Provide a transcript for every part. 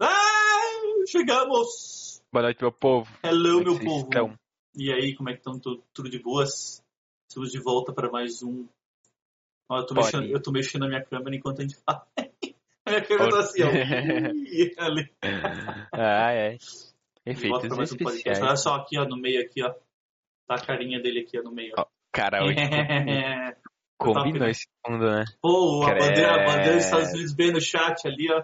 Ah, chegamos! Boa noite, meu povo. Hello, Como é meu povo. estão? E aí, como é que estão? Tudo, de boas? Estamos de volta para mais um. Ó, eu, tô Pode. mexendo, eu tô mexendo na minha câmera enquanto a gente fala. a minha câmera tá assim, ó. Ah, é. Efeitos mais um podcast. Olha só aqui, ó, no meio aqui, ó. Tá a carinha dele aqui, ó, no meio. ó. Cara, hoje combinou esse fundo, né? Pô, a bandeira, a bandeira dos Estados Unidos bem no chat ali, ó.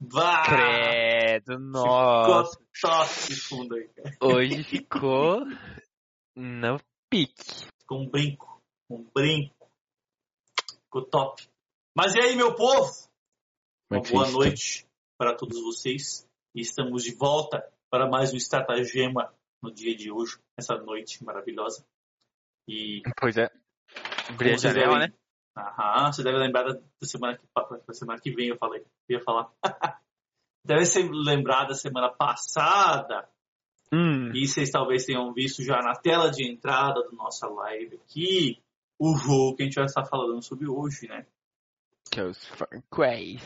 Vá! Credo, Ficou nossa. top esse fundo aí, cara. Hoje ficou no pique. Ficou um brinco. Um brinco. Ficou top. Mas e aí, meu povo? É Uma boa noite para todos vocês. E estamos de volta para mais um Estratagema no dia de hoje, essa noite maravilhosa. E? Pois é. Brilha janela, né? Aham, você deve lembrar da, semana que, da semana que vem, eu falei. Eu ia falar. deve ser lembrar da semana passada. Hum, E vocês talvez tenham visto já na tela de entrada da nossa live aqui o jogo que a gente vai estar falando sobre hoje, né? que é os Far Cry.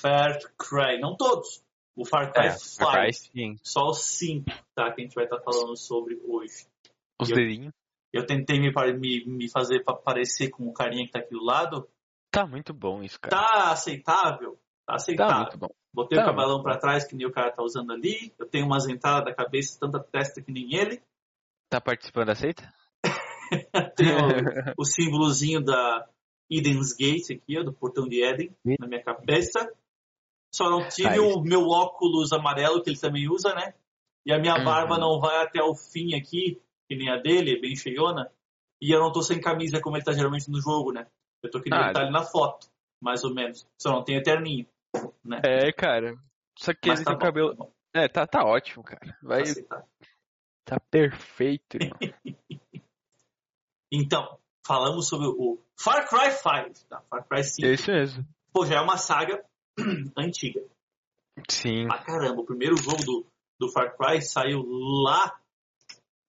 Far Cry. Não todos. O Far Cry É, 5. Far Cry sim. Só os 5, tá? Que a gente vai estar falando sobre hoje. Os dedinhos. Eu tentei me, me, me fazer pa- parecer com o carinha que tá aqui do lado. Tá muito bom isso, cara. Tá aceitável? Tá Tá aceitável. muito bom. Botei Tá o cabelão pra bom. trás, que nem o cara tá usando ali. Eu tenho umas entradas da cabeça, tanta testa que nem ele. Tá participando da seita? Tenho o, o símbolozinho da Eden's Gate aqui, ó, do portão de Eden, Sim. na minha cabeça. Só não tive Aí. o meu óculos amarelo, que ele também usa, né? E a minha Uhum. barba não vai até o fim aqui, que nem a dele, bem cheiona. E eu não tô sem camisa como ele tá geralmente no jogo, né? Eu tô que nem Ah. ele tá ali na foto, mais ou menos. Só não tem eterninho, né? É, cara. Só que Mas ele tá tem bom, cabelo. tá É, tá, tá ótimo, cara. Vai, tá tá perfeito, irmão. Então, falamos sobre o Far Cry 5, tá? Far Cry 5. É isso mesmo. Pô, já é uma saga antiga. Sim. Ah, caramba, o primeiro jogo do, do Far Cry saiu lá,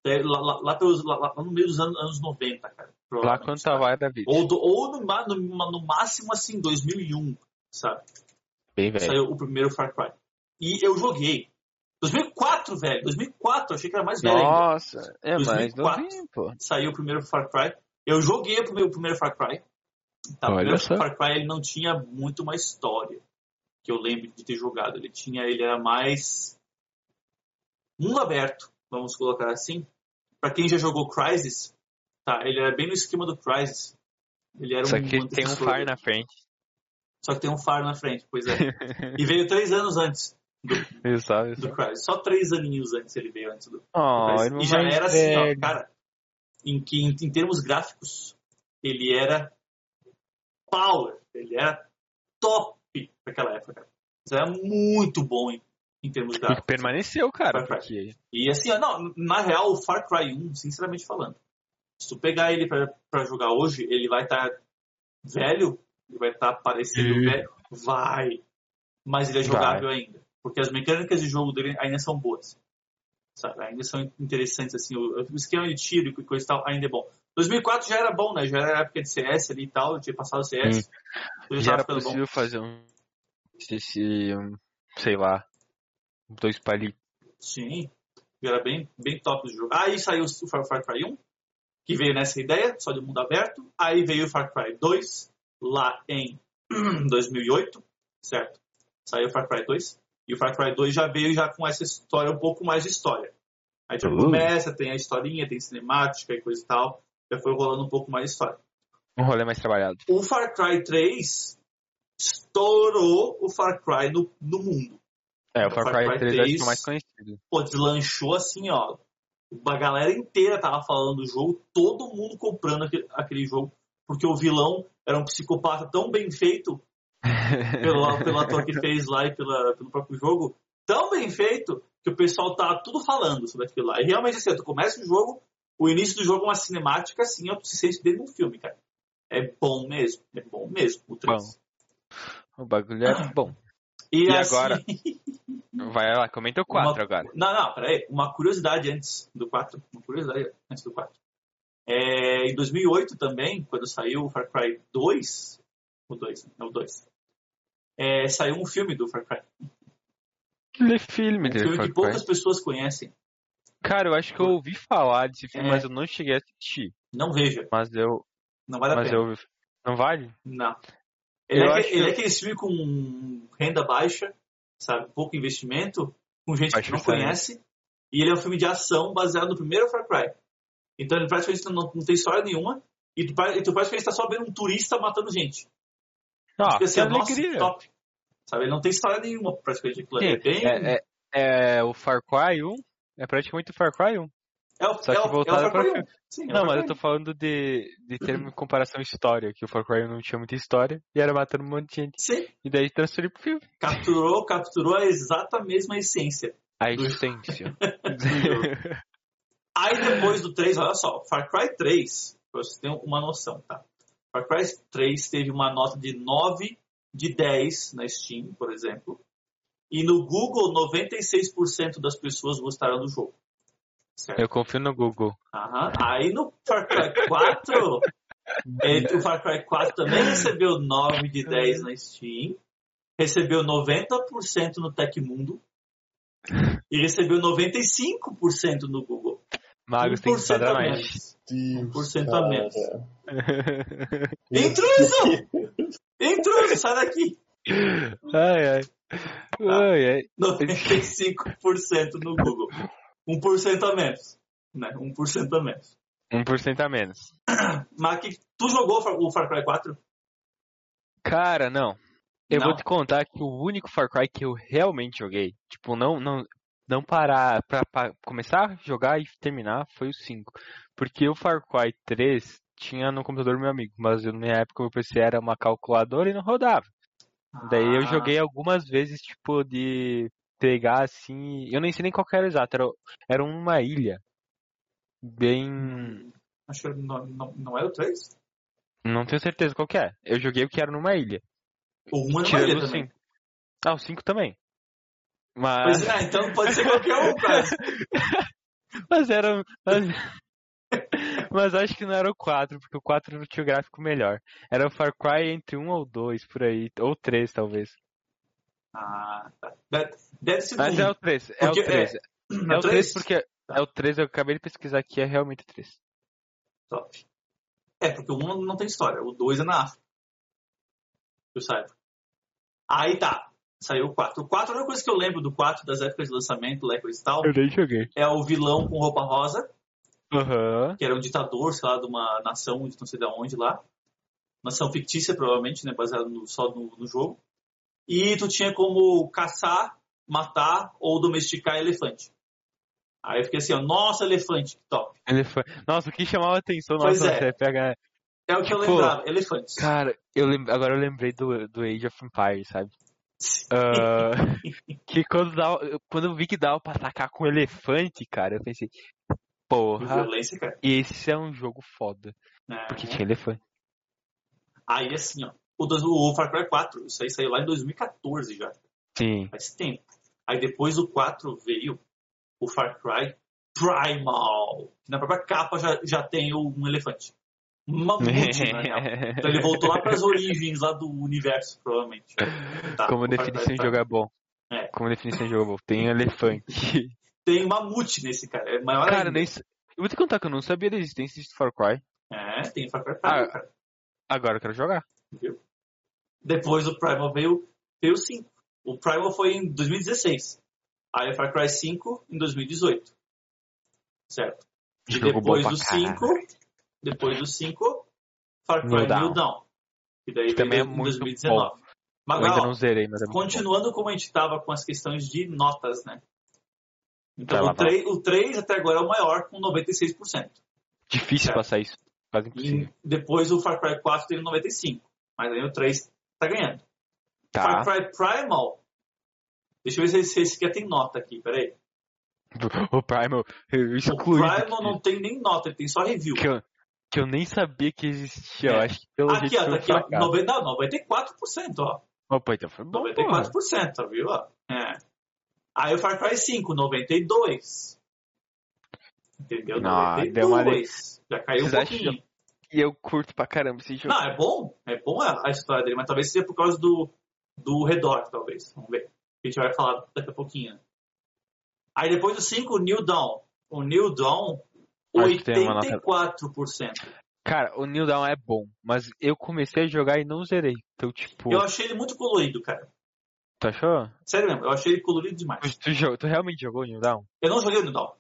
lá, lá, lá pelos, lá, no meio dos anos, anos 90, cara. Lá quando tava da vida. Ou, do- ou no, no, no máximo, assim, 2001, sabe? Bem velho. Saiu o primeiro Far Cry. E eu joguei. 2004, velho. 2004, achei que era mais velho ainda. Nossa, é mais 2004. novinho, pô. Saiu o primeiro Far Cry. Eu joguei o primeiro, o primeiro Far Cry. Tá, o primeiro só. Far Cry ele não tinha muito uma história que eu lembro de ter jogado. Ele tinha, ele era mais mundo aberto, vamos colocar assim. Pra quem já jogou Crysis, tá? Ele era bem no esquema do Crysis. Ele era Só um que tem um far na frente. Só que tem um faro na frente, pois é. e veio três anos antes do, Isso, do Crysis. Só três aninhos antes ele veio antes do, Oh, Mas- irmão e já era assim, ó, cara, em que em, em termos gráficos, ele era power, ele era top naquela época, cara. Isso era muito bom em, em termos E gráficos. permaneceu, cara, porque E assim, não, na real, o Far Cry 1, sinceramente falando, se tu pegar ele pra, pra jogar hoje, ele vai estar velho, ele vai estar parecendo Sim. velho, vai, mas ele é jogável ainda, porque as mecânicas de jogo dele ainda são boas, sabe, ainda são interessantes, assim, o, o esquema de tiro e coisa e tal ainda é bom. 2004 já era bom, né, já era época de CS ali e tal, eu tinha passado o CS, já tava era ficando bom. possível fazer um. Esse. um, sei lá. Dois palitos. Sim, era bem, bem top do jogo. Aí saiu o Far, Cry 1, que veio nessa ideia, só de mundo aberto. Aí veio o Far Cry 2, lá em 2008, certo? Saiu o Far Cry 2. E o Far Cry 2 já veio já com essa história, um pouco mais de história. Aí já Uh. começa, tem a historinha, tem cinemática e coisa e tal. Já foi rolando um pouco mais de história. Um rolê mais trabalhado. O Far Cry 3 estourou o Far Cry no, no mundo. É, o Far Far Cry Cry 3 acho que é 3. o mais conhecido. pô, deslanchou assim, ó. A galera inteira tava falando do jogo, todo mundo comprando aquele, aquele jogo, porque o vilão era um psicopata tão bem feito pelo, pelo ator que fez lá e pela, pelo próprio jogo, tão bem feito que o pessoal tá tudo falando sobre aquilo lá. E realmente assim, tu começa o jogo, o início do jogo é uma cinemática assim, ó, tu se sente dentro de um filme, cara. É bom mesmo, é bom mesmo o 3. o bagulho é bom. E, E assim, agora? Vai lá, comenta o 4 Uma- agora. Não, não, peraí. Uma curiosidade antes do 4. Uma curiosidade antes do 4. É, em 2008 também, quando saiu o Far Cry 2, o 2, é o 2, é, saiu um filme do Far Cry. Aquele filme Um filme Far que Cry. poucas pessoas conhecem. Cara, eu acho que eu ouvi falar desse filme, É. mas eu não cheguei a assistir. Não veja. Mas eu. Não vale a Mas pena. eu. Não vale? Não. Ele, é, acho ele que- é aquele filme com renda baixa, sabe? Pouco investimento, com gente Baixo que não orçamento. conhece. E ele é um filme de ação baseado no primeiro Far Cry. Então ele praticamente não, não tem história nenhuma. E tu, e tu praticamente está só vendo um turista matando gente. Ah, Fica que assim, alegria. top. Sabe? Ele não tem história nenhuma praticamente. Sim, é bem. É, é, é o Far Cry 1. É praticamente o Far Cry 1. É o, Só é que é o voltado Far pra Cry filme. 1. Sim, é Não, mas eu tô falando de, de termo comparação história, que o Far Cry 1 não tinha muita história e era matando um monte de gente. 1. Sim, E daí transferiu pro filme. capturou, capturou a exata mesma essência. A essência. Aí depois do 3, olha só, Far Cry 3, pra vocês terem uma noção, tá? Far Cry 3 teve uma nota de 9 de 10 na Steam, por exemplo. E no Google, 96% das pessoas gostaram do jogo. Certo? eu confio no Google. Aham. Aí no Far Cry 4, ele- o Far Cry 4 também recebeu 9 de 10 na Steam, recebeu 90% no Tecmundo e recebeu 95% no Google. Magos tem que 1% a padrar mais. menos. Deus, 1% a menos. Intruso! Intruso, sai daqui! ai, ai. Ai, ai. 95% no Google. 1% a menos. Né? 1% a menos. 1% a menos. Mas que, tu jogou o Far- Cry 4? Cara, não. Eu Não? vou te contar que o único Far Cry que eu realmente joguei, tipo, não, não, não parar pra, pra começar a jogar e terminar, foi o 5. Porque o Far Cry 3 tinha no computador do meu amigo, mas eu, na minha época o PC era uma calculadora e não rodava. Daí eu Ah, joguei algumas vezes, tipo, de pegar assim. Eu nem sei nem qual que era exato, era, era uma ilha. Bem. Acho que não, não, não é o 3? Não tenho certeza qual que é. Eu joguei o que era numa ilha. O 1 é Tirando ilha o também. 5. Ah, o 5 também. Mas. Pois é, então pode ser qualquer um, cara. Mas era. Mas... mas acho que não era o 4, porque o 4 não tinha o gráfico melhor. Era o Far Cry entre 1 ou 2 por aí. Ou 3, talvez. Ah, tá. Deve, ser Mas é 1. o 3. É o Porque- 3. É É o 3 porque. É o 3, eu acabei de pesquisar aqui, é realmente o 3. Top. É, porque o 1 não tem história, o 2 é na África. Eu saiba. Aí tá, saiu o 4. O 4, a única coisa que eu lembro do 4 das épocas de lançamento, lá e tal, Eu nem joguei. é o vilão com roupa rosa, Aham. que era um ditador, sei lá, de uma nação de não sei de onde lá. Nação fictícia, provavelmente, né? Baseado no- só no, no jogo. E tu tinha como caçar, matar ou domesticar elefante. Aí eu fiquei assim, ó, nossa, elefante, que top. Ele foi. Nossa, o que chamava atenção Pois nossa, é. você pega. É o que eu Tipo, lembrava, elefantes. Cara, eu lem... agora eu lembrei do, do Age of Empires, sabe? Ah, que quando, dava... quando eu vi que dava pra atacar com elefante, cara, eu pensei, porra, cara. esse é um jogo foda. É. Porque tinha elefante. Aí assim, ó, o, o Far Cry 4, isso aí saiu lá em 2014 já, Sim. faz tempo. Aí depois do 4 veio o Far Cry Primal. que Na própria capa já, já tem o- um elefante. Mamute, real. Então ele voltou lá para as origens lá do universo, provavelmente. Tá, Como o definição de jogo é bom. É. Como definição de jogo é bom. Tem elefante. Tem mamute nesse cara, é maior cara, ainda. nem. Eu vou te contar que eu não sabia da existência de Far Cry. É, tem Far Cry Primal, Ah. cara. Agora eu quero jogar. Depois do Primal veio, veio o 5. O Primal foi em 2016. Aí o Far Cry 5 em 2018. Certo? E Jogo bom depois do caralho. 5, depois do 5, Far Cry New Dawn. New Dawn. Que daí Que também é em muito 2019. Mas, Eu ainda ó, não zerei, mas é muito bom. continuando como a gente tava com as questões de notas, né? Então o 3, o 3 até agora é o maior, com 96%. Difícil Certo. passar isso. Quase impossível. E depois o Far Cry 4 teve 95%. Mas aí o 3 tá ganhando. Tá. Far Cry Primal. Deixa eu ver se esse, aqui tem nota aqui, peraí. O Primal, eu O. Primal não tem nem nota, ele tem só review. que, eu, que eu nem sabia que existia. Eu É. acho que pelo Aqui, ó, tá um aqui, ó. fracasso. 90, não, 94%, ó. Opa, então foi bom, porra. 94%, viu? ó? É. Aí o Far Cry 5, 92%. Entendeu? Não, 92%. deu uma Já caiu um Vocês acham pouquinho. E eu curto pra caramba esse jogo. Não, é bom. É bom a, a história dele, mas talvez seja por causa do, do redor, talvez. Vamos ver. a gente vai falar daqui a pouquinho. Aí depois do 5, o New Dawn. O New Dawn, Acho que tem uma nota- 84%. Cara, o New Dawn é bom, mas eu comecei a jogar e não zerei. Então, tipo, Eu achei ele muito colorido, cara. tu achou? Sério mesmo, eu achei ele colorido demais. Tu, tu tu realmente jogou o New Dawn? Eu não joguei o New Dawn.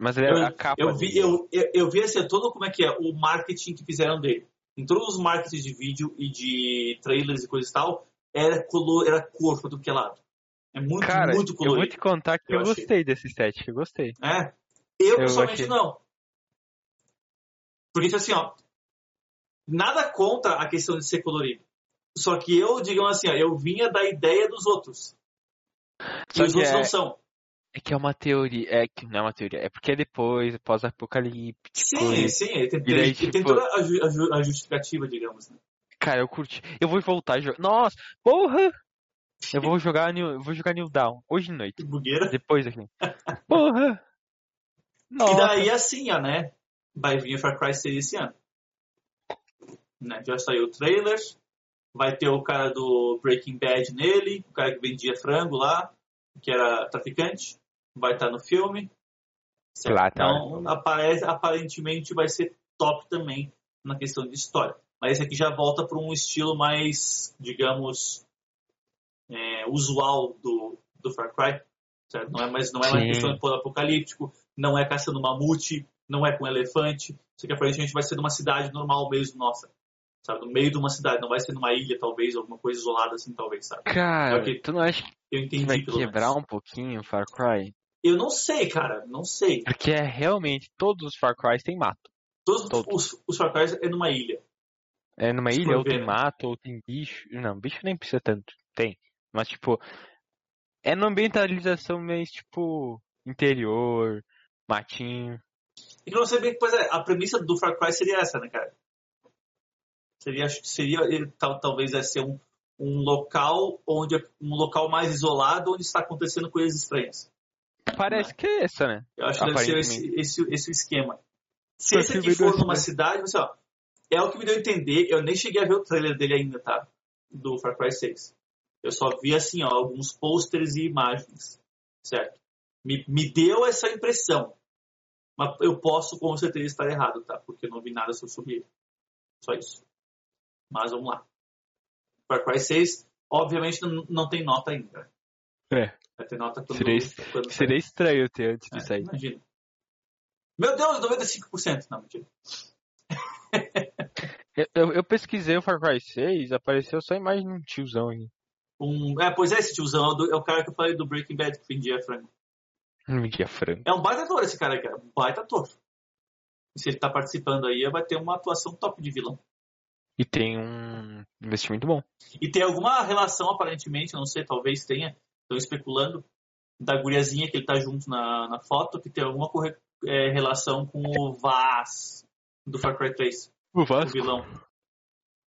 Mas ele é Eu, a capa. eu vi, eu, eu, eu vi assim, todo como é que é o marketing que fizeram dele. Em todos os marketings de vídeo e de trailers e coisas e tal, era, color, era cor pra tudo que é lado. É muito, Cara, muito eu vou colorido. te contar que eu, Eu gostei desse estética, eu gostei. É. Eu, Eu pessoalmente, achei. não. Porque, tipo assim, ó, nada contra a questão de ser colorido. Só que eu, digamos assim, ó, eu vinha da ideia dos outros. E Só os que outros é- não são. É que é uma teoria, é que não é uma teoria, é porque é depois, pós-apocalíptico. Sim, e- sim, tem, e daí, ele tem tipo- toda a, ju- a ju- a justificativa, digamos. Né? Cara, eu curti. Eu vou voltar a jogar. Nossa, porra! Eu vou jogar New, vou jogar New Down hoje de noite, bugueira. depois aqui. Porra! Nossa. E daí, assim, ó, né? Vai vir o Far Cry 6 esse ano. Né? Já saiu o trailer. Vai ter o cara do Breaking Bad nele, o cara que vendia frango lá, que era traficante. Vai estar no filme. Certo? Tá. Então, aparece, aparentemente vai ser top também na questão de história. Mas esse aqui já volta para um estilo mais, digamos, é, usual do, do Far Cry. Certo? Não é mais, não é mais Sim. questão de apocalíptico, não é caçando mamute, não é com elefante. Isso aqui aparentemente vai ser numa cidade normal mesmo, nossa. Sabe? No meio de uma cidade, não vai ser numa ilha, talvez, alguma coisa isolada assim, talvez, sabe? Cara, É tu não acha que Eu entendi vai quebrar menos. um pouquinho o Far Cry? Eu não sei, cara, não sei. Porque é realmente, todos os Far Cry tem mato. Todos Todos. os, os Far Cry é numa ilha. É numa ilha, ou tem né? mato, ou tem bicho. Não, bicho nem precisa tanto. Tem. Mas, tipo, é numa ambientalização mais, tipo, interior, matinho. E pra você ver que, pois é, a premissa do Far Cry seria essa, né, cara? Seria, que seria, ele, tal, talvez, é ser um, um local onde, um local mais isolado onde está acontecendo coisas estranhas. Parece que é essa, né? Eu acho que deve ser esse, esse, esse esquema. Se esse que aqui for numa cidade, você, ó, é o que me deu a entender, eu nem cheguei a ver o trailer dele ainda, tá? Do Far Cry 6. Eu só vi, assim, ó, alguns posters e imagens, certo? Me, me deu essa impressão. Mas eu posso, com certeza, estar errado, tá? Porque eu não vi nada sobre ele. Só isso. Mas vamos lá. Far Cry 6, obviamente, não, não tem nota ainda. É. Vai ter nota quando, Seria, quando seria estranho ter antes É, de sair. Imagina. Meu Deus, 95%. Não, mentira. Eu, eu, eu pesquisei o Far Cry 6, apareceu só a imagem de um tiozão aqui. Um, é, pois é, esse tiozão é o, do- é o cara que eu falei do Breaking Bad que vendia frango. Não me frango. É um baita ator esse cara, cara. Um baita ator. E se ele tá participando aí, vai ter uma atuação top de vilão. E tem um investimento bom. E tem alguma relação, aparentemente, não sei, talvez tenha, estão especulando, da guriazinha que ele tá junto na, na foto, que tem alguma corre- é, relação com o Vaz do Far Cry 3. O o Vasco. vilão.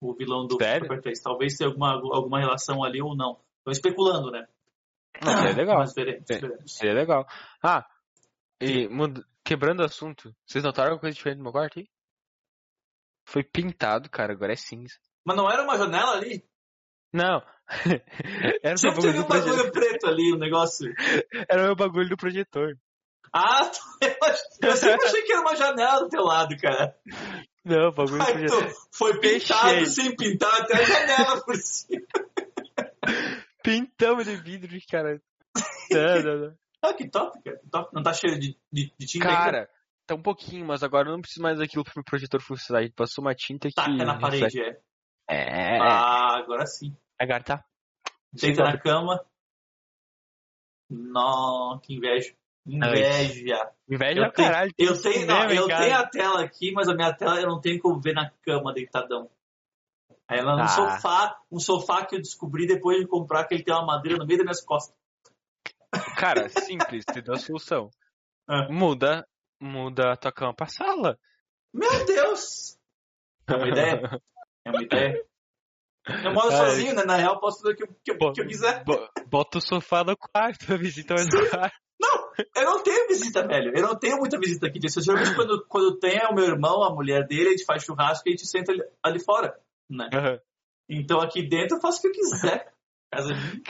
O vilão do Sério? Far Cry 3. Talvez tenha alguma, alguma relação ali ou não. Estão especulando, né? Não, seria legal. Mas veremos, É. veremos. Seria legal. Ah, e mud- quebrando o assunto, vocês notaram alguma coisa diferente no meu quarto aí? Foi pintado, cara, agora é cinza. Mas não era uma janela ali? Não. Era o Sempre bagulho teve do um bagulho projetor. preto ali, o negócio. Era o meu bagulho do projetor. Ah, eu, sempre achei que era uma janela do teu lado, cara. Não, o bagulho do projetor. tu foi pintado sem pintar até a janela por cima. Pintamos de vidro, cara. Não, não, não. Ah, que top, cara. top. Não tá cheio de, de, de tinta ainda? Cara, tá um pouquinho, mas agora eu não preciso mais daquilo pro meu projetor funcionar. A gente passou uma tinta que. Taca na reflete. parede, é. É, Ah, agora sim. agora tá. Deita na cama. Não, que inveja. Inveja. Inveja Eu é o tenho- caralho. Eu tenho, não, em eu casa. tenho a tela aqui, mas a minha tela eu não tenho como ver na cama deitadão. Aí ela no Ah. sofá, um sofá que eu descobri depois de comprar que ele tem uma madeira no meio das minhas costas. Cara, simples, te dou a solução. Ah. Muda, muda a tua cama pra sala. Meu Deus! É uma ideia? É uma ideia? Eu moro Ai. sozinho, né? Na real, posso fazer o que, eu- que, Bo- que eu quiser. bo- Bota o sofá no quarto, a visita vai no quarto. Eu não tenho visita, velho. Eu não tenho muita visita aqui. Geralmente, quando, quando tem é o meu irmão, a mulher dele, a gente faz churrasco e a gente senta ali, ali fora, né? Aham. Então, aqui dentro, eu faço o que eu quiser. Casa minha.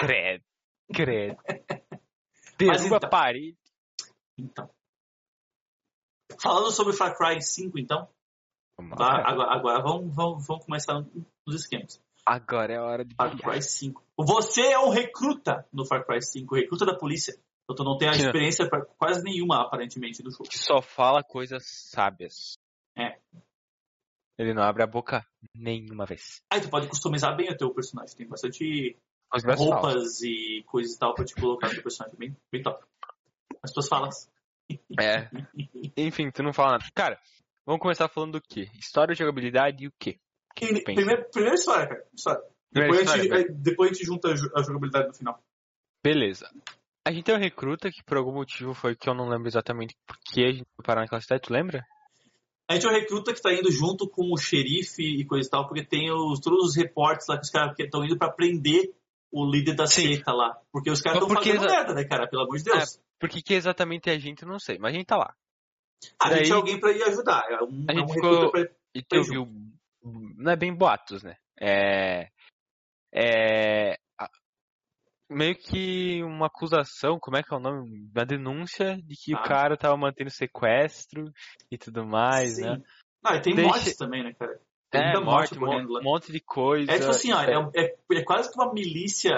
Credo. Credo. Derruba então- a parede. Então. Falando sobre Far Cry 5, então. Agora, agora vamos, vamos, vamos começar nos esquemas. Agora é a hora de Far. Cry 5. Você é um recruta no Far Cry 5, recruta da polícia. Então tu não tem a experiência pra quase nenhuma, aparentemente, do jogo. Que só fala coisas sábias. É. Ele não abre a boca nenhuma vez. Aí tu pode customizar bem o teu personagem. Tem bastante Os roupas e coisas e tal pra te colocar no teu personagem. Bem, bem top. As tuas falas. É. Enfim, tu não fala nada. Cara, vamos começar falando do quê? História, jogabilidade e o quê? O que pensa? Primeiro, primeiro história, cara. História. Primeira Depois, a história, gente, velho. aí depois a gente junta a jo- a jogabilidade no final. Beleza. A gente tem um recruta que por algum motivo foi que eu não lembro exatamente por que a gente foi parar naquela cidade, tu lembra? A gente é um recruta que tá indo junto com o xerife e coisa e tal, porque tem os, todos os reportes lá que os caras estão indo pra prender o líder da Sim. seita lá. Porque os caras estão porque fazendo exa- merda, né, cara? Pelo amor de Deus. Por que que exatamente é a gente, eu não sei, mas a gente tá lá. A gente daí- é alguém pra ir ajudar. É um, A é um gente recruta ficou- pra E Foi ouviu. Não é bem boatos, né? É. É. Meio que uma acusação, como é que é o nome? Uma denúncia de que Ah. o cara tava mantendo sequestro e tudo mais, Sim. né? Ah, e tem Deixa- mortes também, né, cara? Tem É, morte morte, um monte de coisa. É tipo assim, ó, é, é- é quase que uma milícia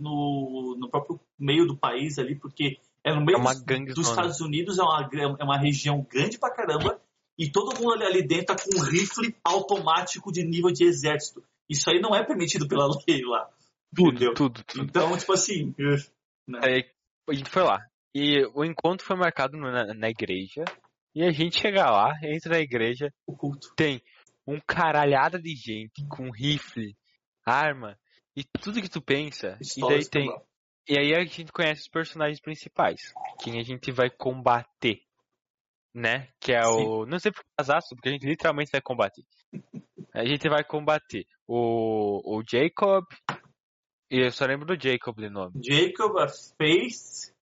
no, no próprio meio do país ali, porque é no meio É uma dos, gangue dos zona. Estados Unidos, é uma, é uma região grande pra caramba, e todo mundo ali, ali dentro tá com um rifle automático de nível de exército. Isso aí não é permitido pela lei lá. tudo, tudo, tudo. Então, tipo assim, né? Aí a gente foi lá. E o encontro foi marcado na, na igreja. E a gente chega lá, entra na igreja, o culto. tem um caralhada de gente com rifle, arma e tudo que tu pensa. Pistola e daí tem. espanhol. E aí a gente conhece os personagens principais. Quem a gente vai combater. Né? Que é o. Não sei por que casaço, porque a gente literalmente vai combater. A gente vai combater o, o Jacob. E eu só lembro do Jacob de nome. Jacob, a Faith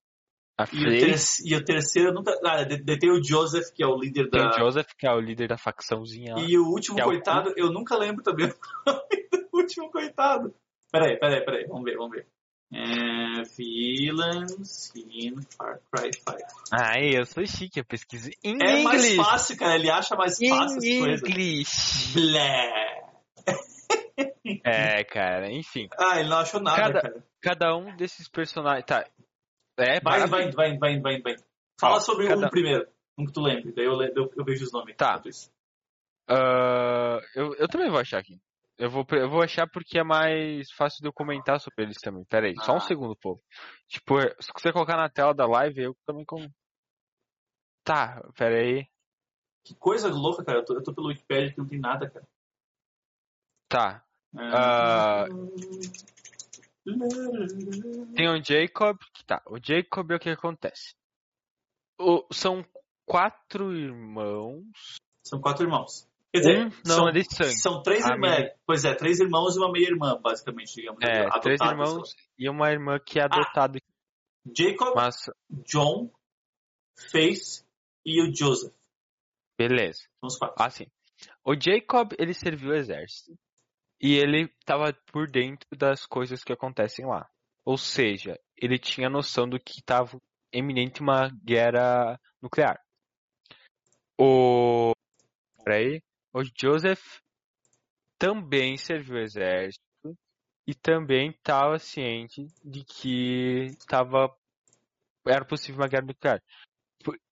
A e o, ter- e o terceiro, nunca. Ah, tem o Joseph, que é o líder Tem da. o Joseph, que é o líder da facçãozinha. E o último é o coitado, eu nunca lembro também o nome do último coitado. Peraí, peraí, peraí, vamos ver, vamos ver. É, villains in Far Cry 5. Ai, eu sou chique, eu pesquiso em É mais inglês. fácil, cara, ele acha mais fácil as coisas. inglês. Blé. É, cara, enfim. Ah, ele não achou nada, Cada- cara. Cada um desses personagens. Tá. É, Vai, vai, vai, vai, vai, vai. Fala Ó, sobre cada- um primeiro, um que tu lembre, daí eu, eu, eu vejo os nomes. Tá. Ah, eu, eu também vou achar aqui. Eu vou, eu vou achar porque é mais fácil de eu comentar sobre eles também. Pera aí, só Ah. um segundo, povo. Tipo, se você colocar na tela da live, eu também com. Tá, pera aí. Que coisa louca, cara. Eu tô, eu tô pelo Wikipedia que não tem nada, cara. Tá. É. Ah, Tem o Jacob, tá. O Jacob é o que acontece. O- são quatro irmãos. São quatro irmãos. Quer dizer, Um não são, é são três A irmãos. minha- Pois é, três irmãos e uma meia-irmã, basicamente, digamos. É, três lá. irmãos e uma irmã que é adotada. Jacob, Mas, John, Faith e o Joseph. beleza. São os quatro. Assim, o Jacob, ele serviu o exército. E ele tava por dentro das coisas que acontecem lá. Ou seja, ele tinha noção do que tava eminente uma guerra nuclear. O. Peraí. O Joseph também serviu o exército. E também estava ciente de que estava. Era possível uma guerra nuclear.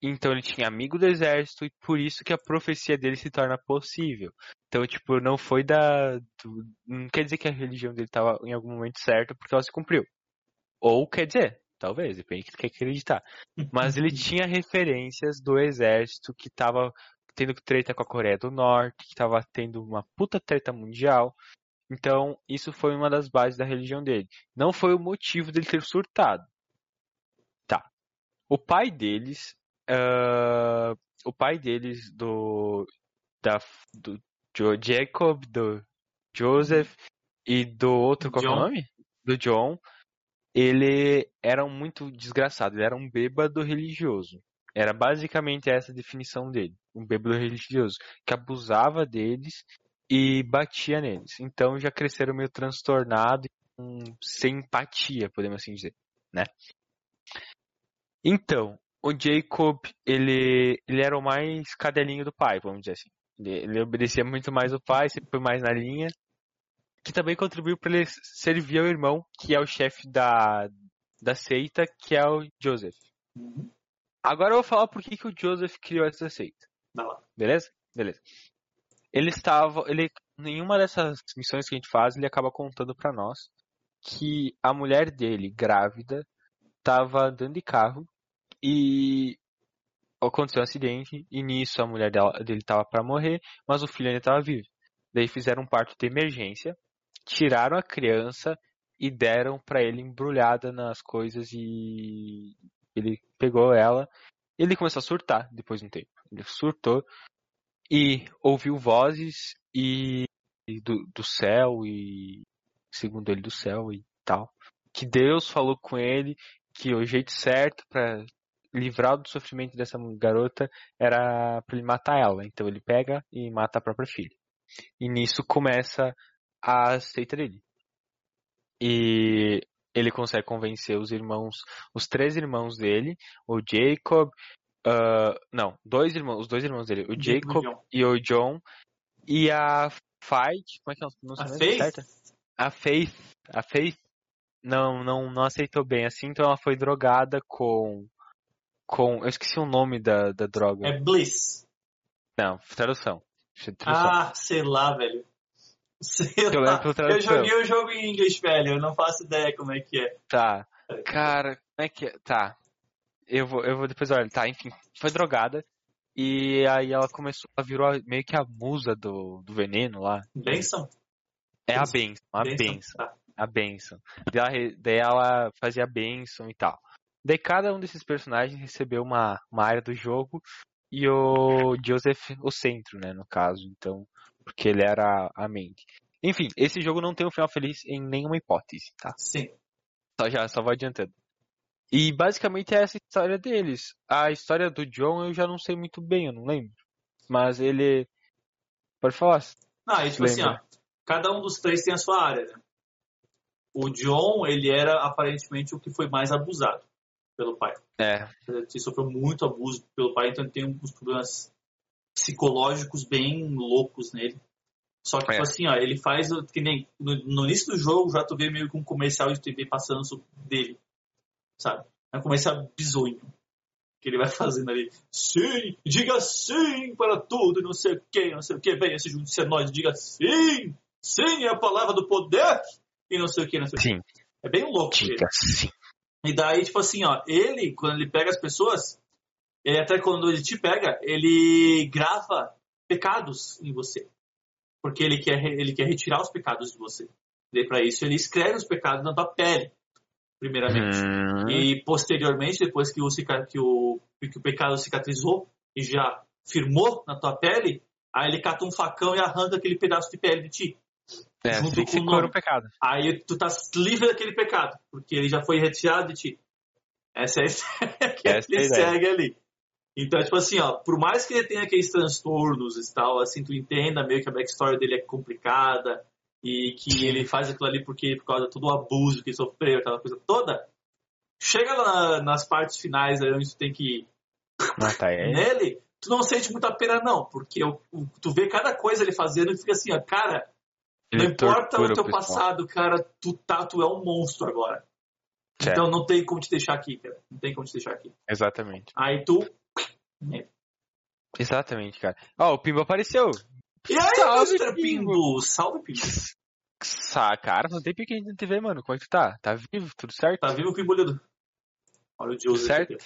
Então ele tinha amigo do exército e por isso que a profecia dele se torna possível. Então, tipo, não foi da. do- não quer dizer que a religião dele estava em algum momento certa porque ela se cumpriu. Ou quer dizer, talvez, depende do que tu quer acreditar. Mas ele tinha referências do exército que estava tendo treta com a Coreia do Norte, que estava tendo uma puta treta mundial. Então, isso foi uma das bases da religião dele. Não foi o motivo dele ter surtado. Tá. O pai deles. ah, o pai deles do. Da, do Jacob, do Joseph e do outro, qual que é o John. nome? Do John. Ele era muito desgraçado, ele era um bêbado religioso. Era basicamente essa a definição dele. Um bêbado religioso. Que abusava deles e batia neles. Então já cresceram meio transtornados sem empatia, podemos assim dizer, né? Então, o Jacob, ele, ele era o mais cadelinho do pai, vamos dizer assim. Ele, ele obedecia muito mais o pai, sempre foi mais na linha. Que também contribuiu para ele servir ao irmão, que é o chefe da, da seita, que é o Joseph. Uhum. Agora eu vou falar por que, que o Joseph criou essa lá. Beleza? Beleza. Ele estava. Ele, nenhuma dessas missões que a gente faz, ele acaba contando pra nós que a mulher dele, grávida, estava andando de carro e aconteceu um acidente e nisso a mulher dela, dele estava para morrer, mas o filho ainda estava vivo. Daí fizeram um parto de emergência, tiraram a criança e deram para ele embrulhada nas coisas e ele pegou ela. Ele começou a surtar depois de um tempo. Ele surtou e ouviu vozes e e do, do céu e segundo ele do céu e tal. Que Deus falou com ele que o jeito certo para livrar do sofrimento dessa garota era para ele matar ela. Então ele pega e mata a própria filha. E nisso começa a seita dele. E ele consegue convencer os irmãos, os três irmãos dele, o Jacob, uh, não, dois irmãos, os dois irmãos dele, o Jacob e o John, e a Fight, como é que é o A Faith? certa? A Faith, a Faith não, não, não aceitou bem assim, então ela foi drogada com, com, eu esqueci o nome da, da droga. É Bliss. Não, tradução. Tradução. Ah, sei lá, velho. Sei Eu lá. Eu joguei o jogo em inglês, velho. Eu não faço ideia como é que é. Tá. Cara, como é que é? Tá. Eu vou, eu vou depois olhar. Tá, enfim, foi drogada. E aí ela começou, ela virou meio que a musa do, do veneno lá. Benção? É a benção, a benção, Tá. a benção. Daí daí ela fazia a benção e tal. Daí cada um desses personagens recebeu uma, uma área do jogo e o Joseph o centro, né, no caso. Então, porque ele era a mente. Enfim, esse jogo não tem um final feliz em nenhuma hipótese, tá? Sim. Só já, só vou adiantando. E basicamente é essa história deles. A história do John eu já não sei muito bem, eu não lembro. Mas ele. Pode falar. Não, aí, tipo assim, ó. Lembra. Cada um dos três tem a sua área, né? O John, ele era aparentemente o que foi mais abusado pelo pai. É, Ele sofreu muito abuso pelo pai, então ele tem uns problemas psicológicos bem loucos nele. Só que, É. tipo assim, ó, ele faz, que nem, no, no início do jogo, já tu vê meio que um comercial de TV passando sobre dele, sabe? É um comercial bizonho, que ele vai fazendo ali, sim, diga sim para tudo, não sei o que, não sei o que, venha se junte a nós, diga sim, sim é a palavra do poder, e não sei o que, não sei o que. sim, É bem louco ele. diga sim. E daí, tipo assim, ó, ele, quando ele pega as pessoas, ele até quando ele te pega, ele grava pecados em você. Porque ele quer, ele quer retirar os pecados de você. E para isso ele escreve os pecados na tua pele, primeiramente. Hum, E posteriormente, depois que o, que, o, que o pecado cicatrizou e já firmou na tua pele, aí ele cata um facão e arranca aquele pedaço de pele de ti. é, junto com o nome. pecado. Aí tu tá livre daquele pecado, porque ele já foi retirado de ti. Essa é a ideia que Essa é ele ideia. segue ali. Então, tipo assim, ó, por mais que ele tenha aqueles transtornos e tal, assim, tu entenda meio que a backstory dele é complicada e que ele faz aquilo ali porque por causa de todo o abuso que ele sofreu, aquela coisa toda, chega na- nas partes finais aí onde tu tem que Matar ele. nele, tu não sente muita pena não, porque o- o- tu vê cada coisa ele fazendo e fica assim, ó, cara, não Ele importa tortura o teu passado, cara, tu tá, tu é um monstro agora. Certo. Então não tem como te deixar aqui, cara. Não tem como te deixar aqui. Exatamente. Aí tu. Exatamente, cara. Ó, o Pimba apareceu. E aí, Salve, Mr. Pimbo? Salve, Pimbo. Sa, cara, não tem pique na TV, mano. Como é que tu tá? Tá vivo? Tudo certo? Tá vivo o Pimbolhudo? Olha o Joseph certo? aqui.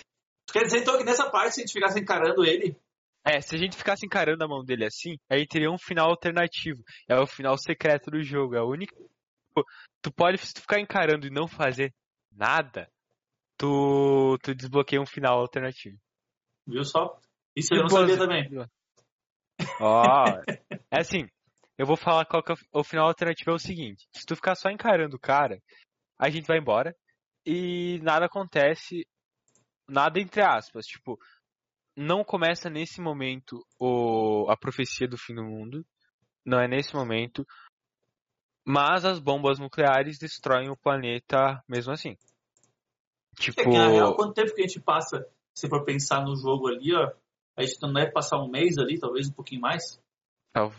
Quer dizer, então, que nessa parte, se a gente ficasse encarando ele, É, se a gente ficasse encarando a mão dele assim, aí teria um final alternativo. É o final secreto do jogo. É a única. Pô, Tu pode, se tu ficar encarando e não fazer nada, tu, tu desbloqueia um final alternativo. Viu só? Isso eu não sabia também. Ó, é assim, eu vou falar qual que é o- o final alternativo é o seguinte. Se tu ficar só encarando o cara, a gente vai embora e nada acontece, nada entre aspas, tipo, não começa nesse momento o, a profecia do fim do mundo, não é nesse momento. Mas as bombas nucleares destroem o planeta mesmo assim. Tipo, É que, na real, quanto tempo que a gente passa, se for pensar no jogo ali, ó, a gente não deve passar um mês ali, talvez um pouquinho mais.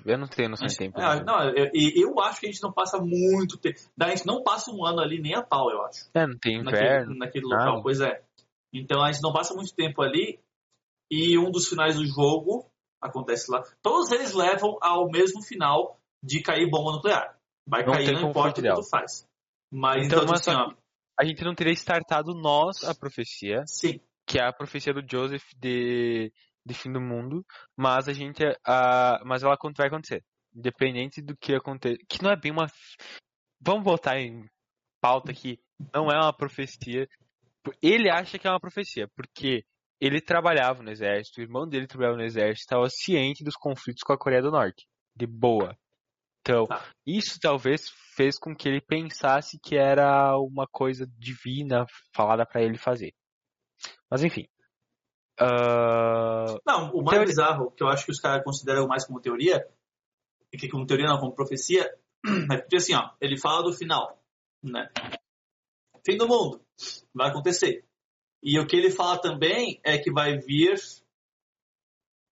eu não tenho noção de tempo. é, né? não, eu, eu acho que a gente não passa muito tempo. A gente não passa um ano ali nem a pau, eu acho. É, não tem naquele, inverno. naquele nada. local, pois é. Então a gente não passa muito tempo ali e um dos finais do jogo acontece lá. Todos eles levam ao mesmo final de cair bomba nuclear. Vai Não cair, não importa o que tu faz. Mas Então, então, mas assim, ó, A gente não teria startado nós a profecia, sim, que é a profecia do Joseph de, de fim do mundo, mas a gente, a, mas ela vai acontecer, independente do que aconteça, que não é bem uma, vamos botar em pauta aqui, não é uma profecia, ele acha que é uma profecia, porque ele trabalhava no exército, o irmão dele trabalhava no exército, estava ciente dos conflitos com a Coreia do Norte, de boa. Então, Tá. isso talvez fez com que ele pensasse que era uma coisa divina falada pra ele fazer. Mas enfim. Ah, Não, o mais Teoria- bizarro, que eu acho que os caras consideram mais como teoria, e que como teoria não, como profecia, é porque assim, ó, ele fala do final, né? Fim do mundo, vai acontecer. E o que ele fala também é que vai vir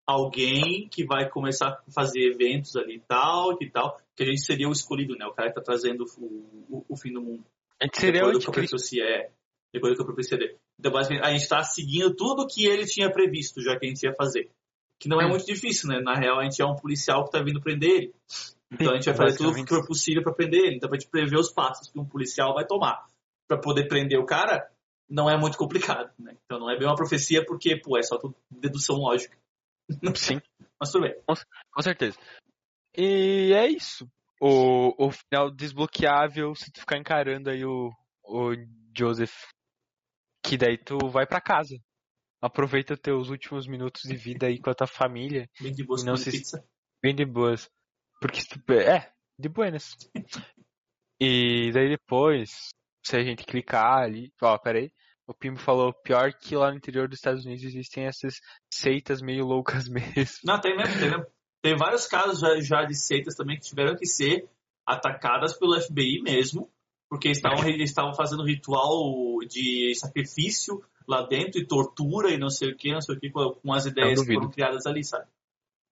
alguém que vai começar a fazer eventos ali e tal, que tal, que a gente seria o escolhido, né? O cara que tá trazendo o, o, o fim do mundo. a gente seria o anticristo. é. Depois do que a profecia dele. Então, basicamente, a gente está seguindo tudo que ele tinha previsto, já que a gente ia fazer. Que não é Hum. muito difícil, né? Na real, a gente é um policial que está vindo prender ele. Então a gente vai fazer tudo o que for possível para prender ele. Então, pra gente prever os passos que um policial vai tomar para poder prender o cara, não é muito complicado, né? Então não é bem uma profecia, porque, pô, é só dedução lógica. Sim, Mas tudo bem. com certeza. E é isso. O, o final desbloqueável se tu ficar encarando aí o, o Joseph. Que daí tu vai pra casa. Aproveita teus últimos minutos de vida aí com a tua família. Bem de boa Não se- pizza. Bem de boas. Porque se tu. É, de buenas. E daí depois, se a gente clicar ali. Ó, peraí. O Pimo falou, pior que lá no interior dos Estados Unidos existem essas seitas meio loucas mesmo. Não, tem mesmo, tem mesmo. Tem vários casos já, já de seitas também que tiveram que ser atacadas pelo FBI mesmo, porque estavam, eles estavam fazendo ritual de sacrifício lá dentro e tortura e não sei o que, não sei o que, com, as ideias que foram criadas ali, sabe?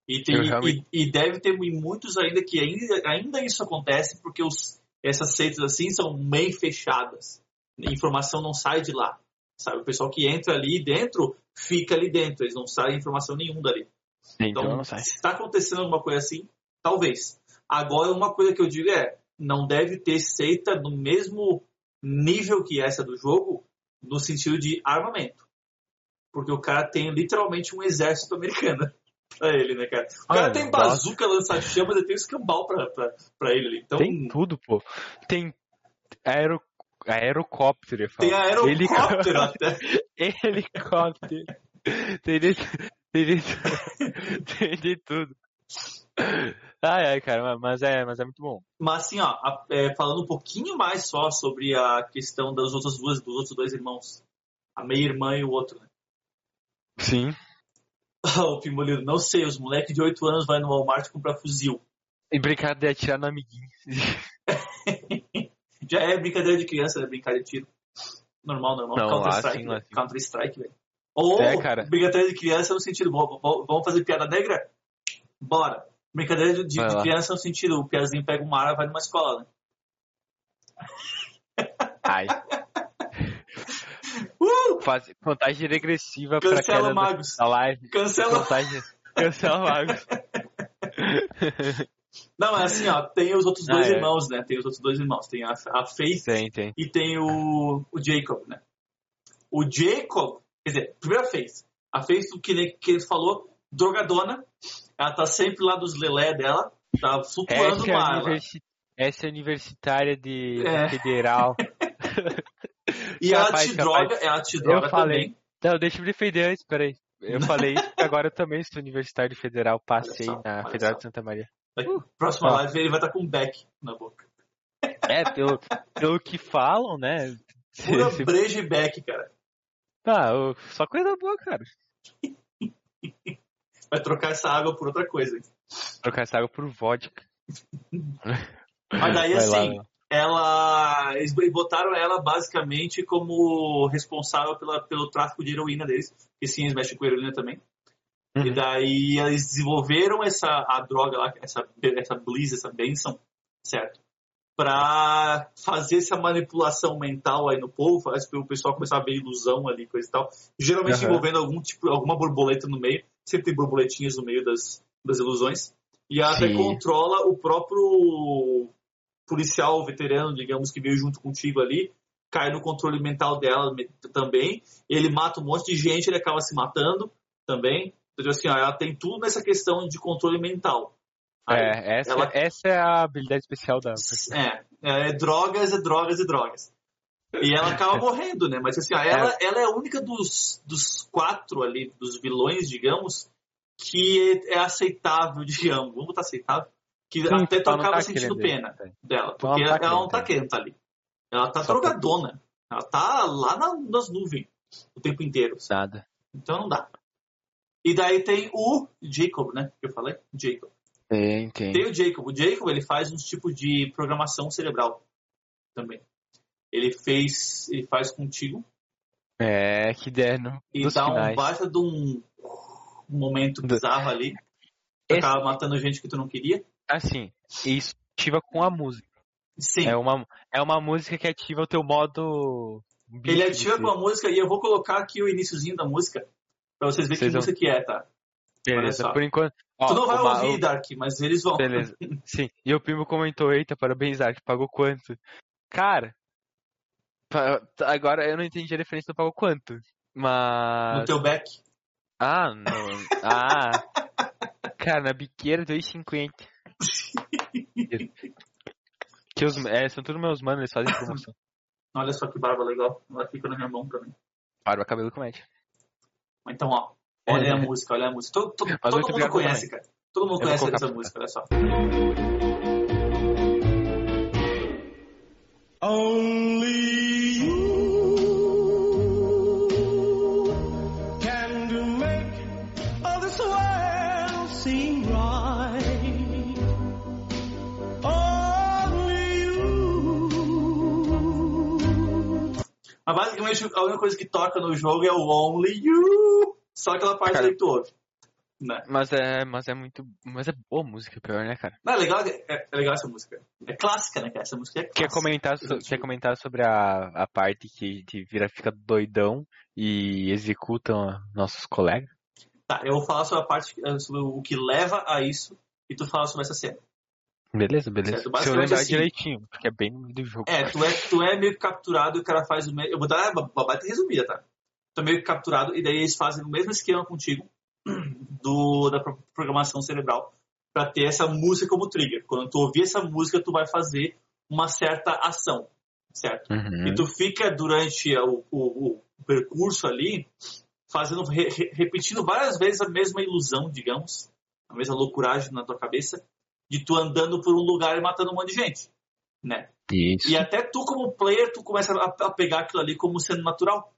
E, tem, e, e deve ter muitos ainda que ainda, ainda isso acontece porque os, essas seitas assim são meio fechadas. A informação não sai de lá. Sabe? O pessoal que entra ali dentro fica ali dentro, eles não saem informação nenhuma dali. Então, Então, se está acontecendo alguma coisa assim, talvez. Agora, uma coisa que eu digo é, não deve ter seita no mesmo nível que essa do jogo, no sentido de armamento. Porque o cara tem literalmente um exército americano pra ele, né, cara? O cara Ah, tem nossa. bazuca, lança-chamas e tem escambau pra, pra, pra ele ali. Então, Tem tudo, pô. Tem aero... aerocóptero, tem aerocóptero até. Helicóptero. Tem de, tem de, tem de tudo. Ai, ai, cara, mas é, mas é muito bom. Mas assim, ó, a- é, falando um pouquinho mais só sobre a questão das outras duas, dos outros dois irmãos. A meia-irmã e o outro, né? Sim. o Pimolino, não sei, os moleques de 8 anos vai no Walmart comprar fuzil. E brincar de atirar no amiguinho. Já é brincadeira de criança, né? Brincar de tiro. Normal, normal. Counter-Strike, sim, lá velho. sim. Counter-Strike, velho. Ou É, brincadeira de criança no sentido, vamos fazer piada negra? Bora. Brincadeira de, de criança no sentido, o piazinho pega uma arma e vai numa escola, né? Ai. Uh! Faz, contagem regressiva pra Cancela da, Magos. da live. Cancela. Contagem. Cancela Magos. Não, mas assim, ó, tem os outros Ah, dois é. irmãos, né? Tem os outros dois irmãos. Tem a, a Faith Tem, tem. e tem o, o Jacob, né? O Jacob, quer dizer, primeiro a Faith. A Faith, que nem que ele falou, drogadona. Ela tá sempre lá dos lelé dela, tá flutuando Essa é, lá. universi- essa é universitária de É. federal. E ela Capaz, te capaz. droga, ela te droga falei. também. Não, deixa eu me defender antes, peraí. Eu falei isso agora eu também sou universitário federal, passei só, na Federal só. de Santa Maria. Próxima Ó. live ele vai estar com um beck na boca. É, pelo, pelo que falam, né? Pura se- breja e beck, cara. Ah, ô, só coisa boa, cara. Vai trocar essa água por outra coisa. Trocar essa água por vodka. Mas daí, Vai assim, lá. ela. Eles botaram ela basicamente como responsável pela, pelo tráfico de heroína deles. E sim, eles mexem com heroína também. E Uhum. daí eles desenvolveram essa a droga lá, essa, essa bliss, essa benção, certo? Pra fazer essa manipulação mental aí no povo, faz o pessoal começar a ver ilusão ali, coisa e tal. Geralmente Aham. envolvendo algum tipo, alguma borboleta no meio. Sempre tem borboletinhas no meio das, das ilusões. E ela até controla o próprio policial veterano, digamos, que veio junto contigo ali. Cai no controle mental dela também. Ele mata um monte de gente, ele acaba se matando também. Então, assim, ó, ela tem tudo nessa questão de controle mental. Aí, É, essa, ela- essa é a habilidade especial da. é, é drogas, é drogas e drogas. E ela acaba morrendo, né? Mas assim, ó, ela, ela é a única dos, dos quatro ali, dos vilões, digamos, que é aceitável, digamos. Vamos botar aceitável? Que Sim, até tu não acaba tá sentindo pena né? dela. Não Porque tá ela não tá querendo tá ali. Ela tá Só drogadona. Ela tá lá na- nas nuvens o tempo inteiro. Nada. Então não dá. E daí tem o Jacob, né? Que eu falei? Jacob. Tem, tem. Tem o Jacob. O Jacob ele faz uns tipos de programação cerebral também. Ele fez, ele faz contigo É, que der no, e nos dá um finais. baita de um, um momento bizarro ali. Tu Esse- acaba matando gente que tu não queria. Assim, isso ativa com a música. Sim. É uma, é uma música que ativa o teu modo. Ele ativa com a música e eu vou colocar aqui o iníciozinho da música pra vocês verem Vocês que vão- música que é, tá? Beleza, por enquanto. Ó, tu não vai uma- ouvir, o- Dark, mas eles vão. Beleza. Sim. E o primo comentou, eita, parabéns, Ark, pagou quanto? Cara, agora eu não entendi a referência do pagou quanto. No Mas. teu back. Ah, não. Ah. Cara, na biqueira 2,50. Que os, é, são todos meus manos, eles fazem promoção. Olha só que barba legal. Ela fica na minha mão também. Barba, cabelo comédia. Então, ó. Olha a música, olha a música. Todo, todo, todo mundo conhece, cara. Todo mundo Eu conhece essa música, olha só. Basicamente a única coisa que toca no jogo é o Only You. Só aquela parte Cara. que tu ouve. Né? Mas é, mas é muito. Mas é boa música, pior, né, cara? Não, é legal, é, é legal essa música. É clássica, né, cara? Essa música é Quer clássica. comentar, so- quer comentar sobre a, a parte que te vira, fica doidão e executam nossos colegas? Tá, eu vou falar sobre a parte, sobre o que leva a isso e tu fala sobre essa cena. Beleza, beleza. Certo, Se eu lembrar assim- direitinho, porque é bem do jogo. É, tu é, tu é meio capturado e o cara faz o mesmo. Eu vou dar uma uma baita resumida, tá? Tu é meio capturado e daí eles fazem o mesmo esquema contigo do, da pro- programação cerebral pra ter essa música como trigger. Quando tu ouvir essa música, tu vai fazer uma certa ação, certo? Uhum. E tu fica durante o, o- o percurso ali fazendo, re- repetindo várias vezes a mesma ilusão, digamos, a mesma loucuragem na tua cabeça, de tu andando por um lugar e matando um monte de gente, né? Isso. E até tu, como player, tu começa a, pegar aquilo ali como sendo natural.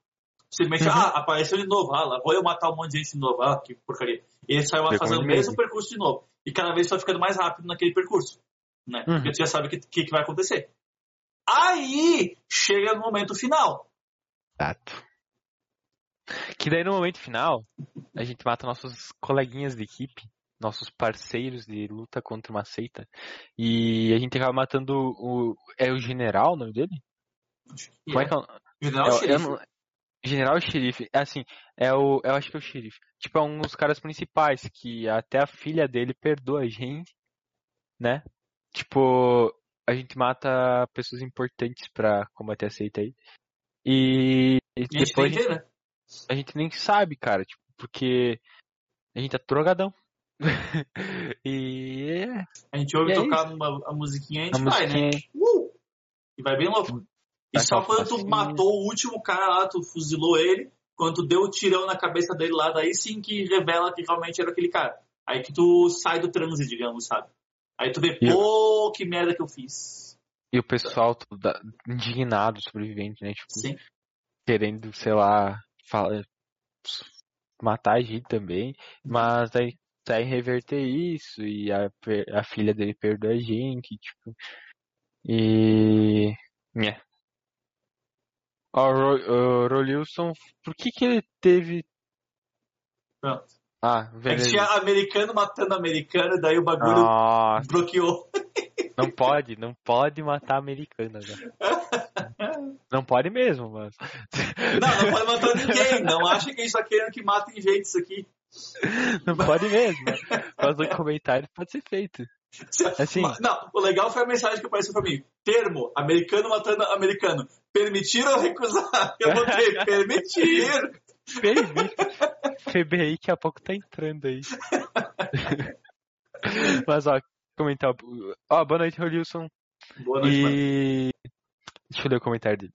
Simplesmente, Uhum. ah, apareceu de novo, ah, lá vou eu matar um monte de gente de novo, ah, que porcaria. E ele sai fazendo o mesmo percurso de novo. E cada vez tu vai ficando mais rápido naquele percurso, né? Uhum. Porque tu já sabe o que, que, que vai acontecer. Aí, chega no momento final. Exato. Que daí no momento final, a gente mata nossos coleguinhas de equipe, nossos parceiros de luta contra uma seita. E a gente acaba matando o. É o general o nome dele? Como é que é o General É Xerife. não- General Xerife, assim, é o, eu acho que é o xerife. Tipo, é um dos caras principais, que até a filha dele perdoa a gente, né? Tipo, a gente mata pessoas importantes pra combater a seita aí. E, e E a gente depois né? a gente nem sabe, cara, tipo, porque a gente tá drogadão. e é, A gente ouve E é tocar uma, a musiquinha e a a gente vai, né? musiquinha Uh! E vai bem louco. E só quando tu facinho. matou o último cara lá, tu fuzilou ele, quando tu deu o tirão na cabeça dele lá, daí sim que revela que realmente era aquele cara. Aí que tu sai do transe, digamos, sabe? Aí tu vê, pô, que merda que eu fiz. e o pessoal da- indignado, sobrevivente, né? Tipo, Sim. querendo, sei lá, fala- matar a gente também, mas aí sai reverter isso e a, a filha dele perdoa a gente, tipo, E. Nhé. Ó, o Ro- o Rolilson, por que que ele teve. Pronto. Ah, É que tinha americano matando americano, daí o bagulho Nossa, bloqueou. não pode, não pode matar americano, né? Não pode mesmo, mas. Não, não pode matar ninguém. Não acha que a gente tá querendo que matem gente isso aqui. Não pode mesmo. Mas o comentário pode ser feito. Assim. Não, o legal foi a mensagem que apareceu pra mim. Termo, americano matando americano. Permitir ou recusar? Eu botei, permitir. Permite. FBI daqui a pouco tá entrando aí. Mas ó, comentar. Ó, boa noite, Rolilson. Boa noite, mano. E. Deixa eu ler o comentário dele.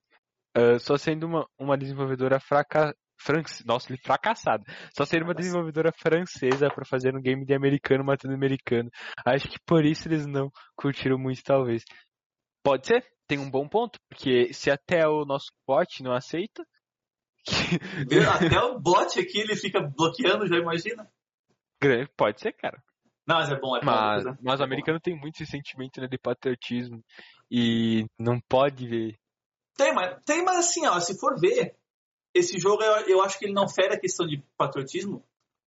Ah, só sendo uma, uma desenvolvedora fraca... France... Nossa, ele fracassado. Só sendo uma desenvolvedora francesa pra fazer um game de americano matando americano. Acho que por isso eles não curtiram muito, talvez. Pode ser, tem um bom ponto, porque se até o nosso bot não aceita. Viu? Até o bot aqui ele fica bloqueando, já imagina? Pode ser, cara. Não, mas é bom, é bom. Mas, né? mas É o americano tem muito esse sentimento né, de patriotismo. E não pode ver. bom. Tem, mas, tem, mas assim, ó, se for ver, esse jogo eu, eu acho que ele não fere a questão de patriotismo,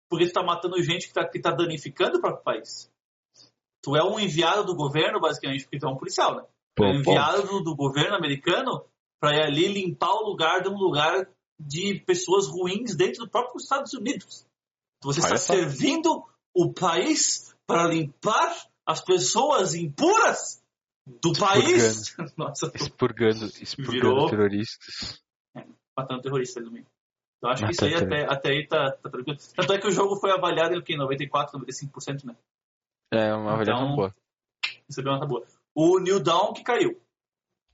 porque tu tá matando gente que tá, que tá danificando o próprio país. Tu é um enviado do governo, basicamente, porque tu é um policial, né? Tu é Bom, enviado do, do governo americano pra ir ali limpar o lugar de um lugar de pessoas ruins dentro do próprio Estados Unidos. Você Olha está só. servindo o país para limpar as pessoas impuras do país. Nossa, expurgando, expurgando Virou. terroristas. Matando terrorista ali no meio. Então acho que isso aí até, até aí tá, tá tranquilo. Tanto é que o jogo foi avaliado em o quê? 94, 95%, né? É uma avaliação Então, boa. Isso é uma nota boa. O New Dawn que caiu.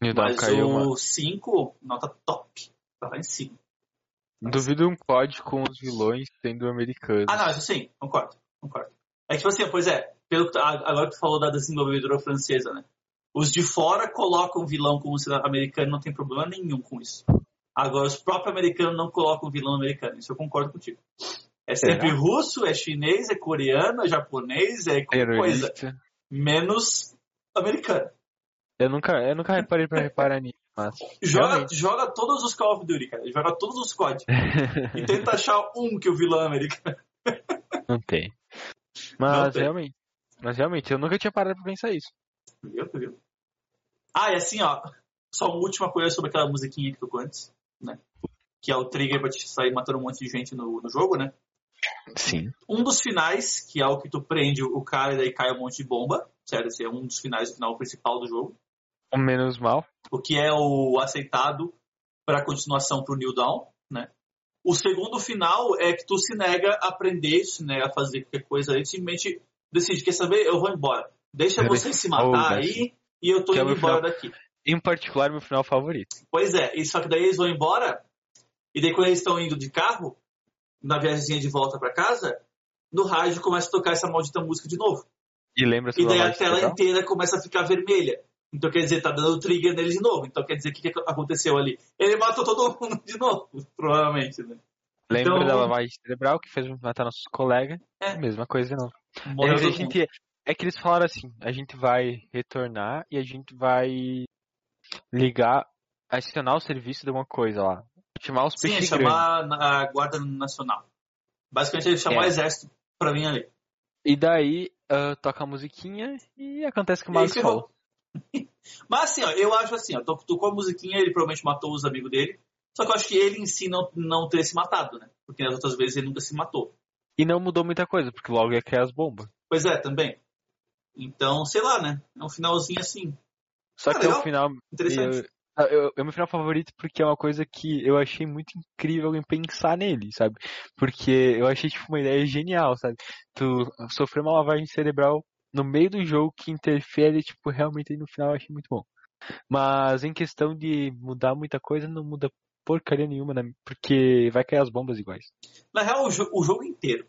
New Dawn mas caiu, o mano. 5, nota top. Tá lá em cima. Duvido um COD com os vilões sendo americanos. Ah, não, isso sim, concordo, concordo. É que, tipo assim, pois é, pelo que agora que tu falou da desenvolvedora francesa, né? Os de fora colocam o vilão como cidadão americano, não tem problema nenhum com isso. Agora, os próprios americanos não colocam o vilão americano, isso eu concordo contigo. É sempre Será? russo, é chinês, é coreano, é japonês, é coisa, menos americano. Eu nunca, eu nunca reparei pra reparar nisso, mas. Joga, realmente. joga todos os Call of Duty, cara. Joga todos os COD. e tenta achar um que o vilão é americano. Não tem. Não Mas tem. realmente. Mas realmente, eu nunca tinha parado pra pensar isso. Viu? Viu? Ah, e assim, ó, só uma última coisa sobre aquela musiquinha que tocou antes, né? Que é o trigger pra te sair matando um monte de gente no, no jogo, né? Sim. Um dos finais, que é o que tu prende o cara e daí cai um monte de bomba, sério, esse é um dos finais, o final principal do jogo. O menos mal. O que é o aceitado pra continuação pro New Dawn, né? O segundo final é que tu se nega a aprender, se nega a fazer qualquer coisa aí, simplesmente decide, quer saber? Eu vou embora. Deixa vocês se matar Oh, aí e eu tô indo embora final. daqui. Em particular, meu final favorito. Pois é, e só que daí eles vão embora, e daí quando eles estão indo de carro, na viagemzinha de volta pra casa, no rádio começa a tocar essa maldita música de novo. E lembra E daí a tela legal? inteira começa a ficar vermelha. Então quer dizer, tá dando trigger nele de novo. Então quer dizer, o que, que aconteceu ali? Ele matou todo mundo de novo, provavelmente, né? Lembra Então- da lavagem cerebral que fez matar nossos colegas? É. Mesma coisa não. Morreu É, gente, é que eles falaram assim, a gente vai retornar e a gente vai ligar, acionar o serviço de uma coisa lá. Chamar os Sim, peixes grandes. chamar na- a Guarda Nacional. Basicamente ele chamou É. o exército pra vir ali. E daí ah, toca a musiquinha e acontece que o Marcos falou. Mas assim, ó, eu acho assim, ó, to- tocou a musiquinha, ele provavelmente matou os amigos dele. Só que eu acho que ele em si não, não teria se matado, né? Porque nas outras vezes ele nunca se matou. E não mudou muita coisa, porque logo ia cair as bombas. Pois é, também. Então, sei lá, né? É um finalzinho assim, Só Ah, que é legal. o final. interessante. Eu, eu- é o meu final favorito porque é uma coisa que eu achei muito incrível em pensar nele, sabe? Porque eu achei tipo uma ideia genial, sabe? Tu sofrer uma lavagem cerebral no meio do jogo que interfere, tipo, realmente aí no final eu achei muito bom. Mas em questão de mudar muita coisa, não muda porcaria nenhuma, né? Porque vai cair as bombas iguais. Na real, o, jo- o jogo inteiro.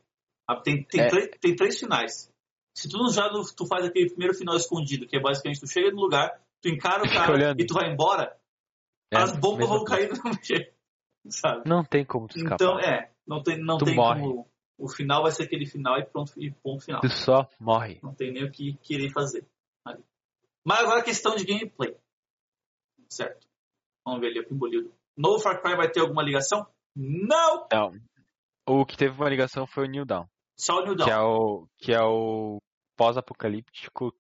ah, Tem, tem, É. três, tem três finais. Se tu já no- tu faz aquele primeiro final escondido, que é basicamente tu chega no lugar, tu encara o cara e tu vai embora, É, as bombas vão coisa. cair mesmo jeito. Sabe? Não tem como tu escapar. Então, é, não tem, não Tu tem morre. como. O final vai ser aquele final e pronto, e ponto final. Tu só morre. Não tem nem o que querer fazer. Mas agora a questão de gameplay. Certo. Vamos ver ali o Pimbolildo. No Far Cry vai ter alguma ligação? Não! Não. O que teve uma ligação foi o New Dawn, Só o New Dawn. que é o que é o pós-apocalíptico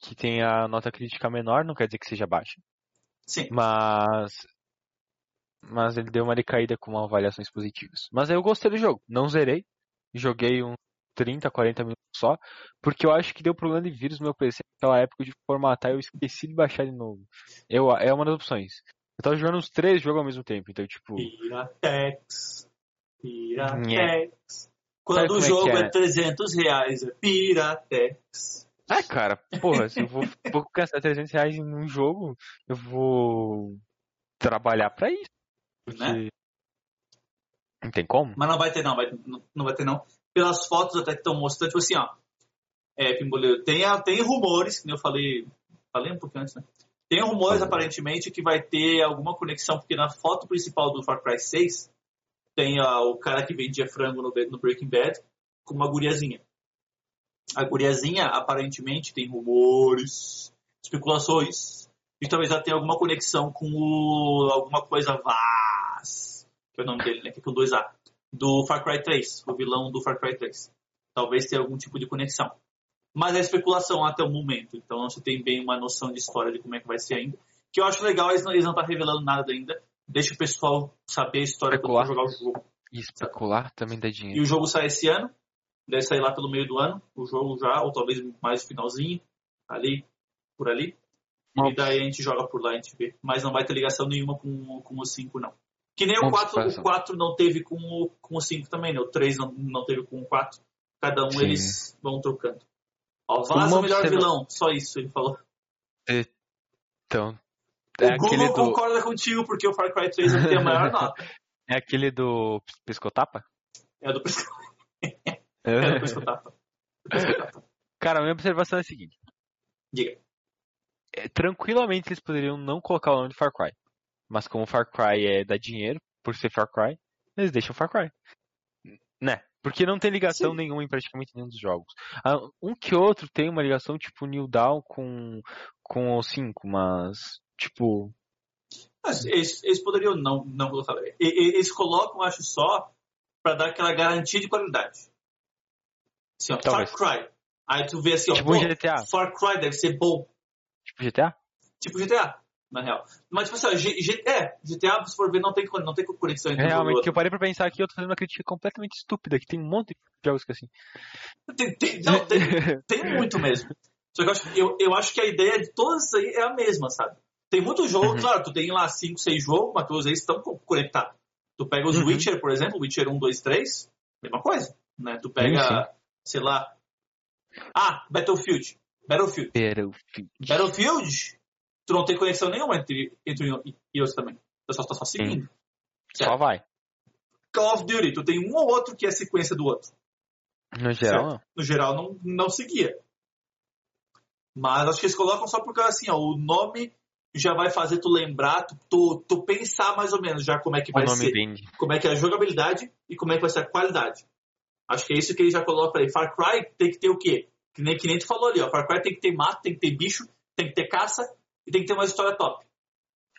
que tem a nota crítica menor, não quer dizer que seja baixa, Sim. mas mas ele deu uma decaída com avaliações positivas. Mas eu gostei do jogo, não zerei, joguei uns 30, 40 minutos só, porque eu acho que deu problema de vírus no meu PC naquela época de formatar e eu esqueci de baixar de novo. Eu, é uma das opções. Eu tava jogando uns três jogos ao mesmo tempo, então tipo, Piratex. Piratex. Quando Sabe o é jogo que é, é? 300 reais, é Piratex. Ah, cara, porra, se eu vou, vou gastar 300 reais em um jogo, eu vou trabalhar pra isso. Porque. Né? Não tem como? Mas não vai ter, não. Vai, não, não vai ter, não. Pelas fotos até que estão mostrando, tipo assim, ó. É, Pimboleiro, tem, tem rumores, que nem eu falei, falei um pouquinho antes, né? Tem rumores, aparentemente, que vai ter alguma conexão, porque na foto principal do Far Cry 6 tem ó, o cara que vendia frango no, no Breaking Bad com uma guriazinha. A guriazinha, aparentemente, tem rumores, especulações, e talvez ela tenha alguma conexão com o, alguma coisa Vaz, que é o nome dele, né? Que é com 2A, do Far Cry 3, o vilão do Far Cry 3. Talvez tenha algum tipo de conexão. Mas é especulação até o momento, então não se tem bem uma noção de história de como é que vai ser ainda. Que eu acho legal, eles não estão tá revelando nada ainda. Deixa o pessoal saber a história quando for Especular. jogar o jogo. E especular também dá E dinheiro. o jogo sai esse ano, deve sair lá pelo meio do ano, o jogo já, ou talvez mais no finalzinho, ali, por ali. E Ops. daí a gente joga por lá, a gente vê. Mas não vai ter ligação nenhuma com, com o 5, não. Que nem o Ops, 4, passa. o 4 não teve com o, com o 5 também, né? O 3 não, não teve com o 4. Cada um Sim. eles vão trocando. Ó, Vaz é o melhor observa- vilão, só isso ele falou. Então. O É Google aquele, do, concorda contigo porque o Far Cry 3 é o que tem a maior nota. é aquele do Pescotapa? É do pesco- é pescotapa. Do pescotapa. Cara, a minha observação é a seguinte. Diga. É, tranquilamente eles poderiam não colocar o nome de Far Cry. Mas como Far Cry é dá dinheiro, por ser Far Cry, eles deixam Far Cry. Né? Porque não tem ligação Sim. nenhuma em praticamente nenhum dos jogos. Ah, Um que outro tem uma ligação tipo New Dawn com, com o 5, mas tipo. Mas eles, eles poderiam não, não colocar. Eles colocam, acho, só pra dar aquela garantia de qualidade. Assim, ó, Talvez. Far Cry. Aí tu vê assim, ó, Tipo pô, GTA. Far Cry deve ser bom. Tipo GTA? Tipo GTA, na real. Mas, tipo assim, ó, G- é, GTA, se for ver, não tem, não tem conexão entre Realmente, que eu parei pra pensar aqui, eu tô fazendo uma crítica completamente estúpida, que tem um monte de jogos que assim. Tem, tem, não, tem, tem muito mesmo. Só que eu acho, eu, eu acho que a ideia de isso aí é a mesma, sabe? Tem muitos jogos, Uhum. claro, tu tem lá 5, 6 jogos, mas todos eles estão co- conectados. Tu pega os Uhum. Witcher, por exemplo, Witcher 1, 2, 3, mesma coisa. Né? Tu pega, Sim, sei lá. Ah, Battlefield. Battlefield. Battlefield. Battlefield, tu não tem conexão nenhuma entre, entre um e outro também. Tu só tá só seguindo. Só vai. Call of Duty, tu tem um ou outro que é sequência do outro. No geral, não. no geral não, não seguia. Mas acho que eles colocam só porque assim, ó, o nome já vai fazer tu lembrar, tu, tu, tu pensar mais ou menos já como é que O vai nome ser, vende. como é que é a jogabilidade e como é que vai ser a qualidade. Acho que é isso que ele já coloca aí. Far Cry tem que ter o quê? Que nem, que nem tu falou ali, ó. Far Cry tem que ter mato, tem que ter bicho, tem que ter caça e tem que ter uma história top.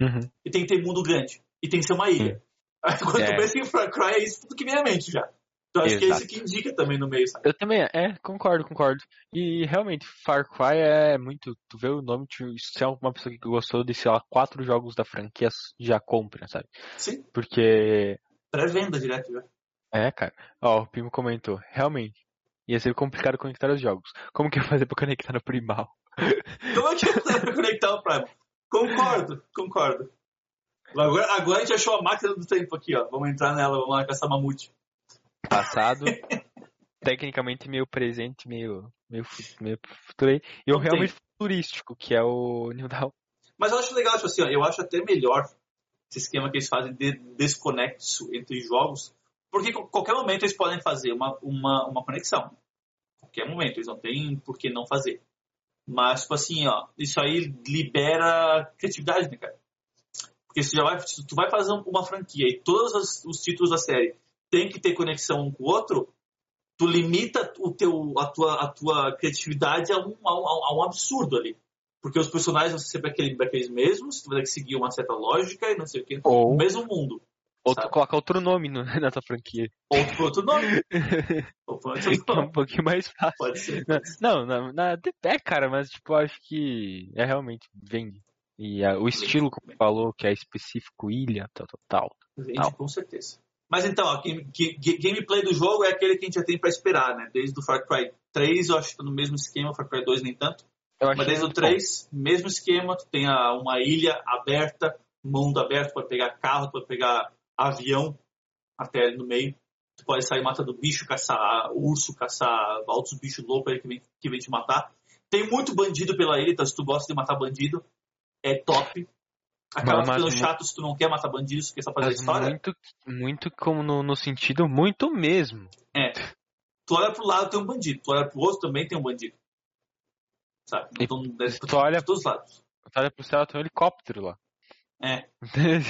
Uhum. E tem que ter mundo grande. E tem que ser uma ilha. Aí, quando É. tu pensa em Far Cry, é isso tudo que vem à mente já. Então acho que é Exato. isso que indica também no meio, sabe? Eu também, é, concordo, concordo. E realmente, Far Cry é muito. Tu vê o nome, tu, se é uma pessoa que gostou de, sei lá, quatro jogos da franquia, já compra, sabe? Sim, Porque. pré-venda direto já. É, cara. Ó, o Pimo comentou, realmente. Ia ser complicado conectar os jogos. Como que eu ia fazer pra conectar no primal? Como é que dá pra conectar o Prime? Concordo, concordo. Agora, agora a gente achou a máquina do tempo aqui, ó. Vamos entrar nela, vamos lá essa mamute. Passado, tecnicamente meio presente, meio, meio, meio futuro aí. E o tem. realmente futurístico, que é o New Dawn. Mas eu acho legal, tipo assim, ó, eu acho até melhor esse esquema que eles fazem de desconexo entre jogos, porque qualquer momento eles podem fazer uma, uma, uma conexão. Qualquer momento, eles não têm por que não fazer. Mas, tipo assim, ó, isso aí libera criatividade, né, cara? Porque se vai, se tu vai fazer uma franquia e todos os, os títulos da série tem que ter conexão um com o outro, tu limita o teu, a, tua, a tua criatividade a um, a, um, a um absurdo ali. Porque os personagens vão ser sempre aquele, aqueles mesmos, tu vai ter que seguir uma certa lógica e não sei o que. Ou- O mesmo mundo. Ou tu sabe? coloca outro nome no, na tua franquia. Ou por outro nome. Outro Que é um nome. pouquinho mais fácil. Pode ser. Não, não, na, na é, cara, mas tipo, acho que é realmente vende. E ah, o estilo, tu falou, que é específico, ilha, tal, tal, tal. Vende, Não. com certeza. Mas então, ó, que, que- que- gameplay do jogo é aquele que a gente já tem pra esperar, né? Desde o Far Cry 3, eu acho que tá no mesmo esquema, Far Cry 2 nem tanto. Mas desde o muito bom. 3, mesmo esquema, tu tem a- uma ilha aberta, mundo aberto, pode pegar carro, pode pegar avião até no meio. Tu pode sair matando bicho, caçar urso, caçar outros bichos loucos aí que vem, que vem te matar. Tem muito bandido pela ilha, então se tu gosta de matar bandido, é top. Acaba Mas- ficando chato se tu não quer matar bandido, se tu quer só fazer história. muito, muito como no, no sentido muito mesmo. É. Tu olha pro lado tem um bandido, tu olha pro outro também tem um bandido. Sabe? E Então, é, se tu olha- todos os lados. Tu olha pro céu, tem um helicóptero lá. É.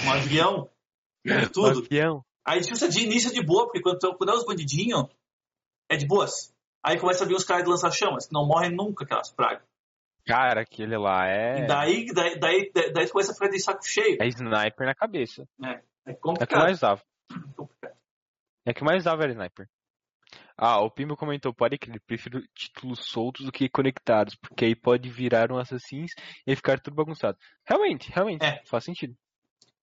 Um avião, tudo. Um avião. Aí tipo, de início é de boa, porque quando, quando é os bandidinhos, é de boas. Aí começa a vir os caras de lança-chamas, que não morrem nunca aquelas pragas. Cara, aquele lá é. E daí, daí, daí, daí, daí começa a ficar de saco cheio. É sniper na cabeça. É É o que complicado. mais dava. complicado. É o que mais dava era sniper. Ah, o Pimbo comentou, pode crer, prefiro títulos soltos do que conectados, porque aí pode virar um Assassins e ficar tudo bagunçado. Realmente, realmente, É. faz sentido.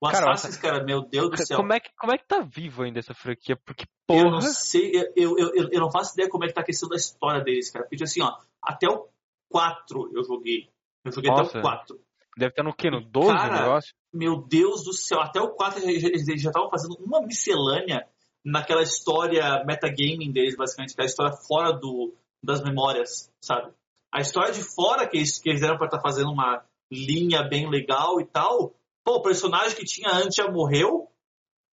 O Cara, Assassin's, cara, meu Deus do céu. Como é, que, como é que tá vivo ainda essa franquia? Porque, Eu porra, não sei, eu, eu, eu, eu não faço ideia como é que tá a questão da história deles, cara. Porque assim, ó, até o 4 eu joguei. Eu joguei até Nossa. o 4. deve estar no quê? No 12 Cara, o negócio? Meu Deus do céu, até o 4 eles já- estavam fazendo uma miscelânea naquela história metagaming deles, basicamente, aquela história fora do, das memórias, sabe? A história de fora que eles, que eles deram pra estar fazendo uma linha bem legal e tal. Pô, o personagem que tinha antes já morreu,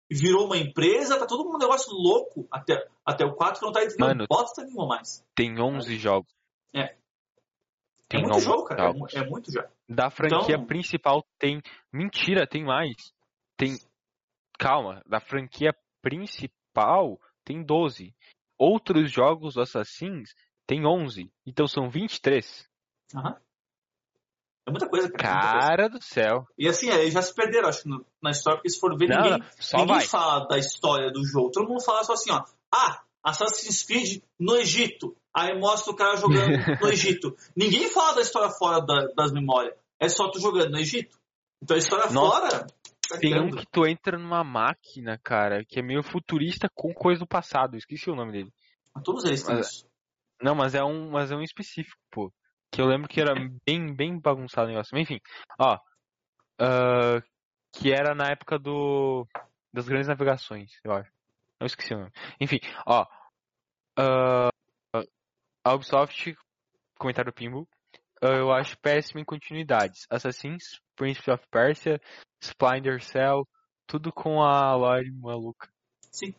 virou uma empresa, tá todo um negócio louco até, até o 4 que não tá entendendo bosta nenhuma mais. Tem 11 jogos. É. É Tem muito 11 jogo, cara. É jogos. É muito já. Da franquia Então- principal tem. Mentira, tem mais. Tem. Calma, da franquia principal tem 12. Outros jogos do Assassins tem 11. Então são 23. Aham. É muita coisa, cara. é muita coisa. Cara do céu. E assim, é, eles já se perderam, acho no- na história, porque se for ver, Não, ninguém, não, ninguém vai. fala da história do jogo. Todo mundo fala só assim, ó. Ah, Assassin's Creed no Egito. Aí mostra o cara jogando no Egito. Ninguém fala da história fora da- das memórias. É só tu jogando no Egito. Então a história Nossa, fora. tá Tem um que tu entra numa máquina, cara, que é meio futurista com coisa do passado. Esqueci o nome dele. Todos eles têm Mas- isso. Não, mas é um, mas é um específico, pô. Que eu lembro que era bem, bem bagunçado o negócio. Mas, Enfim, ó. ah, que era na época do das grandes navegações, eu acho. Eu esqueci o nome. Enfim, ó. ah, a Ubisoft, comentário Pimbo, ah, eu acho péssimo em continuidades. Assassins, Prince of Persia, Splinter Cell, tudo com a Lore maluca. Sim.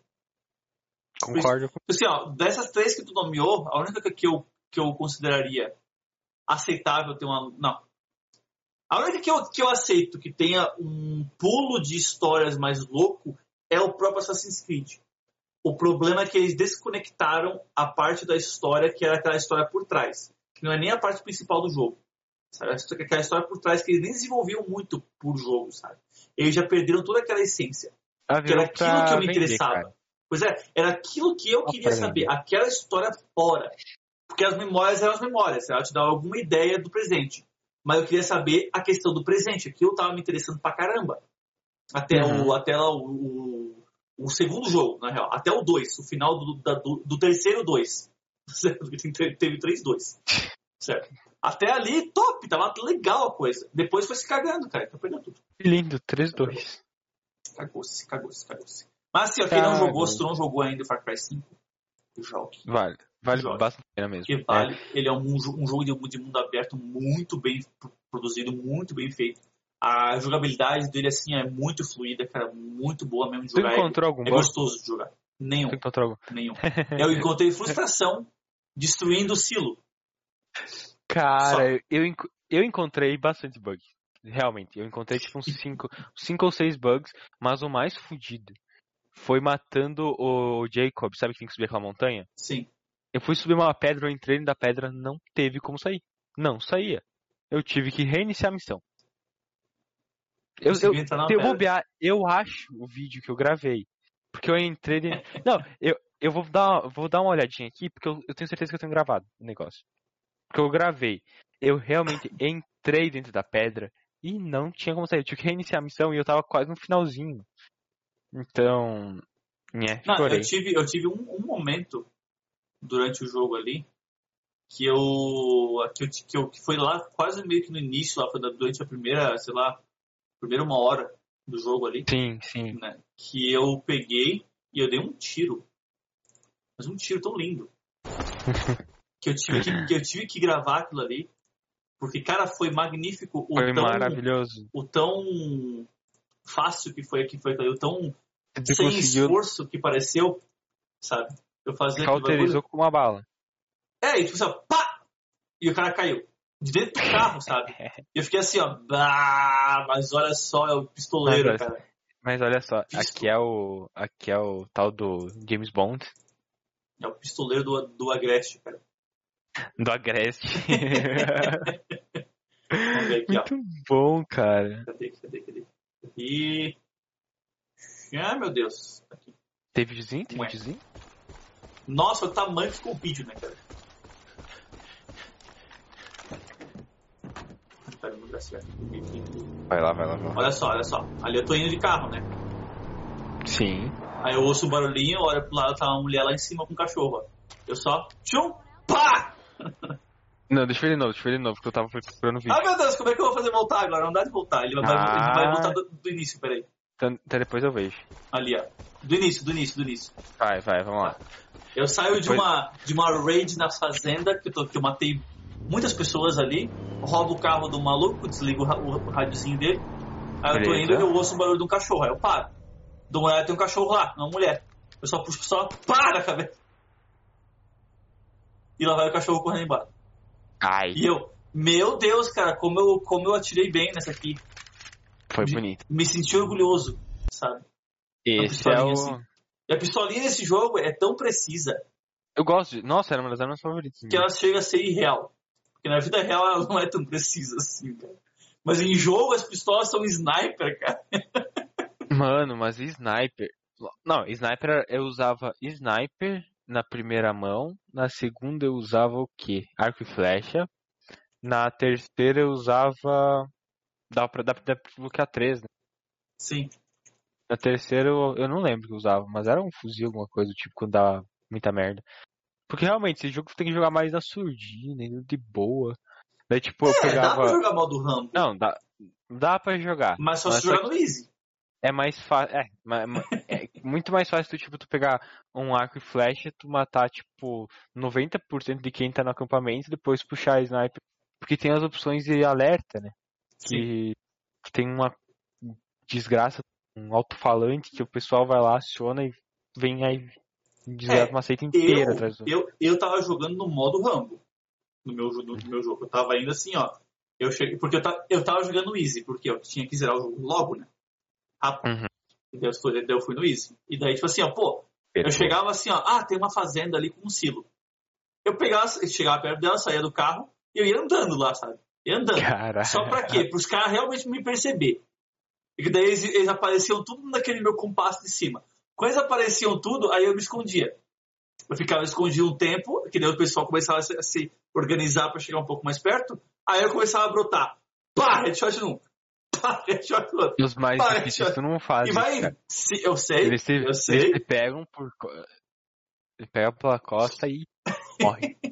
Concordo com Assim, ó, dessas três que tu nomeou, a única que eu, que eu consideraria aceitável ter uma. Não. A única que eu, que eu aceito que tenha um pulo de histórias mais louco é o próprio Assassin's Creed. O problema é que eles desconectaram a parte da história que era aquela história por trás. Que não é nem a parte principal do jogo. Sabe? Aquela história por trás que eles nem desenvolviam muito por jogo, sabe? Eles já perderam toda aquela essência. Ah, Que era aquilo que eu me vender, interessava. cara. Pois é, era aquilo que eu queria saber, aquela história fora. Porque as memórias eram as memórias, ela te dava alguma ideia do presente. Mas eu queria saber a questão do presente, aquilo tava me interessando pra caramba. Até, Uhum. o, até lá o, o, o segundo jogo, na real. Até o 2, o final do, da- do, do terceiro 2. Certo? Porque tem- Teve três 2. Certo? Até ali, top, tava legal a coisa. Depois foi se cagando, cara. Tá perdendo tudo. Que lindo, 3-2. Cagou-se, cagou-se, cagou-se. Mas assim, ó, quem não Cagou. jogou, se tu não jogou ainda o Far Cry 5, jogue. Vale, vale Joga. bastante a pena mesmo. que vale. Ele é um, um jogo de, de mundo aberto muito bem pro- produzido, muito bem feito. A jogabilidade dele, assim, é muito fluida, cara, muito boa mesmo de Tu jogar. É, encontrou algum é gostoso de jogar. Nenhum, Tu encontrou algum? nenhum. Eu encontrei frustração destruindo o silo. Cara, eu, eu encontrei bastante bugs. Realmente, eu encontrei tipo uns 5 cinco ou 6 bugs, mas o mais fudido foi matando o Jacob, sabe que tem que subir aquela montanha? Sim. Eu fui subir uma pedra, eu entrei dentro da pedra, não teve como sair. Não saía. eu tive que reiniciar a missão. Eu, eu, eu bobear, eu acho o vídeo que eu gravei. Porque eu entrei. Não, eu, eu vou, dar, vou dar uma olhadinha aqui, porque eu, eu tenho certeza que eu tenho gravado o negócio. Porque eu gravei. Eu realmente entrei dentro da pedra e não tinha como sair. Eu tive que reiniciar a missão e eu tava quase no finalzinho. Então. É, Não, eu tive, eu tive um, um momento durante o jogo ali que eu, que eu, que eu que foi lá quase meio que no início, lá foi durante a primeira, sei lá, primeira uma hora do jogo ali, Sim, sim. né? Que eu peguei e eu dei um tiro. Mas um tiro tão lindo. que eu tive que, que eu tive que gravar aquilo ali. Porque, cara, foi magnífico o Foi tão, maravilhoso. o tão fácil que foi que foi o tão Você sem conseguiu. esforço que pareceu, sabe? Eu fazia Cauterizou com uma bala. É, e tipo assim, ó, pá! E o cara caiu. De dentro do carro, sabe? E eu fiquei assim, ó, bah, mas olha só, é o pistoleiro, Mas, cara. Mas olha só, aqui é o. Aqui é o tal do James Bond. É o pistoleiro do, do Agreste, cara. Do Agreste. Vamos ver aqui, ó. Muito bom, cara. Cadê, cadê, cadê? Aqui. Ah, meu Deus. Aqui. Tem videozinho? Tem videozinho? Nossa, o tamanho que ficou o vídeo, né, cara? Vai lá, vai lá, vai lá. Olha só, olha só. Ali eu tô indo de carro, né? Sim. Aí eu ouço o barulhinho, olho pro lado, tá uma mulher lá em cima com um cachorro, ó. Eu só, tchum, pá! Não, deixa eu ver de novo, deixa eu ver de novo, porque eu tava procurando o vídeo. Ah, meu Deus, como é que eu vou fazer voltar agora? Não dá de voltar. Ele vai, Ah. ele vai voltar do, do início, peraí. Então, então depois eu vejo. Ali, ó. Do início, do início, do início. Vai, vai, vamos lá. Eu saio de Foi- uma, de uma raid na fazenda, que eu, tô- que eu matei muitas pessoas ali, roubo o carro do maluco, desligo o, o, o rádiozinho dele. Aí eu tô Beleza. indo e eu ouço o barulho de um cachorro. Aí eu paro. Dou uma olhada, tem um cachorro lá, uma mulher. Eu só puxo só, pá na cabeça. E lá vai o cachorro correndo embora. Ai, E eu, meu Deus, cara, como eu, como eu atirei bem nessa aqui. Foi de- bonito. Me senti orgulhoso, sabe? Esse é o. assim. E a pistolinha nesse jogo é tão precisa Eu gosto de. Nossa, era uma das armas favoritas. que ela chega a ser irreal. Porque na vida real ela não é tão precisa assim, cara. Mas em jogo as pistolas são sniper, cara. Mano, mas sniper. Não, sniper eu usava sniper na primeira mão, na segunda eu usava o quê? Arco e flecha. Na terceira eu usava. Dá pra, dá, pra- dá pra bloquear três, né? Sim. Na terceira eu, eu não lembro que eu usava, mas era um fuzil, alguma coisa, do tipo, quando dava muita merda. Porque realmente, esse jogo tem que jogar mais na surdina, indo de boa. Daí, tipo, eu É, dá pra pegava. jogar modo Rambo. Não, dá, dá pra jogar. Mas só Mas se jogar no Easy. É mais fácil. É, é muito mais fácil tu, tipo, tu pegar um arco e flecha, tu matar, tipo, 90% de quem tá no acampamento e depois puxar a sniper. Porque tem as opções de alerta, né? Que, que tem uma desgraça, um alto-falante que o pessoal vai lá, aciona e vem aí desgraça É, uma seita inteira Eu, atrás do. eu, eu tava jogando no modo Rambo. No meu, jo- no meu jogo. Eu tava indo assim, ó. Eu cheguei, porque eu tava, eu tava jogando Easy, porque eu tinha que zerar o jogo logo, né? Rápido. Uhum. Daí eu fui, daí eu fui no Easy. E daí, tipo assim, ó, pô, Eu chegava assim, ó, ah, tem uma fazenda ali com um silo. Eu pegava, chegava perto dela, saía do carro e eu ia andando lá, sabe? Ia andando. Cara. Só pra quê? Para os caras realmente me perceber. E que daí eles, eles apareciam tudo naquele meu compasso de cima. Quando eles apareciam tudo, aí eu me escondia. Eu ficava escondido um tempo, que daí o pessoal começava a se, a se organizar pra chegar um pouco mais perto. Aí eu começava a brotar. Pá, headshot num. Pá, headshot no outro. E os mais Vai, difíceis tu não faz. E vai, se, eu sei, Eles te, eu sei. eles pegam por. Eles pegam pela costa e morre.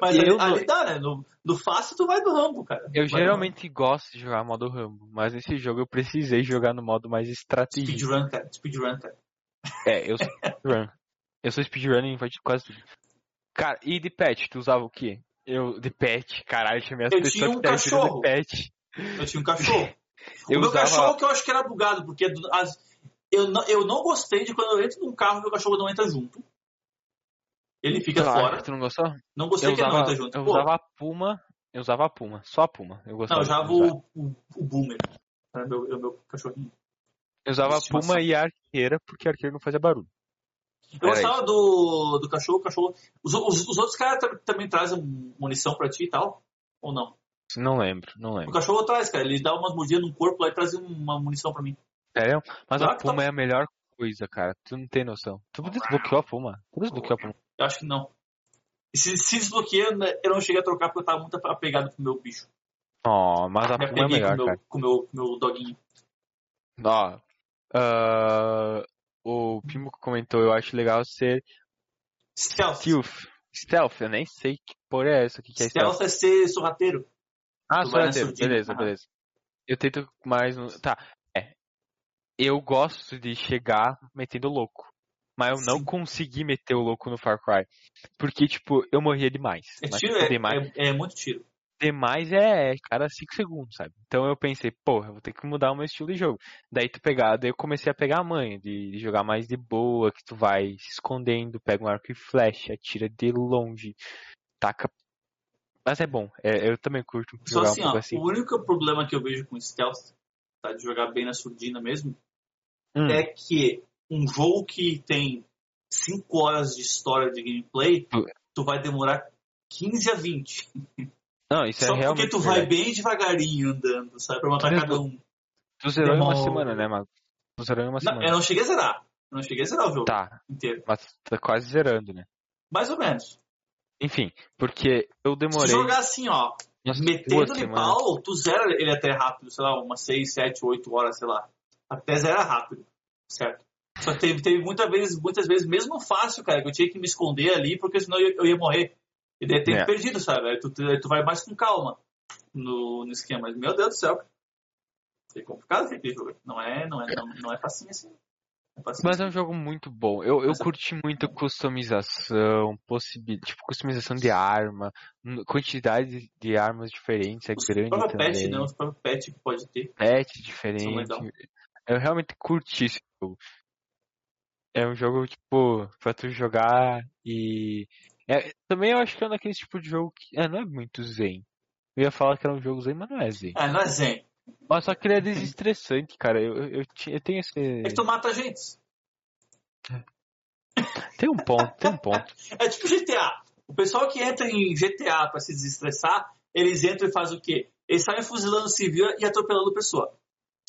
Mas E ali, eu, ali tá, né? No, no fácil tu vai do Rambo, cara. eu Vai geralmente gosto de jogar modo Rambo, mas nesse jogo eu precisei jogar no modo mais do estratégico. Speedrun, cara. Speedrun, cara. É, eu sou speedrun. Eu sou speedrunning em quase tudo. Cara, e de pet, tu usava o quê? Eu, de pet, caralho, tinha minhas Eu pessoas tinha um que cachorro. de pet. Eu tinha um cachorro. Eu o meu usava- cachorro que eu acho que era bugado, porque do- as- eu, não, eu não gostei de quando eu entro num carro e o cachorro não entra junto. Ele fica Claro, fora. Tu não gostou? Não gostei Eu que ele não usava, junto. eu Pô, usava a Puma, eu usava a Puma, só a Puma. Eu não, gostava eu de usava o, o, o Boomer. Era meu, é o meu cachorrinho. Eu usava a. Puma e a Arqueira, porque a Arqueira não fazia barulho. Eu Era gostava do, do cachorro, o cachorro. Os, os, os outros caras tam- também trazem munição pra ti e tal. Ou não? Não lembro, não O lembro. cachorro traz, cara. Ele dá umas mordidas no corpo lá e traz uma munição pra mim. Sério? Mas Claro a que tá- Puma é a melhor coisa, cara. Tu não tem noção. Tu desbloqueou a Puma? Tu desbloqueou a Puma? Eu acho que não. E se, se desbloqueia, né, eu não cheguei a trocar porque eu tava muito apegado com o meu bicho. Oh, mas a Puma é melhor, com cara. meu, com meu, com meu doguinho. Ó, ah, o Pimo comentou, eu acho legal ser Stealth. stealth. Stealth, eu nem sei que porra é essa, o que, que é stealth. Stealth é ser sorrateiro. Ah, sorrateiro, beleza, beleza. Eu tento mais no... Tá, é. Eu gosto de chegar metendo louco. Mas eu não Sim. consegui meter o louco no Far Cry. Porque, tipo, eu morria demais. É tiro, tipo, é, demais, é, é muito tiro. demais é cada 5 segundos, sabe? Então eu pensei, porra, eu vou ter que mudar o meu estilo de jogo. Daí tu pegar, daí eu comecei a pegar a manha de, de jogar mais de boa, que tu vai se escondendo, pega um arco e flecha, atira de longe, taca. Mas é bom, é, eu também curto Só assim, um ó, assim. o único problema que eu vejo com Stealth, tá, de jogar bem na surdina mesmo, Hum, é que um jogo que tem 5 horas de história de gameplay, Tu- vai demorar 15 a 20. Não, isso Só é realmente porque tu vai verdade. bem devagarinho andando, sabe? Pra matar Tu cada um. Tu zerou em uma semana, né, Mago? Tu zerou em uma Não, semana. eu não cheguei a zerar. Eu não cheguei a zerar o jogo Tá, inteiro. mas tá quase zerando, né? Mais ou menos. Enfim, porque eu Se demorei jogar assim, ó, umas duas metendo de semanas. pau, tu zera ele até rápido, sei lá, umas 6, 7, 8 horas, sei lá. Até zera rápido, certo? Só que teve, teve muita vez, muitas vezes, mesmo fácil, cara, que eu tinha que me esconder ali, porque senão eu ia, eu ia morrer. E daí é tempo É. perdido, sabe? Aí tu, tu, aí tu vai mais com calma no, no esquema. Mas, meu Deus do céu, cara. É complicado aquele jogo. Não é, não é, não, não é facinho assim. É facinho Mas é assim. um jogo muito bom. Eu, eu é- curti muito customização, possibil... tipo, customização de arma, quantidade de armas diferentes é Os grande próprios pet, também. né? Os próprios pet que pode ter. Pet diferente. Eu realmente curti esse jogo. É um jogo, tipo, pra tu jogar e. É, também eu acho que é um daqueles tipos de jogo que. É, não é muito zen. Eu ia falar que era um jogo zen, mas não é zen. Ah, não é zen. Mas só que ele é desestressante, cara. Eu, eu, eu, eu tenho esse. É que tu mata gente. Tem um ponto, tem um ponto. É tipo GTA. O pessoal que entra em GTA pra se desestressar, eles entram e fazem o quê? Eles saem fuzilando civil e atropelando pessoa.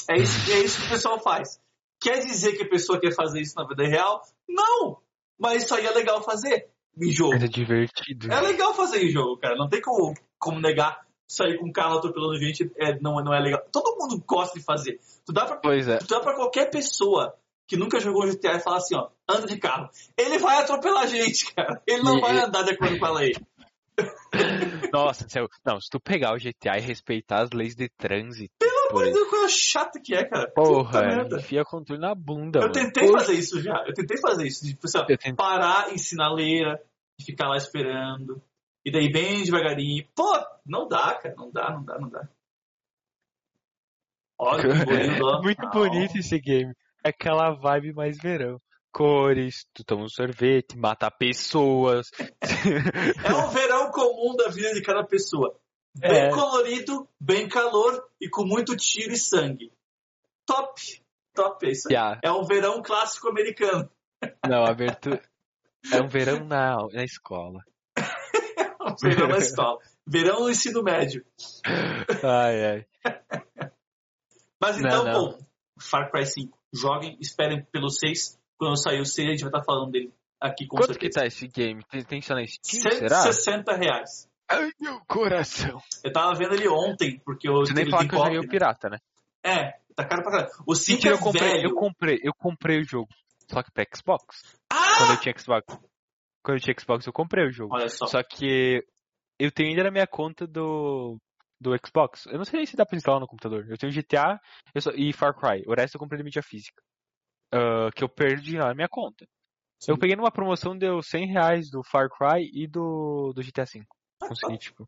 É isso, é isso que o pessoal faz. Quer dizer que a pessoa quer fazer isso na vida real? Não! Mas isso aí é legal fazer em jogo. É divertido. É legal fazer em jogo, cara. Não tem como, como negar sair com um carro atropelando gente é, não, não é legal. Todo mundo gosta de fazer. Tu dá pra Pois é. Tu dá pra qualquer pessoa que nunca jogou GTA e falar assim, ó, anda de carro. Ele vai atropelar a gente, cara. Ele não E- vai andar de acordo com a lei. Nossa, se eu- não, se tu pegar o GTA e respeitar as leis de trânsito, por coisa chata que é, cara. Porra, enfia controle na bunda, Eu mano. tentei fazer isso já. Eu tentei fazer isso. Tipo assim, ó, tentei- parar em sinaleira e ficar lá esperando. E daí bem devagarinho. Pô, não dá, cara. Não dá, não dá, não dá. Olha que bonito, ó. Muito bonito esse game. É aquela vibe mais verão. Cores, tu toma um sorvete, mata pessoas. É um verão comum da vida de cada pessoa. Bem É. colorido, bem calor e com muito tiro e sangue. Top! Top, é isso aí. Yeah. É um verão clássico americano. Não, abertura. É um verão na, na escola. Um verão na escola. Verão no ensino médio. Ai, ai. Mas Não, então, não. bom, Far Cry 5. Joguem, esperem pelo 6. Quando sair o 6, a gente vai estar falando dele aqui com Quanto que certeza. tá esse game? Tem, tem só na Steam, será? 160 reais. Ai, meu coração. Eu tava vendo ele ontem, porque eu Tu nem fala tem que eu joguei o pirata, né? É, tá caro pra caralho. O 5 Mentira, é eu comprei, velho. eu comprei, eu comprei o jogo. Só que pra Xbox. Ah! Quando eu tinha Xbox. Quando eu tinha Xbox, eu comprei o jogo. Olha só. Só que eu tenho ainda na minha conta do, do Xbox. Eu não sei nem se dá pra instalar no computador. Eu tenho GTA eu só- e Far Cry. O resto eu comprei de mídia física. Ah, que eu perdi lá na minha conta. Eu peguei numa promoção, deu 100 reais do Far Cry e do, do GTA V. Consegui, tipo.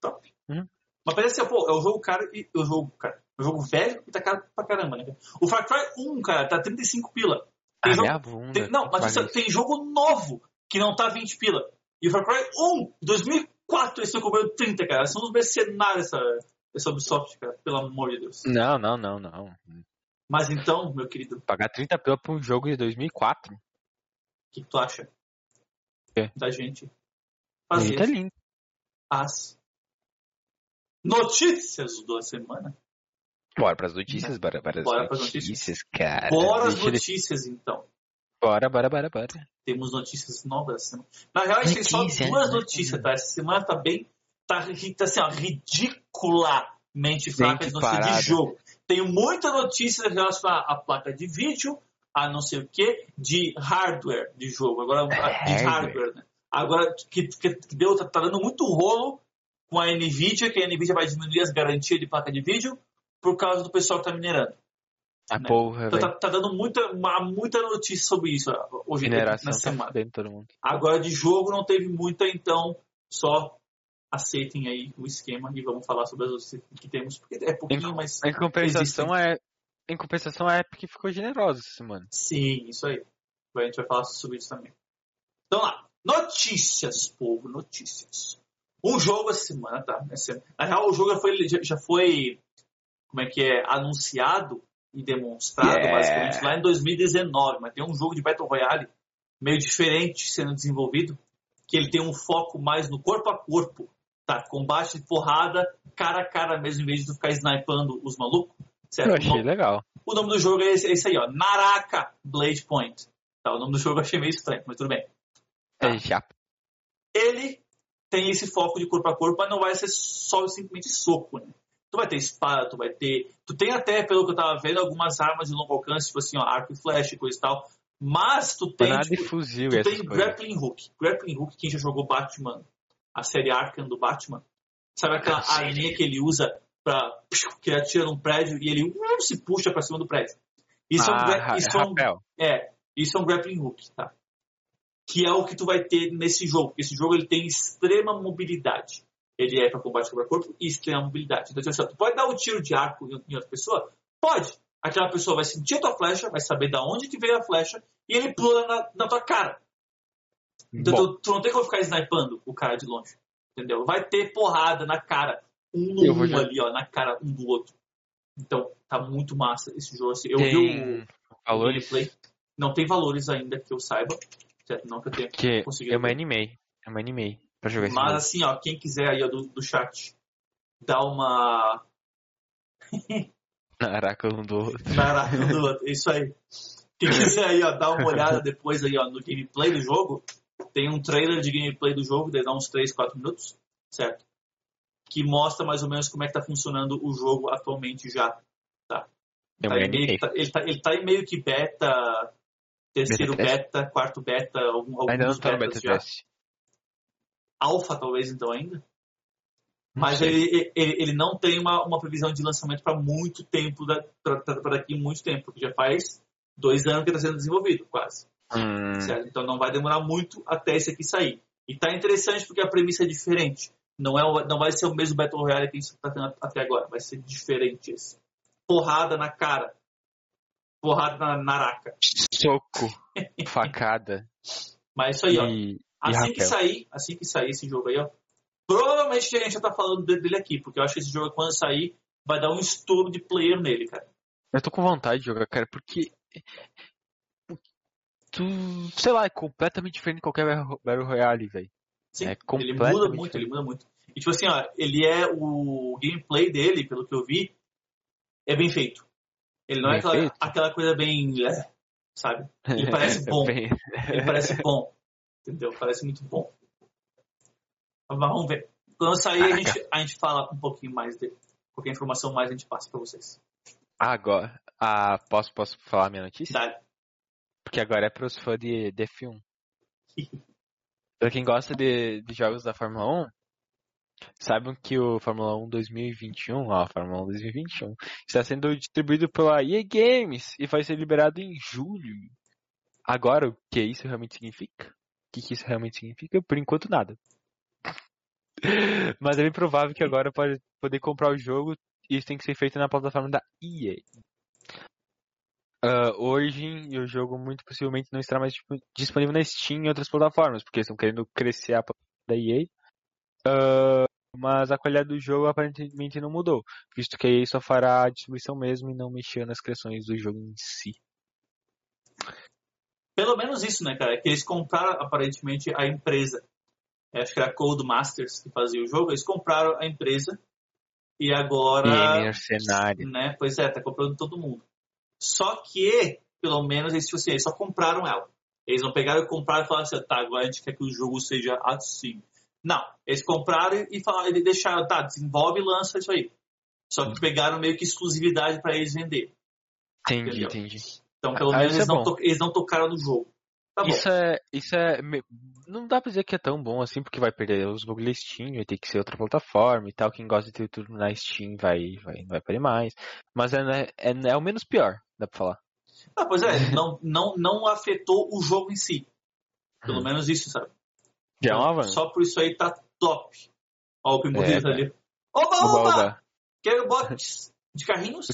Top. Uhum. Mas parece assim, pô, é o jogo caro e o jogo, cara, é um jogo velho e tá caro pra caramba, né? O Far Cry 1, cara, tá 35 pila. Tem Ah, jogo- minha bunda. tem- não, mas tem jogo novo que não tá 20 pila. E o Far Cry 1, 2004, eles estão cobrando 30, cara. São uns mercenários essa, essa Ubisoft, cara, pelo amor de Deus. Não, não, não, não. Mas então, meu querido, o Pagar 30 pila pra um jogo de 2004? que, que tu acha? quê? Da gente fazer Tá lindo. As Notícias da semana. Bora pras notícias, bora para as Bora pras notícias, notícias. cara. Bora as notícias, então. Bora, bora, bora, bora. Temos notícias novas essa semana. Na real, a gente tem só duas né? notícias, tá? Essa semana tá bem. Tá, tá assim, ó, ridiculamente fraca de Gente notícia parada. de jogo. Tenho muita notícia relacionada à placa de vídeo, a não sei o que, de hardware de jogo. Agora, de Hardware. hardware, né? Agora, que, que, que deu, tá, tá dando muito rolo com a Nvidia, que a Nvidia vai diminuir as garantias de placa de vídeo por causa do pessoal que tá minerando. A Né? porra, Então tá, tá dando muita, muita notícia sobre isso ó, hoje Mineração na tá semana. Agora de jogo não teve muita, então só aceitem aí o esquema e vamos falar sobre as notícias que temos, porque é pouquinho, mas Em compensação, é... Em compensação, a Epic ficou generosa essa semana. sim, isso aí. A gente vai falar sobre isso também. Então lá, notícias, povo, notícias. Um jogo essa semana, tá? Na real, o jogo já foi, já, foi como é que é, anunciado e demonstrado, Yeah. basicamente, lá em 2019, mas tem um jogo de Battle Royale meio diferente sendo desenvolvido, que ele tem um foco mais no corpo a corpo, tá? Combate de porrada, cara a cara mesmo, em vez de tu ficar snipando os malucos, certo? Eu achei legal. O nome do jogo é esse, é esse aí, ó. Naraka Blade Point. Tá, o nome do jogo eu achei meio estranho, mas tudo bem. Tá. É já. Ele tem esse foco de corpo a corpo, mas não vai ser só simplesmente soco, né? Tu vai ter espada, tu vai ter. Tu tem até, pelo que eu tava vendo, algumas armas de longo alcance, tipo assim, ó, arco e flecha e coisa e tal. Mas tu tem. Nada tipo, de fuzil tu tem coisas. grappling hook. Grappling hook, quem já jogou Batman, a série Arkham do Batman, sabe aquela Sim. arminha que ele usa pra. que ele atira num prédio e ele uh, se puxa pra cima do prédio. Isso é um, ah, isso é um é, isso é um grappling hook, tá? Que é o que tu vai ter nesse jogo. Esse jogo ele tem extrema mobilidade. Ele é para combate corpo a corpo e extrema mobilidade. Então, assim, tu pode dar um tiro de arco em outra pessoa? Pode. Aquela pessoa vai sentir a tua flecha, vai saber da onde que veio a flecha e ele pula na, na tua cara. Então tu, tu não tem como ficar snipando o cara de longe. Entendeu? Vai ter porrada na cara. Um no um já- ali, ó, na cara um do outro. Então, tá muito massa esse jogo. Assim. Eu vi o, tem valores gameplay. Não tem valores ainda que eu saiba. Não que eu tenha que conseguido. eu me animei. Eu me animei pra jogar esse Mas jogo. assim, ó, quem quiser aí ó, do, do chat dar uma. Caraca, um do outro. Caraca, do outro. Isso aí. Quem quiser aí, ó, dar uma olhada depois aí, ó, no gameplay do jogo, tem um trailer de gameplay do jogo, deve dar uns 3, 4 minutos, certo? Que mostra mais ou menos como é que tá funcionando o jogo atualmente já. Tá em meio, animei. tá- ele, tá, ele tá em meio que beta, terceiro Beta beta, quarto beta, algum, alguns Ainda não tá betas beta já. test. Alpha talvez então ainda. Não Mas ele, ele, ele não tem uma, uma previsão de lançamento para muito tempo, para daqui muito tempo, porque já faz dois anos que está sendo desenvolvido, quase. Hum? Então não vai demorar muito até esse aqui sair. E tá interessante porque a premissa é diferente. Não, é, não vai ser o mesmo Battle Royale que a gente está tendo até agora, vai ser diferente esse. Porrada na cara. Porrada na naraca. soco, facada Mas isso aí, ó. e, e Assim que sair, assim que sair esse jogo aí, ó. Provavelmente a gente já tá falando de- dele aqui, porque eu acho que esse jogo, quando sair, vai dar um estouro de player nele, cara. Eu tô com vontade de jogar, cara, porque. Tu, sei lá, é completamente diferente de qualquer Battle- Royale, velho. Sim, É ele muda muito, diferente. ele muda muito. E tipo assim, ó, ele é o gameplay dele, pelo que eu vi, é bem feito. Ele não é aquela, aquela coisa bem, é, sabe? Ele parece bom. Bem- Ele parece bom. Entendeu? Parece muito bom. Mas vamos ver. Quando sair, a gente, a gente fala um pouquinho mais dele. Qualquer informação mais a gente passa pra vocês. Agora, ah, posso, posso falar minha notícia? Dá. Porque agora é pros fãs de, de F1. pra quem gosta de, de jogos da Fórmula 1, saibam que o Fórmula 1 2021, ó, Fórmula 1 2021, está sendo distribuído pela EA Games e vai ser liberado em julho. Agora, o que isso realmente significa? O que, isso realmente significa? Por enquanto, nada. Mas é bem provável que agora pode poder comprar o jogo isso tem que ser feito na plataforma da EA. Ah, hoje o jogo muito possivelmente não estará mais dispo- disponível na Steam e outras plataformas, porque eles estão querendo crescer a plataforma da EA. Ah, mas a qualidade do jogo aparentemente não mudou, visto que a EA só fará a distribuição mesmo e não mexer nas criações do jogo em si. Pelo menos isso, né, cara? É que eles compraram aparentemente a empresa. É, acho que era a Code Masters que fazia o jogo. Eles compraram a empresa E agora. E mercenário. né? Pois é, tá comprando todo mundo. Só que, pelo menos, eles, tipo assim, eles só compraram ela. Eles não pegaram e compraram e falaram assim, tá, agora a gente quer que o jogo seja assim. Não, eles compraram e falaram, eles deixaram, tá, desenvolve e lança isso aí. Só que pegaram meio que exclusividade para eles vender. Entendi, Entendeu? entendi. Então, pelo Ah, menos, isso eles é não, eles não tocaram no jogo. Tá bom. Isso é, isso é, não dá pra dizer que é tão bom assim, porque vai perder os bagulho da Steam, vai ter que ser outra plataforma e tal. Quem gosta de ter tudo na Steam vai, vai, vai perder mais. Mas é, né, é, é o menos pior, dá pra falar. Ah, pois é, não, não, não afetou o jogo em si. Pelo Hum. menos isso, sabe? Já é um Então, avanço. Só por isso aí tá top. Ó, o Pimbuíza É, ali. Oba, Oba, oba! Quero bots de carrinhos,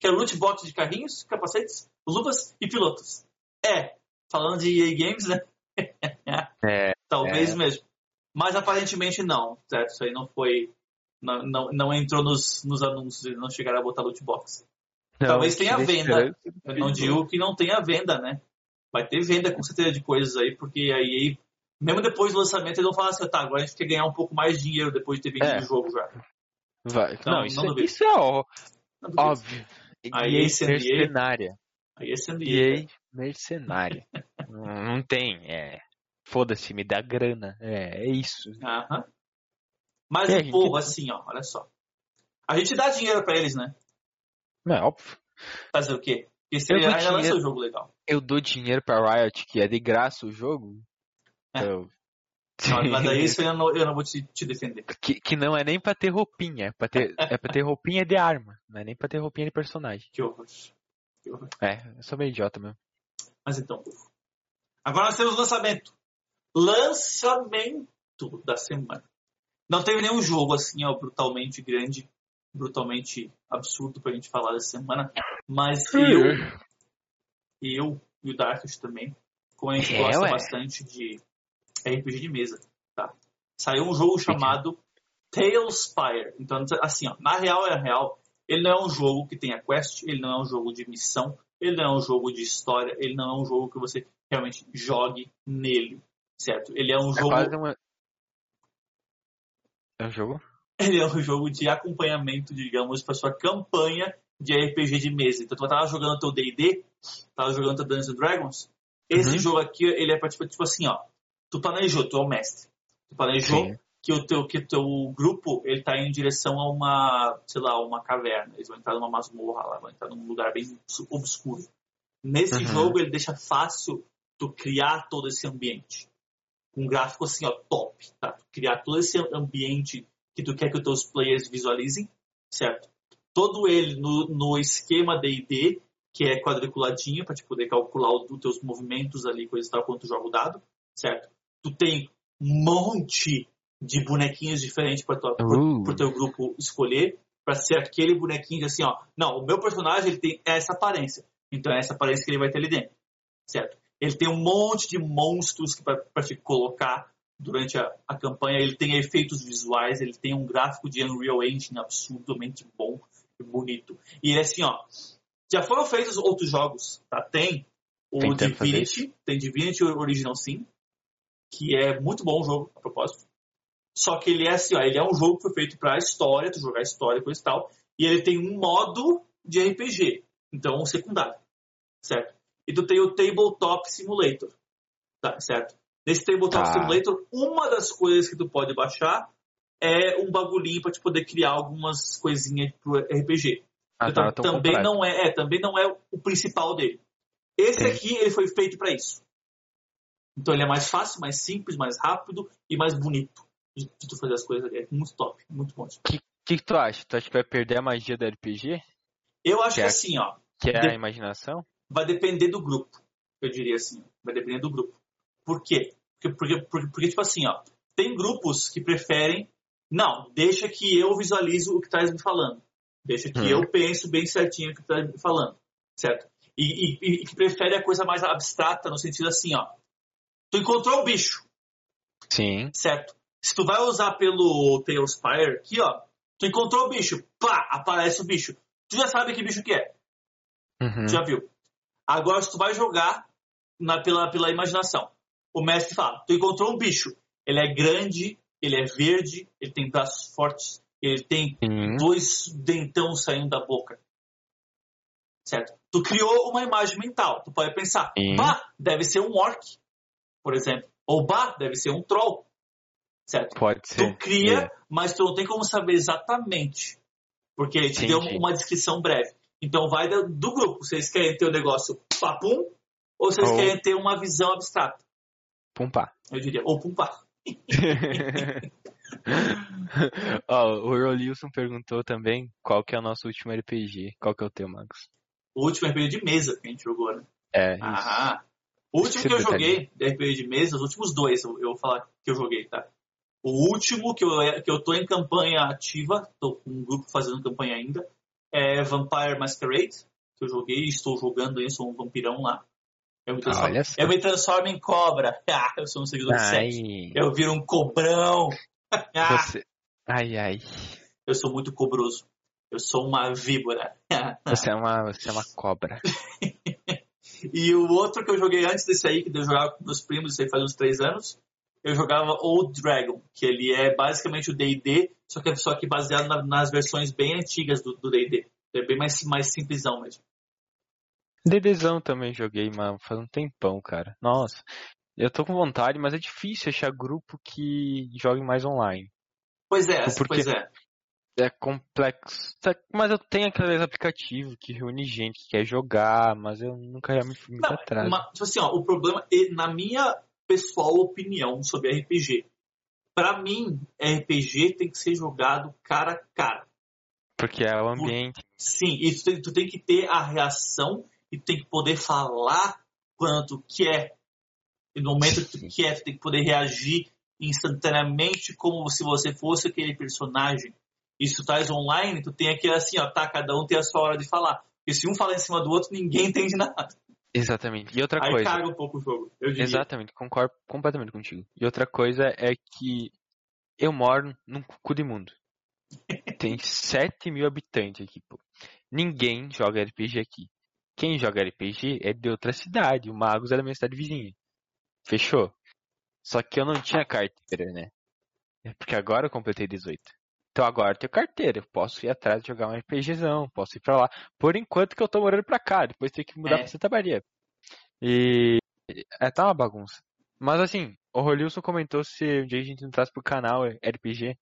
quero loot bots de carrinhos, capacetes, luvas e pilotos. É, falando de EA Games, né? É, Talvez É. mesmo. Mas aparentemente não, certo? Isso aí não foi. Não, não, não entrou nos, nos anúncios, eles não chegaram a botar loot box. não, Talvez tenha venda. Eu não digo que não tenha venda, né? Vai ter venda com certeza de coisas aí, porque aí, mesmo depois do lançamento, eles vão falar assim, tá, agora a gente quer ganhar um pouco mais de dinheiro depois de ter vendido É. o jogo já. Vai. Não, Não, não isso, duvido. isso é ó- Não duvido. óbvio. Aí, EA, mercenária. Aí é EA mercenária. não, não tem, é. Foda-se, me dá grana. É, é isso. Aham. Mas É, o a gente- povo, assim, ó, olha só. A gente dá dinheiro pra eles, né? Não é óbvio. Fazer o quê? Porque se Eu ele dou ainda lança dinheiro. o jogo legal. Eu dou dinheiro pra Riot, que é de graça o jogo. É. Não, mas daí isso eu não, eu não vou te, te defender. que, que não é nem pra ter roupinha, é pra ter, é pra ter roupinha de arma, não é nem pra ter roupinha de personagem. Que horror. Que horror. É, eu sou meio idiota mesmo. Mas então. Agora nós temos o lançamento. Lançamento da semana. Não teve nenhum jogo assim, ó, brutalmente grande, brutalmente absurdo pra gente falar dessa semana. Mas eu, eu e o Darkest também, como a gente É, gosta ué. bastante de RPG de mesa, tá? Saiu um jogo chamado Tailspire. Então, assim, ó, na real é real. Ele não é um jogo que tenha quest, ele não é um jogo de missão, ele não é um jogo de história, ele não é um jogo que você realmente jogue nele, certo? Ele é um É jogo, quase uma. É um jogo? ele é um jogo de acompanhamento, digamos, para sua campanha de RPG de mesa. Então, tu tava jogando teu D&D, tava jogando teu Dungeons and Dragons, esse Uhum. jogo aqui, ele é pra, tipo, tipo assim, ó, tu planejou, tu é o mestre, tu planejou Sim. que o teu que teu grupo ele tá em direção a uma, sei lá, uma caverna. Eles vão entrar numa masmorra lá, vão entrar num lugar bem obscuro. Nesse Uhum. jogo ele deixa fácil tu criar todo esse ambiente. Um gráfico assim, ó, top, tá? Tu criar todo esse ambiente que tu quer que os teus players visualizem, certo? Todo ele no, no esquema D&D, que é quadriculadinho, para te poder calcular os teus movimentos ali, coisa e tal, quando tu joga o dado, certo? Tu tem um monte de bonequinhos diferentes para Uh. o teu grupo escolher, para ser aquele bonequinho de assim, ó, não, o meu personagem ele tem essa aparência, então é essa aparência que ele vai ter ali dentro, certo? Ele tem um monte de monstros para te colocar durante a, a campanha, ele tem efeitos visuais, ele tem um gráfico de Unreal Engine absurdamente bom e bonito. E é assim, ó, já foram feitos outros jogos, tá? Tem o fazer Divinity, tem Divinity Original Sin, que é muito bom o jogo, a propósito. Só que ele é assim, ó, ele é um jogo que foi feito pra história, tu jogar história e coisa e tal, e ele tem um modo de RPG, então um secundário, certo? E tu tem o Tabletop Simulator, tá, certo? Nesse Tabletop Tá. Simulator, uma das coisas que tu pode baixar é um bagulhinho pra te poder criar algumas coisinhas pro RPG. Ah, Então, tá, também completo. não é, é, também não é o principal dele. Esse Sim. aqui ele foi feito para isso. Então ele é mais fácil, mais simples, mais rápido e mais bonito de, de tu fazer as coisas. É muito top, muito bom. O que, que tu acha? Tu acha que vai perder a magia do RPG? Eu acho que Certo. assim, ó, Que é a imaginação? vai depender do grupo. Eu diria assim, vai depender do grupo. Por quê? Porque, porque, porque, porque, tipo assim, ó, tem grupos que preferem, não, deixa que eu visualizo o que estás me falando. Deixa que Hum. eu penso bem certinho o que estás me falando, certo? E, e- e que prefere a coisa mais abstrata no sentido assim, ó, tu encontrou o bicho, Sim. certo? Se tu vai usar pelo Tailspire aqui, ó, tu encontrou o bicho, pá, aparece o bicho. Tu já sabe que bicho que é. Uhum. Tu já viu. Agora, se tu vai jogar na- pela, pela imaginação, o mestre fala: tu encontrou um bicho. Ele é grande, ele é verde, ele tem braços fortes, Ele tem Sim. dois dentão saindo da boca. Certo? Tu criou uma imagem mental. Tu pode pensar, Sim. bah, deve ser um orc, por exemplo. Ou bah, deve ser um troll. Certo? Pode ser. Tu cria, É. mas tu não tem como saber exatamente. Porque ele te deu uma descrição breve. Então vai do, grupo. Vocês querem ter o negócio papum ou vocês Ou- querem ter uma visão abstrata? Pum pá. Eu diria, ou pum pá. Ó, o Rolilson perguntou também qual que é o nosso último RPG. Qual que é o teu, Marcos? O último RPG de mesa que a gente jogou, né? É, isso. Ah, o último que eu detalhe. joguei de RPG de mesa, os últimos dois eu, eu vou falar que eu joguei, tá? O último que eu, que eu tô em campanha ativa, tô com um grupo fazendo campanha ainda, é Vampire Masquerade, que eu joguei e estou jogando aí, sou um vampirão lá. Eu me transformo, eu me transformo em cobra. Ah, eu sou um seguidor de Ai, sete. Eu viro um cobrão. Ah, você... Ai, ai. eu sou muito cobroso. Eu sou uma víbora. Você é uma, você é uma cobra. E o outro que eu joguei antes desse aí, que eu jogava com meus primos, isso aí faz uns três anos, eu jogava Old Dragon, que ele é basicamente o D&D, só que, só que baseado na- nas versões bem antigas do D&D. É bem mais, mais simplesão mesmo. DDzão também joguei, mano, faz um tempão, cara. Nossa, eu tô com vontade, mas é difícil achar grupo que jogue mais online. Pois é, Porque- pois é. É complexo. Mas eu tenho aqueles aplicativos que reúne gente que quer jogar, mas eu nunca realmente fui muito Não, atrás. tipo assim, ó, o problema, na minha pessoal opinião sobre RPG, pra mim, RPG tem que ser jogado cara a cara. Porque é o ambiente. Sim, e tu tem, tu tem que ter a reação e tu tem que poder falar quando tu quer. E no momento que tu quer, tu tem que poder reagir instantaneamente como se você fosse aquele personagem. E se tu traz online, tu tem aquele assim, ó, tá, cada um tem a sua hora de falar. Porque se um fala em cima do outro, ninguém entende nada. Exatamente. E outra Aí coisa. caga um pouco o jogo. Exatamente, concordo completamente contigo. E outra coisa é que eu moro num cu de mundo. Tem 7 mil habitantes aqui, pô. Ninguém joga RPG aqui. Quem joga RPG é de outra cidade. O Magos é da minha cidade vizinha. Fechou? Só que eu não tinha carteira, né? É Porque agora eu completei 18. Então agora eu tenho carteira. Eu posso ir atrás de jogar um RPGzão. Posso ir pra lá. Por enquanto que eu tô morando pra cá. Depois tenho que mudar É. pra Santa Maria. E. É, tá uma bagunça. Mas assim, o Rolilson comentou se um dia a gente entrasse pro canal RPG.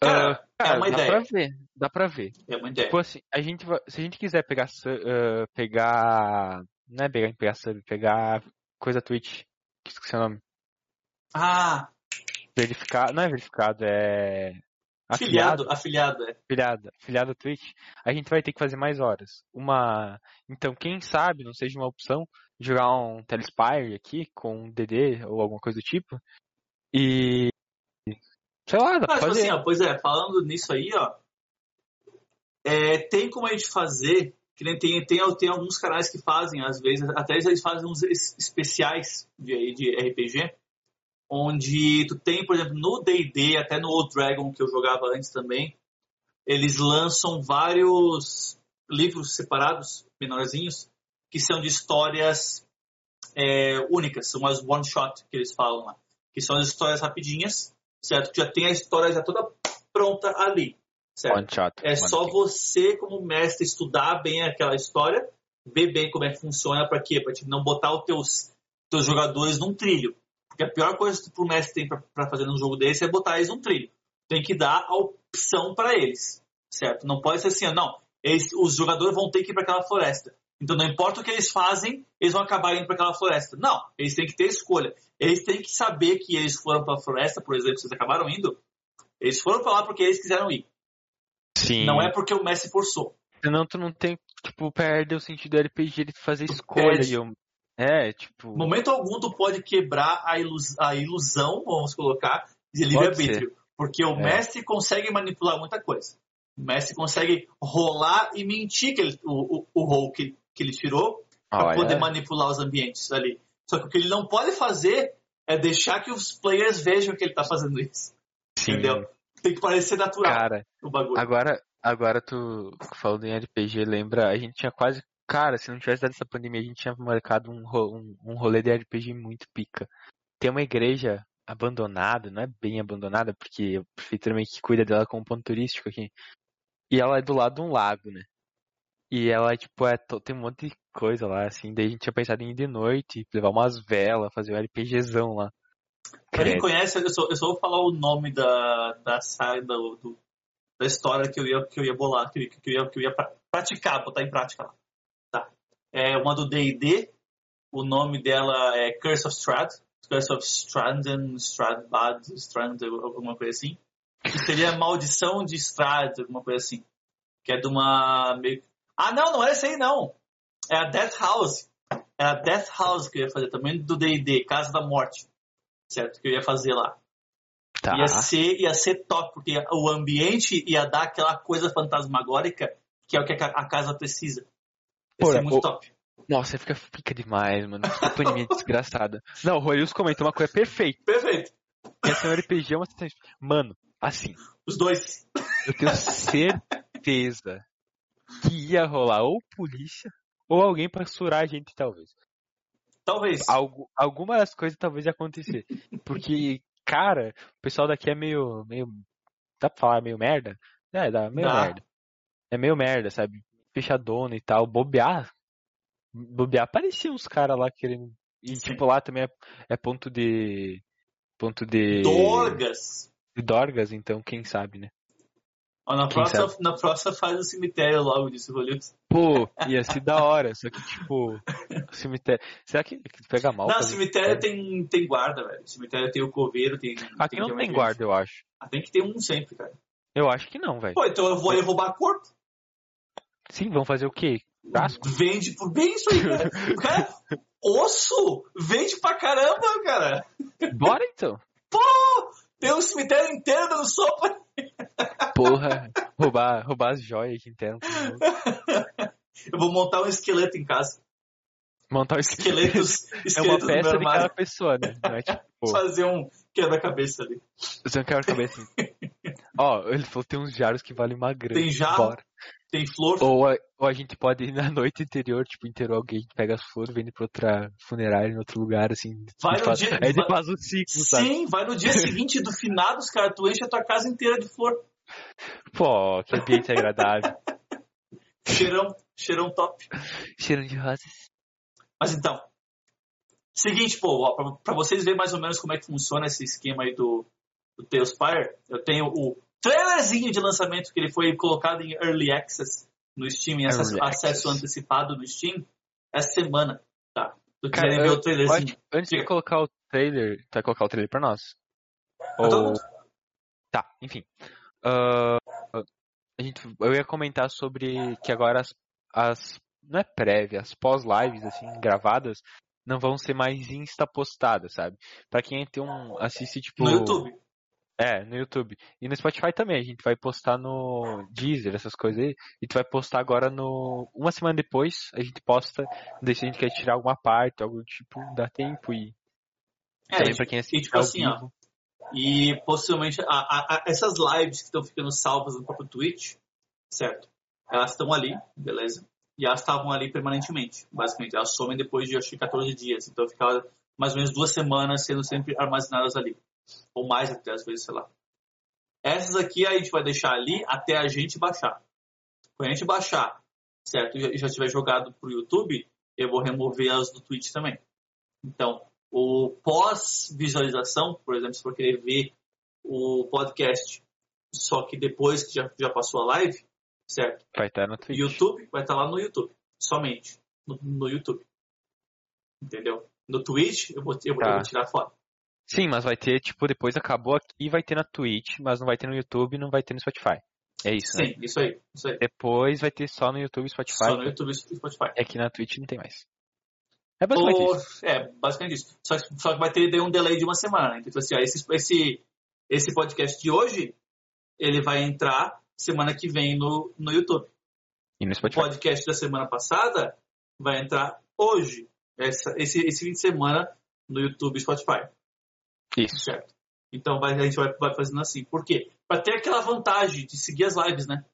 Cara, Ah, é uma dá ideia. pra ver, dá pra ver. É uma ideia. Tipo assim, a gente se a gente quiser pegar, ah, pegar, não é pegar, pegar sub, pegar coisa Twitch, que esqueci o nome, Ah, verificado, não é verificado, é afiliado, afiliado, é. afiliado, afiliado Twitch, a gente vai ter que fazer mais horas. Uma, então quem sabe, não seja uma opção, jogar um Telespire aqui com um DD ou alguma coisa do tipo e sei lá, dá pra Não, tipo fazer. assim, ó, pois é, falando nisso aí, ó, é, tem como a gente fazer, que nem tem, tem, tem alguns canais que fazem, às vezes, até eles fazem uns es- especiais de, de RPG, onde tu tem, por exemplo, no D&D, até no Old Dragon, que eu jogava antes também, eles lançam vários livros separados, menorzinhos, que são de histórias é, únicas, são as one-shot que eles falam lá, que são as histórias rapidinhas, certo? Que já tem a história já toda pronta ali, certo? One shot. É one só kill. você, como mestre, estudar bem aquela história, ver bem como é que funciona, para quê? Para não botar os teus, teus jogadores num trilho. Porque a pior coisa que o mestre tem para fazer num jogo desse é botar eles num trilho. Tem que dar a opção para eles, certo? Não pode ser assim, não. Eles, os jogadores vão ter que ir para aquela floresta. Então não importa o que eles fazem, eles vão acabar indo para aquela floresta. Não, eles têm que ter escolha. Eles têm que saber que eles foram para a floresta, por exemplo, vocês acabaram indo. Eles foram para lá porque eles quiseram ir. Sim. Não é porque o mestre forçou. Senão tu não tem, tipo, perde o sentido do RPG de fazer escolha. perde. É, tipo. momento algum tu pode quebrar a, ilus- a ilusão, vamos colocar, de livre-arbítrio. Porque o É. mestre consegue manipular muita coisa. O mestre consegue rolar e mentir que ele- o, o, o rol que, que ele tirou para poder manipular os ambientes ali. Só que o que ele não pode fazer é deixar que os players vejam que ele tá fazendo isso. sim. Entendeu? Tem que parecer natural Cara, o bagulho. agora, agora tu falando em RPG, lembra? A gente tinha quase. Cara, se não tivesse dado essa pandemia, a gente tinha marcado um, um, um rolê de RPG muito pica. Tem uma igreja abandonada, não é bem abandonada, porque a prefeitura meio que cuida dela como ponto turístico aqui. E ela é do lado de um lago, né? E ela, tipo, é, to- tem um monte de coisa lá, assim. Daí a gente tinha pensado em ir de noite, levar umas velas, fazer um RPGzão lá. Pra quem conhece, eu só, eu só vou falar o nome da, da saga, do, do- da história que eu ia, que eu ia bolar, que, eu- que eu ia, que eu ia pra- praticar, botar em prática lá. É uma do D&D, o nome dela é Curse of Strahd, Curse of Stranden, Stradbad, Strand, alguma coisa assim. Que seria Maldição de Strahd, alguma coisa assim. Que é de uma... Ah, não, não é essa aí não. É a Death House. É a Death House que eu ia fazer também do D&D, Casa da Morte. Certo? Que eu ia fazer lá. Tá. Ia ser, ia ser top, porque o ambiente ia dar aquela coisa fantasmagórica que é o que a casa precisa. Pô, ser muito o- top. Nossa, fica, fica demais, mano. Que pandemia desgraçada. Não, o Rorius comentou uma coisa perfeita. Perfeito. Ia ser um RPG, uma sessão- Mano, assim, Os dois. eu tenho certeza que ia rolar ou polícia ou alguém pra surar a gente, talvez. Talvez. Algu alguma das coisas talvez ia acontecer. Porque, cara, o pessoal daqui é meio. meio dá pra falar meio merda? É, dá meio merda. É meio merda, sabe? Fechadona e tal. Bobear. Bobear. Parecia uns caras lá querendo. E Sim. tipo, lá também é, é ponto de. Ponto de. Dorgas. De Dorgas, então, quem sabe, né? Ó, na, Quem próxima, na próxima faz o cemitério logo, disse o Rolix. Pô, ia ser da hora, só que tipo. Cemitério. Será que, que pega mal? Não, fazer cemitério tem, tem guarda, velho. Cemitério tem o coveiro, tem. Aqui não tem guarda, eu acho. Ah, tem que ter um sempre, cara. Eu acho que não, velho. Pô, então eu vou aí roubar corpo. Sim, vão fazer o quê? Churrasco? Vende por bem isso aí, cara. Cara. Osso! Vende pra caramba, cara. Bora então. Tem um cemitério inteiro dando sopa. Porra, roubar, roubar as joias aqui interno. Eu vou montar um esqueleto em casa. Montar o esqueleto. Esqueletos, É uma esqueletos no meu peça de cada pessoa, né? É tipo, Fazer um quebra-cabeça ali. você não quer a cabeça. Ó, ele falou tem uns jarros que valem uma grana. Tem jarro? Bora. Tem flor. Ou a, ou a gente pode ir na noite interior, tipo, inteirou alguém, pega as flores, vende pra outra funerária em outro lugar, assim. Vai no faz, dia- Aí vai- faz o ciclo, sabe? Sim, vai no dia seguinte do finados, cara. Tu enche a tua casa inteira de flor. Pô, que ambiente agradável. Cheirão, cheirão top. Cheiro de rosas. Mas então, seguinte, pô, ó, pra, pra vocês verem mais ou menos como é que funciona esse esquema aí do, do Tailspire, eu tenho o trailerzinho de lançamento que ele foi colocado em Early Access no Steam, em acesso, acesso Access. antecipado no Steam, essa semana, tá? Tu Cara, quiserem ver o trailerzinho. Antes, antes de Diga. colocar o trailer, tu vai colocar o trailer pra nós? Ou... Tá, enfim. Ah, a gente, eu ia comentar sobre que agora as, as não é prévia, as pós-lives assim gravadas não vão ser mais insta postadas, sabe? Pra quem tem um assiste tipo No YouTube. É, no YouTube. E no Spotify também, a gente vai postar no Deezer, essas coisas aí. E tu vai postar agora no. Uma semana depois, a gente posta, daí se a gente quer tirar alguma parte, algo tipo, dá tempo e. É, também pra quem assiste e tipo assim, ó. E possivelmente a- a- a- essas lives que estão ficando salvas no próprio Twitch, certo? Elas estão ali, beleza? E elas estavam ali permanentemente, basicamente. Elas somem depois de acho que 14 dias. Então ficava mais ou menos duas semanas sendo sempre armazenadas ali. Ou mais até, às vezes, sei lá. Essas aqui a gente vai deixar ali até a gente baixar. Quando a gente baixar, certo? E já tiver jogado pro YouTube, eu vou remover elas do Twitch também. Então, o pós-visualização, por exemplo, se for querer ver o podcast, só que depois que já, já passou a live, certo? Vai estar no Twitch. YouTube vai estar lá no YouTube, somente no, no YouTube. Entendeu? No Twitch eu vou, eu, Tá. eu vou tirar foto. Sim, mas vai ter, tipo, depois acabou aqui, vai ter na Twitch, mas não vai ter no YouTube, não vai ter no Spotify. É isso, né? Sim, isso aí, isso aí. Depois vai ter só no YouTube e Spotify. Só no YouTube e Spotify. É que na Twitch não tem mais. É basicamente Ou- isso. é, basicamente isso. Só que, só que vai ter um delay de uma semana. Então, assim, ó, esse, esse, esse podcast de hoje, ele vai entrar semana que vem no, no YouTube. E no O Spotify. podcast da semana passada vai entrar hoje, essa- esse, esse fim de semana, no YouTube e Spotify, Isso. certo? Então vai, a gente vai, vai fazendo assim. Por quê? Pra ter aquela vantagem de seguir as lives, né?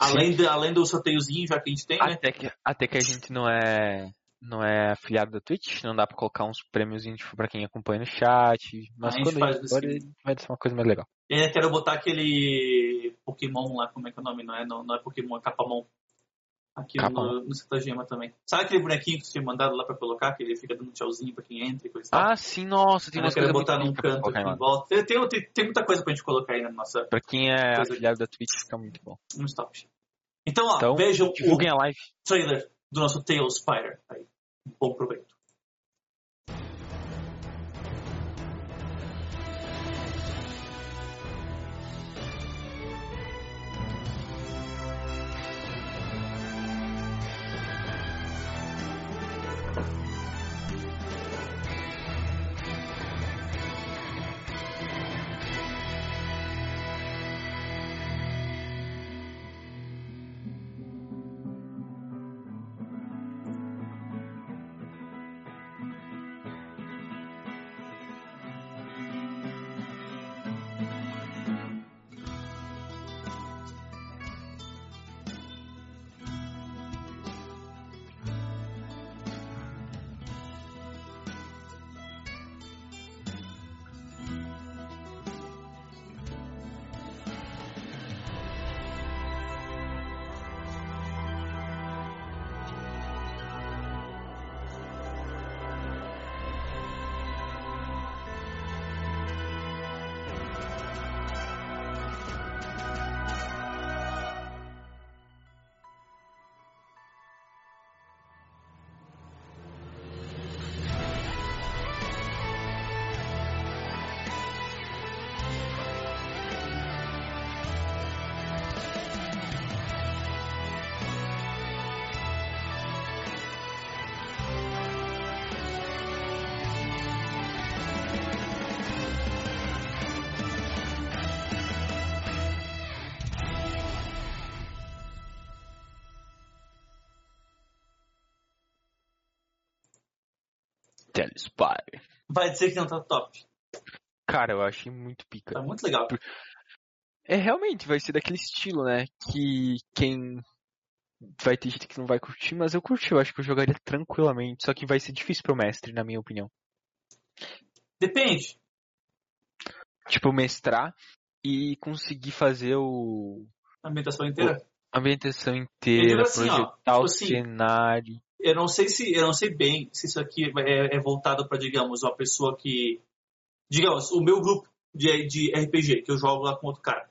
Além, de, além do sorteiozinho já que a gente tem, né? Até que, até que a gente não é. não é afiliado da Twitch, não dá pra colocar uns prêmios tipo, pra quem acompanha no chat. Mas A gente quando faz ele isso for, sim. ele vai ser uma coisa mais legal. E ainda quero botar aquele Pokémon lá, como é que é o nome? Não é, não, não é Pokémon, é Capamon. Aqui Capamon. no, no Cetagema também. Sabe aquele bonequinho que você tinha mandado lá pra colocar, que ele fica dando tchauzinho pra quem entra e coisa e tal? Ah, sim, nossa, tem umas coisas botar num canto aqui em volta. Tem, tem, tem, tem muita coisa pra gente colocar aí na nossa Pra quem é afiliado da Twitch, fica muito bom. no stop. Então, ó, Então, vejam o a live. trailer do nosso Tails Spider. Aí. Bom proveito. Telespy. Vai dizer que não tá top. Cara, eu achei muito pica. Tá muito legal. É realmente, vai ser daquele estilo, né? Que quem. Vai ter gente que não vai curtir, mas eu curti. Eu acho que eu jogaria tranquilamente. Só que vai ser difícil pro mestre, na minha opinião. Depende. Tipo, mestrar e conseguir fazer o. A ambientação inteira. Ambientação inteira, assim, ó, projetar tipo o assim, cenário. Eu não sei se eu não sei bem se isso aqui é, é voltado para digamos uma pessoa que digamos o meu grupo de, de RPG que eu jogo lá com outro cara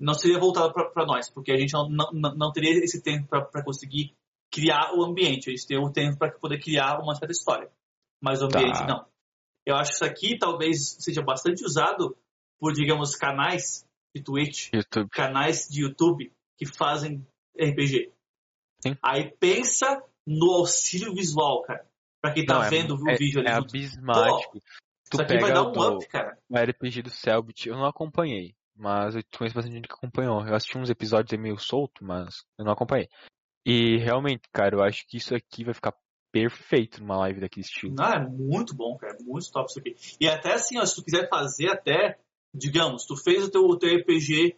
não seria voltado para nós porque a gente não, não, não teria esse tempo para conseguir criar o ambiente a gente tem o tempo para poder criar uma certa história mas o Tá. ambiente não eu acho que isso aqui talvez seja bastante usado por digamos canais de Twitch YouTube. canais de YouTube que fazem RPG. Sim. Aí pensa no auxílio visual, cara. Pra quem tá Não, é- vendo o é, vídeo ali. é abismático. tu Isso aqui pega vai dar o um do- up, cara. o RPG do Selbit, eu não acompanhei. Mas eu conheço bastante gente que acompanhou. Eu assisti uns episódios meio solto, mas eu não acompanhei. E realmente, cara, eu acho que isso aqui vai ficar perfeito numa live daquele estilo. Não, é muito bom, cara. É muito top isso aqui. E até assim, ó, se tu quiser fazer até, digamos, tu fez o teu, o teu RPG,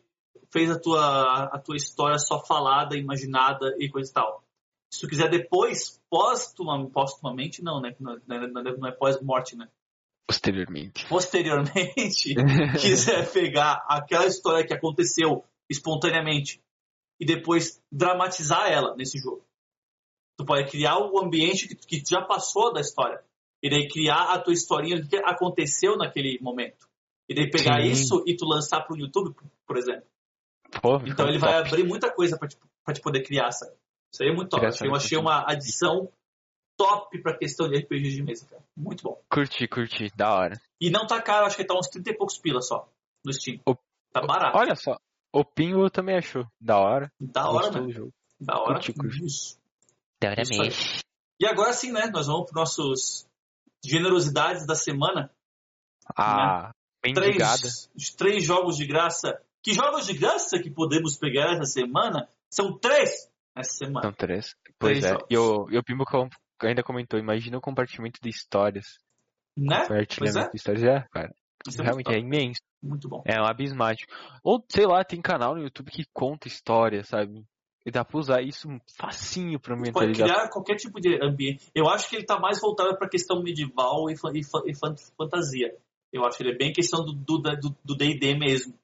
fez a tua, a tua história só falada, imaginada e coisa e tal. Se tu quiser depois, póstuma, póstumamente, não, né? Não, não, é pós-morte, né? Posteriormente. posteriormente quiser pegar aquela história que aconteceu espontaneamente e depois dramatizar ela nesse jogo. Tu pode criar o ambiente que, que já passou da história. E daí criar a tua historinha do que aconteceu naquele momento. E daí pegar Sim. isso e tu lançar pro YouTube, por exemplo. Pô, Então ele vai top. abrir muita coisa pra te, pra te poder criar, sabe? Isso aí é muito top. Eu achei uma adição top pra questão de RPG de mesa, cara. Muito bom. Curti, curti, da hora. E não tá caro, acho que tá uns 30 e poucos pila só no Steam. O- Tá barato. Olha só, o Pingo também achou. Da hora. Da hora, né? jogo. Da hora. Curti, curti. Isso. Da hora mesmo. E agora sim, né? Nós vamos para nossos generosidades da semana. Ah, mendigada. Três, os três jogos de graça. Que jogos de graça que podemos pegar essa semana? São três essa semana. São três. Pois Três é. jogos. E o, e o Pimbo ainda comentou, imagina o compartimento de histórias. Né? Compartilhamento é. de histórias. É, cara. Isso é Realmente muito, é imenso. muito bom. É um abismático. Ou, sei lá, tem canal no YouTube que conta história, sabe? E dá pra usar isso facinho pra Pode mentalizar. criar qualquer tipo de ambiente. Eu acho que ele tá mais voltado pra questão medieval e, e e fan- fantasia. Eu acho que ele é bem questão do do- do do D&D mesmo.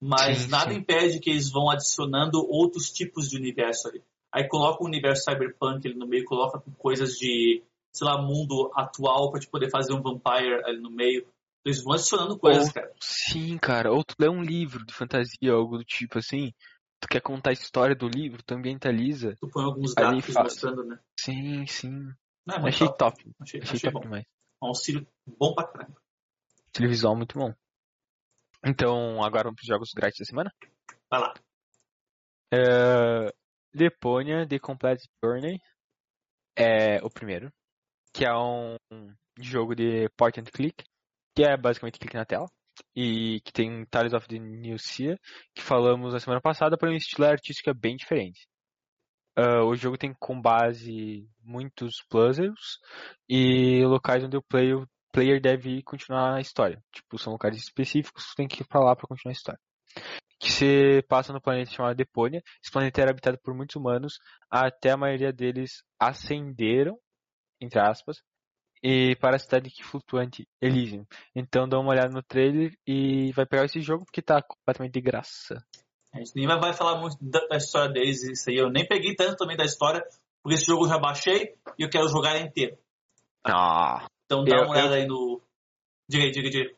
Mas Sim, nada sim. impede que eles vão adicionando outros tipos de universo ali. Aí coloca o universo cyberpunk ali no meio, coloca coisas de, sei lá, mundo atual pra te poder fazer um vampire ali no meio. Eles vão adicionando coisas, Ou- cara. Sim, cara. Ou tu lê um livro de fantasia, algo do tipo assim. Tu quer contar a história do livro, tu ambientaliza. Tu põe alguns gráficos faz. mostrando, né? Sim, sim. Não, é Achei top. top. Achei, Achei achei top bom. demais. Um auxílio bom pra caramba. Televisual muito bom. Então, agora vamos pros jogos grátis da semana. Vai lá. É... Deponia The Complete Journey é o primeiro, que é um jogo de point and click, que é basicamente clique na tela, e que tem Tales of the New Sea, que falamos na semana passada, porém o estilo artístico é bem diferente. Ah, o jogo tem com base muitos puzzles e locais onde o player, player deve continuar a história. Tipo, são locais específicos que tem que ir pra lá pra continuar a história que se passa no planeta chamado Deponia. Esse planeta era habitado por muitos humanos, até a maioria deles ascenderam, entre aspas, e para a cidade que flutuante Elysium. Então dá uma olhada no trailer e vai pegar esse jogo porque tá completamente de graça. A gente nem vai falar muito da, da história deles, isso aí. Eu nem peguei tanto também da história, porque esse jogo eu já baixei e eu quero jogar inteiro. Ah, Então dá Eu- uma olhada aí no. Diga aí, diga, diga.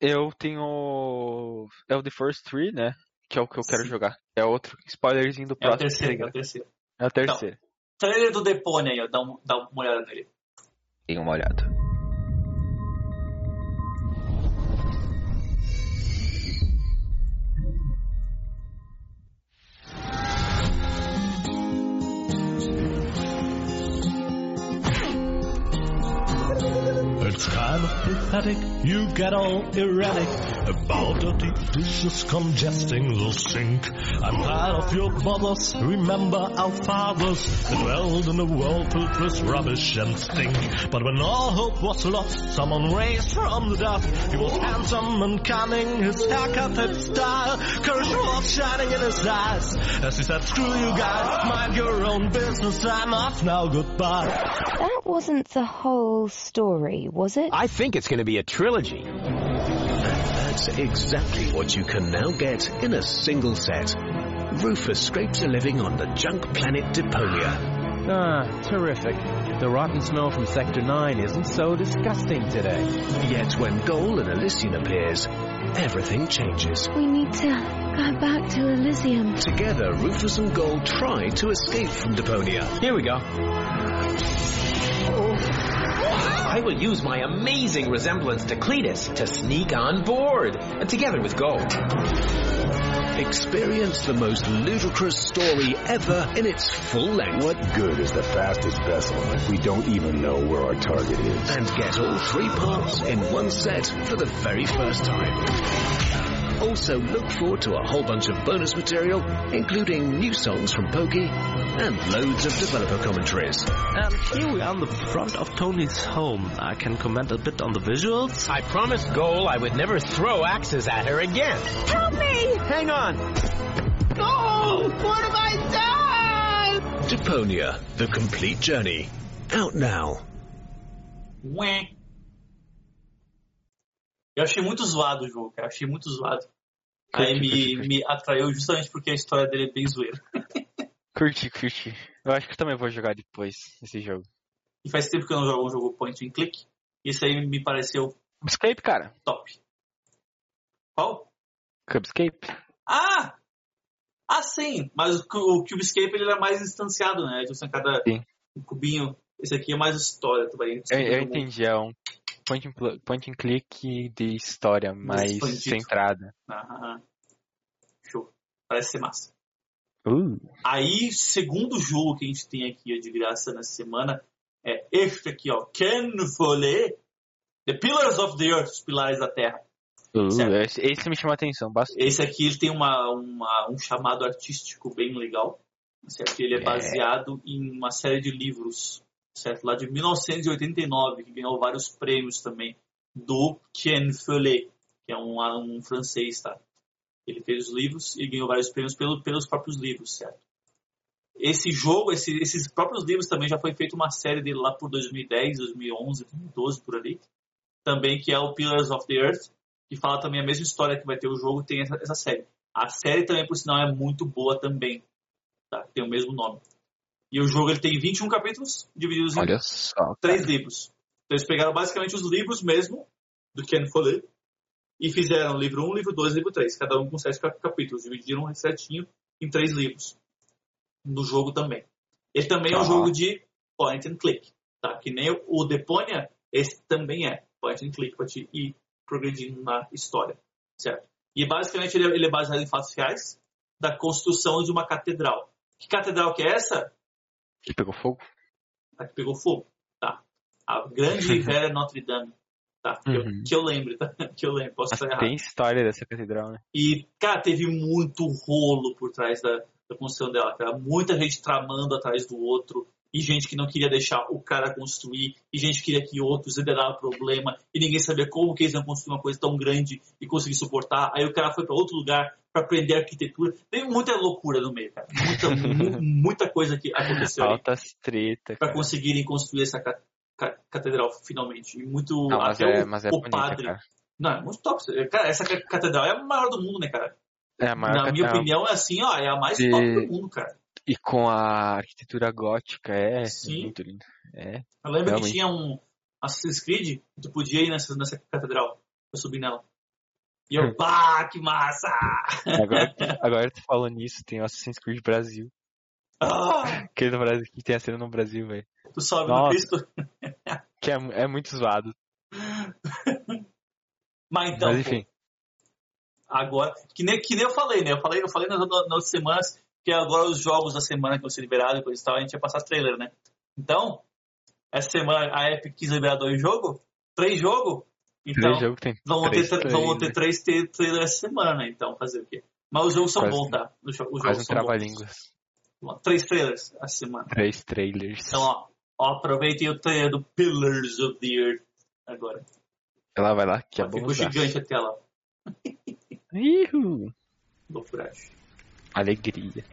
eu tenho é o The First Three, né? Que é o que eu quero Sim. jogar. É outro spoilerzinho do É o próximo. terceiro, é o terceiro. É o terceiro. Trailer do Depone aí, ó. Dá, um- dá uma olhada nele. Dê uma olhada. Pathetic, you get all erratic about dirty dishes congesting the sink. I'm tired of your bothers, remember our fathers who dwelled in a world filled with rubbish and stink. But when all hope was lost, someone raised from the dust. He was handsome and cunning, his haircut had style, courage was shining in his eyes. As he said, screw you guys, mind your own business, I'm off now, goodbye. That wasn't the whole story, was it? I think it's going to be a trilogy. That's exactly what you can now get in a single set. Rufus scrapes a living on the junk planet Deponia. Ah, terrific. The rotten smell from Sector 9 isn't so disgusting today. Yet when Goal and Elysian appears, everything changes. We need to go back to Elysium. Together, Rufus and Goal try to escape from Deponia. Here we go. I will use my amazing resemblance to Cletus to sneak on board, together with Gold. Experience the most ludicrous story ever in its full length. What good is the fastest vessel if we don't even know where our target is? and get all three parts in one set for the very first time. Also, look forward to a whole bunch of bonus material, including new songs from Pokey and loads of developer commentaries. And here we are on the front of Tony's home. I can comment a bit on the visuals. I promised Goal I would never throw axes at her again. Help me! Hang on. Oh, what have I done? Deponia, the complete journey. Out now. Ué. Eu achei muito zoado o jogo, cara. Achei muito zoado. Aí Curti, me, curti, curti. me atraiu justamente porque a história dele é bem zoeira. Curti, curti. Eu acho que eu também vou jogar depois esse jogo. E faz tempo que eu não jogo um jogo point and click. Isso aí me pareceu Cubescape, cara. top. Qual? Cubescape. Ah! Ah, sim! Mas o, Cu- o Cubescape ele era mais instanciado, né? Tipo, assim, cada Sim. cubinho. Esse aqui é mais história, tu vai Eu, eu entendi, é um point and, point and click de história mais expandido. Centrada. aham. Show. Parece ser massa. Uh, Aí, segundo jogo que a gente tem aqui de graça nessa semana é este aqui, ó. Ken Follett, The Pillars of the Earth, os Pilares da Terra. uh, esse, esse me chamou a atenção bastante. Esse aqui ele tem uma, uma- um chamado artístico bem legal. Certo? Ele é É. baseado em uma série de livros, certo? Lá de 1989, que ganhou vários prêmios também, do Ken Follett, que é um, um francês, tá? Ele fez os livros e ganhou vários prêmios pelo, pelos próprios livros, certo? esse jogo, esse- esses próprios livros também já foi feita uma série dele lá por 2010, 2011, 2012 por ali, também que é o Pillars of the Earth, que fala também a mesma história que vai ter o jogo, tem essa, essa série. A série também, por sinal, é muito boa também, tá? Tem o mesmo nome. E o jogo ele tem 21 capítulos, divididos em Olha só. três livros. Então eles pegaram basicamente os livros mesmo do Ken Follett e fizeram livro 1, livro 2, livro 3, cada um com sete cap- capítulos, dividiram certinho em três livros. No jogo também. Ele também é um Ah. jogo de point and click, tá? Que nem o- o Deponia, esse também é point and click para te ir progredindo na história, certo? E basicamente ele é, ele é baseado em fatos reais da construção de uma catedral. Que catedral que é essa? Que pegou fogo? a que pegou fogo, tá? A grande e velha Notre Dame, tá? Que, eu, Uhum. que eu lembro, tá? Que eu lembro, posso Mas estar errado. tem história dessa catedral, né? E, cara, teve muito rolo por trás da, da construção dela, cara. Muita gente tramando atrás do outro, e gente que não queria deixar o cara construir, e gente que queria que outros lideraram problema, e ninguém sabia como que eles iam construir uma coisa tão grande e conseguir suportar. Aí o cara foi para outro lugar para aprender arquitetura. Tem muita loucura no meio, cara. Muita, mu- muita coisa que aconteceu ali Altas treta, para conseguirem construir essa ca- ca- catedral finalmente. E muito. Não, até é, o, é o bonita, padre. cara. Não, é muito top. Cara, essa ca- catedral é a maior do mundo, né, cara? É a maior Na minha opinião, é assim, ó, é a mais De- top do mundo, cara. E com a arquitetura gótica, é, é Sim. muito lindo. É. Eu lembro Realmente. que tinha um Assassin's Creed, que tu podia ir nessa, nessa catedral pra subir nela. E Hum. eu, pá, que massa! Agora, agora tu falou nisso, tem o Assassin's Creed Brasil. Ah, Que, no Brasil, que tem a cena no Brasil, velho. tu sobe no Nossa. Cristo. Que é, é muito zoado. Mas então, Mas pô, enfim. agora, que nem, que nem eu falei, né? Eu falei, eu falei nas, nas outras semanas que agora os jogos da semana que vão ser liberados e coisa e tal, a gente ia passar trailer, né? Então, essa semana a Epic quis liberar dois jogos, três jogos, então Três jogos vamos, três ter, tra- vamos ter três tra- trailers essa semana, então, fazer o quê? Mas os jogos são Quase- bons, tá? Os, jo- os Quase jogos um são bons. Três trailers essa semana. Três trailers. Então, ó, ó, aproveitem o trailer do Pillars of the Earth agora. Ela vai lá, que é Ficou bom. gigante a tela. Ihu. Loucuragem. Alegria.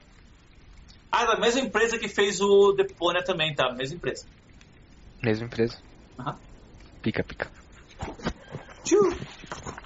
Ah, da mesma empresa que fez o Deponia também, tá? Mesma empresa. Mesma empresa. Aham. Pica, pica. Tchau.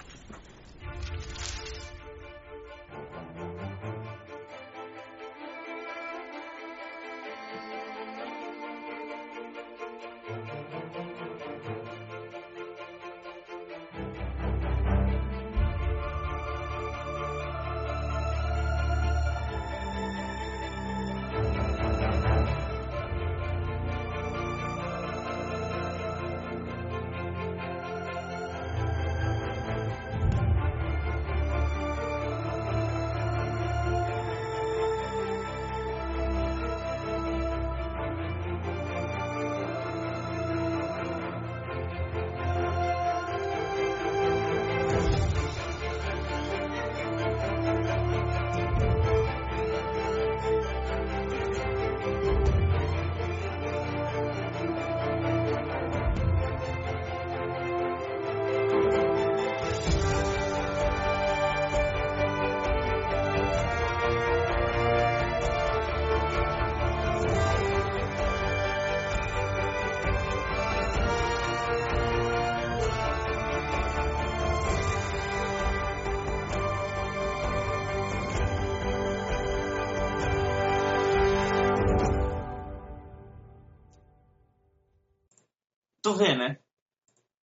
Vê, né?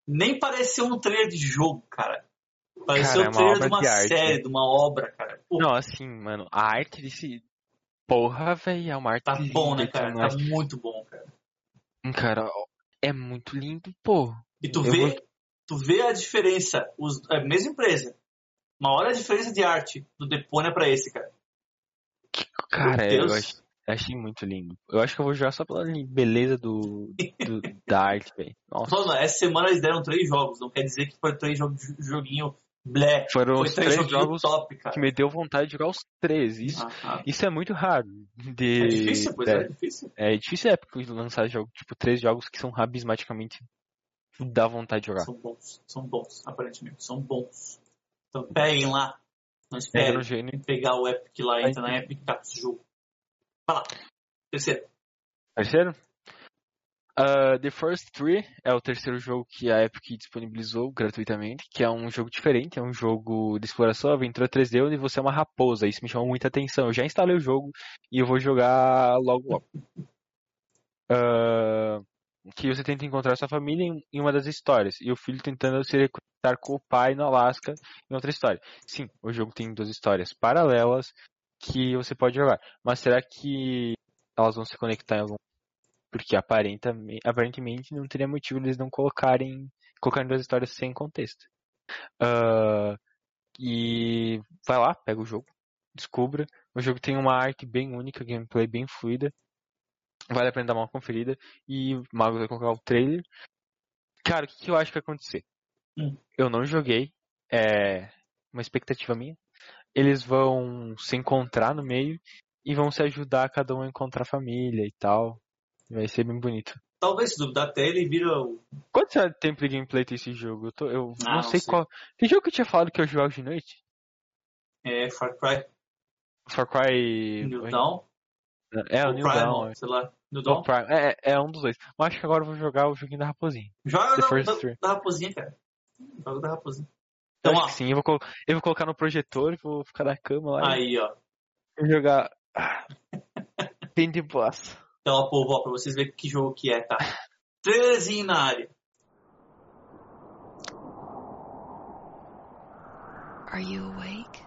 Nem pareceu um trailer de jogo, cara. Pareceu Cara, é um uma trailer de uma de arte, série, né? de uma obra, cara. Pô, Não, assim, mano, a arte desse. Porra, velho, é uma arte tá linda bom, né, cara? Tá muito bom, cara. Cara, é muito lindo, pô. E tu Eu vê, vou- tu vê a diferença, os, a mesma empresa. Uma hora a diferença de arte do Deponia pra esse, cara. Cara, Meu eu Deus. Ach- achei muito lindo. Eu acho que eu vou jogar só pela beleza do, do- da arte, velho. Nossa. Essa semana eles deram três jogos, não quer dizer que foi três jogos, joguinho blé. Foram Foi os três três jogos top, cara. que me deu vontade de jogar os três. Isso, Ah, ah. isso é muito raro. De, É difícil, pois é, é difícil. É difícil é porque lançar jogo, tipo, três jogos que são abismaticamente dá vontade de jogar. São bons, são bons, aparentemente, são bons. Então peguem lá. Não esperem pegar o Epic lá, entra na Epic e capta esse jogo. Vai lá. Terceiro. Terceiro? Uh, The First Three é o terceiro jogo que a Epic disponibilizou gratuitamente, que é um jogo diferente, é um jogo de exploração, aventura 3D, onde você é uma raposa. Isso me chamou muita atenção. Eu já instalei o jogo e eu vou jogar logo logo. Uh, que você tenta encontrar sua família em, uma das histórias, e o filho tentando se reconectar com o pai no Alasca em outra história. Sim, o jogo tem duas histórias paralelas que você pode jogar. Mas será que elas vão se conectar em algum porque aparentemente, aparentemente não teria motivo eles não colocarem colocarem duas histórias sem contexto. Uh, e vai lá, pega o jogo, descubra. O jogo tem uma arte bem única, gameplay bem fluida. Vale a pena dar uma conferida. E o Mago vai colocar o trailer. Cara, o que, que eu acho que vai acontecer? Hum. Eu não joguei. É uma expectativa minha. Eles vão se encontrar no meio e vão se ajudar cada um a encontrar a família e tal. Vai ser bem bonito. Talvez, se duvidar, até ele vira o. Quanto tempo de gameplay tem esse jogo? Eu, tô, eu Ah, não, não sei, sei. qual. Que jogo que eu tinha falado que eu jogava de noite? É, Far Cry. Far Cry. New Dawn. É, o New Dawn. sei lá. New Dawn. Prime. É, é um dos dois. Mas acho que agora eu vou jogar o joguinho da raposinha. Joga da, da, da raposinha, cara. Joga da raposinha. Eu Então, acho ó, que sim, eu vou, eu vou colocar no projetor e vou ficar na cama lá aí, ó. e jogar. Ah, Bem de bosta. Então, ó, povo, ó, pra vocês verem que jogo que é, tá? Trailerzinho na área. Are you awake?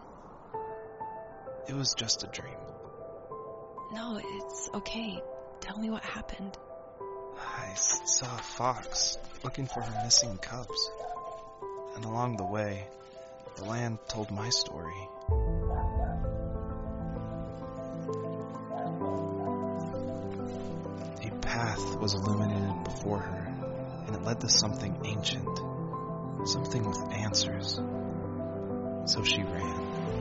It was just a dream. No, it's okay. Tell me what happened. I saw a fox looking for her missing cubs. And along the way, the land told my story. A path was illuminated before her, and it led to something ancient, something with answers. So she ran.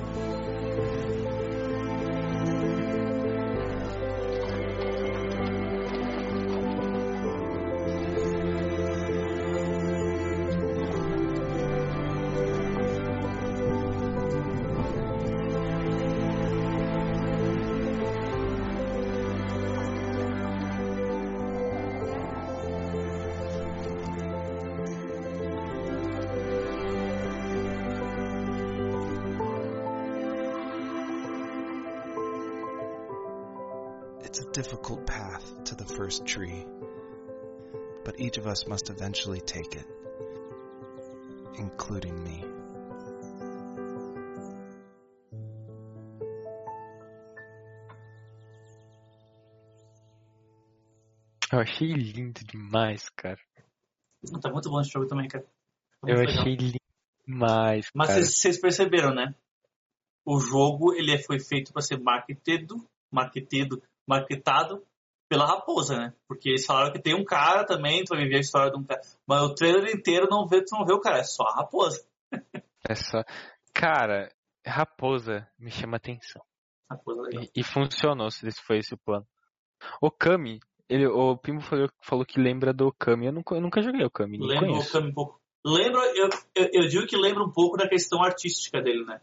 Difficult path to the first tree, but each of us must eventually take it, including me. Eu achei lindo demais, cara. Tá muito bom esse jogo também, cara. Tá Eu legal. achei lindo demais, Mas cara. vocês vocês perceberam, né? O jogo ele é, foi feito para ser marketado, marketado, marketado pela raposa, né? Porque eles falaram que tem um cara também, tu vai viver a história de um cara. Mas o trailer inteiro não vê, tu não vê o cara, é só a raposa. É só... Cara, Raposa me chama atenção. Raposa legal. E, e funcionou, se esse foi esse o plano. O Kami, ele, o Pimo falou, falou que lembra do Kami. Eu nunca, eu nunca joguei o Kami, Lembra o. Kami um pouco. Lembra, eu, eu, eu digo que lembra um pouco da questão artística dele, né?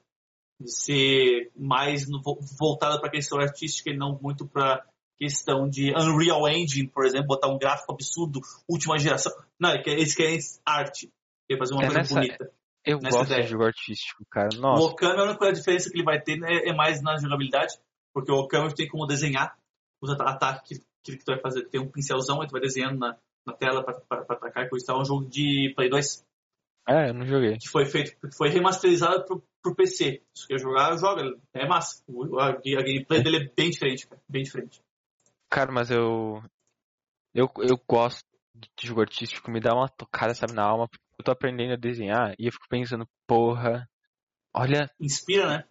De ser mais no, voltado para a questão artística e não muito para questão de Unreal Engine, por exemplo, botar um gráfico absurdo, última geração. Não, é eles querem arte. Querem fazer uma É coisa nessa- bonita. Eu gosto ideia. de jogo artístico, cara. O Nossa, Okami, a única diferença que ele vai ter né, é mais na jogabilidade, porque o Okami tem como desenhar os ata- ataques que, que, tu vai fazer. Tem um pincelzão, aí tu vai desenhando na, na tela para atacar, e coisa. É um jogo de Play 2 é, eu não joguei. que foi feito, que foi remasterizado pro, pro PC. Se quer jogar, joga. É massa. O- A, a gameplay dele é bem diferente, cara. Bem diferente. Cara, mas eu. Eu, eu gosto de jogo artístico, me dá uma tocada, sabe, na alma. Eu tô aprendendo a desenhar e eu fico pensando, porra, olha, Inspira, né?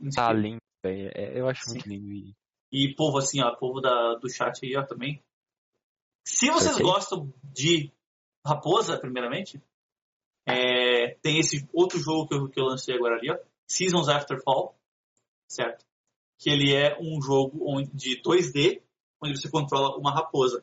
Inspira. tá lindo, velho. É, Eu acho Sim. muito lindo. E E povo assim, ó, povo da, do chat aí, ó, também. Se vocês gostam de Raposa, primeiramente, é, tem esse outro jogo que eu, que eu lancei agora ali, ó, Seasons After Fall, certo? Que ele é um jogo onde, de 2D, onde você controla uma raposa,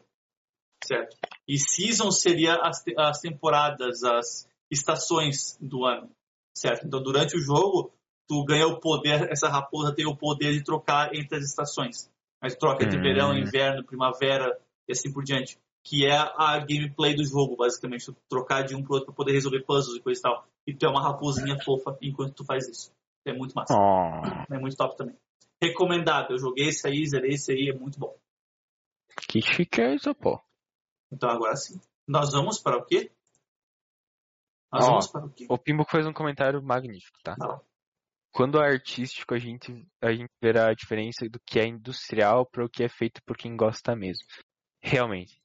certo? E Seasons seria as, as temporadas, as estações do ano, certo? Então, durante o jogo, tu ganha o poder, essa raposa tem o poder de trocar entre as estações. Mas troca entre Hum. verão, inverno, primavera e assim por diante. Que é a gameplay do jogo, basicamente. Tu trocar de um pro outro pra poder resolver puzzles e coisa e tal. E tu é uma raposinha fofa enquanto tu faz isso. É muito massa. Oh, É muito top também. Recomendado. Eu joguei esse aí, zerei esse aí, é muito bom. que chique é isso, pô. Então agora sim. Nós vamos para o quê? Nós Ó, vamos para o quê? O Pimbo fez um comentário magnífico, tá? Lá. Quando é artístico, a gente, a gente verá a diferença do que é industrial para o que é feito por quem gosta mesmo. Realmente.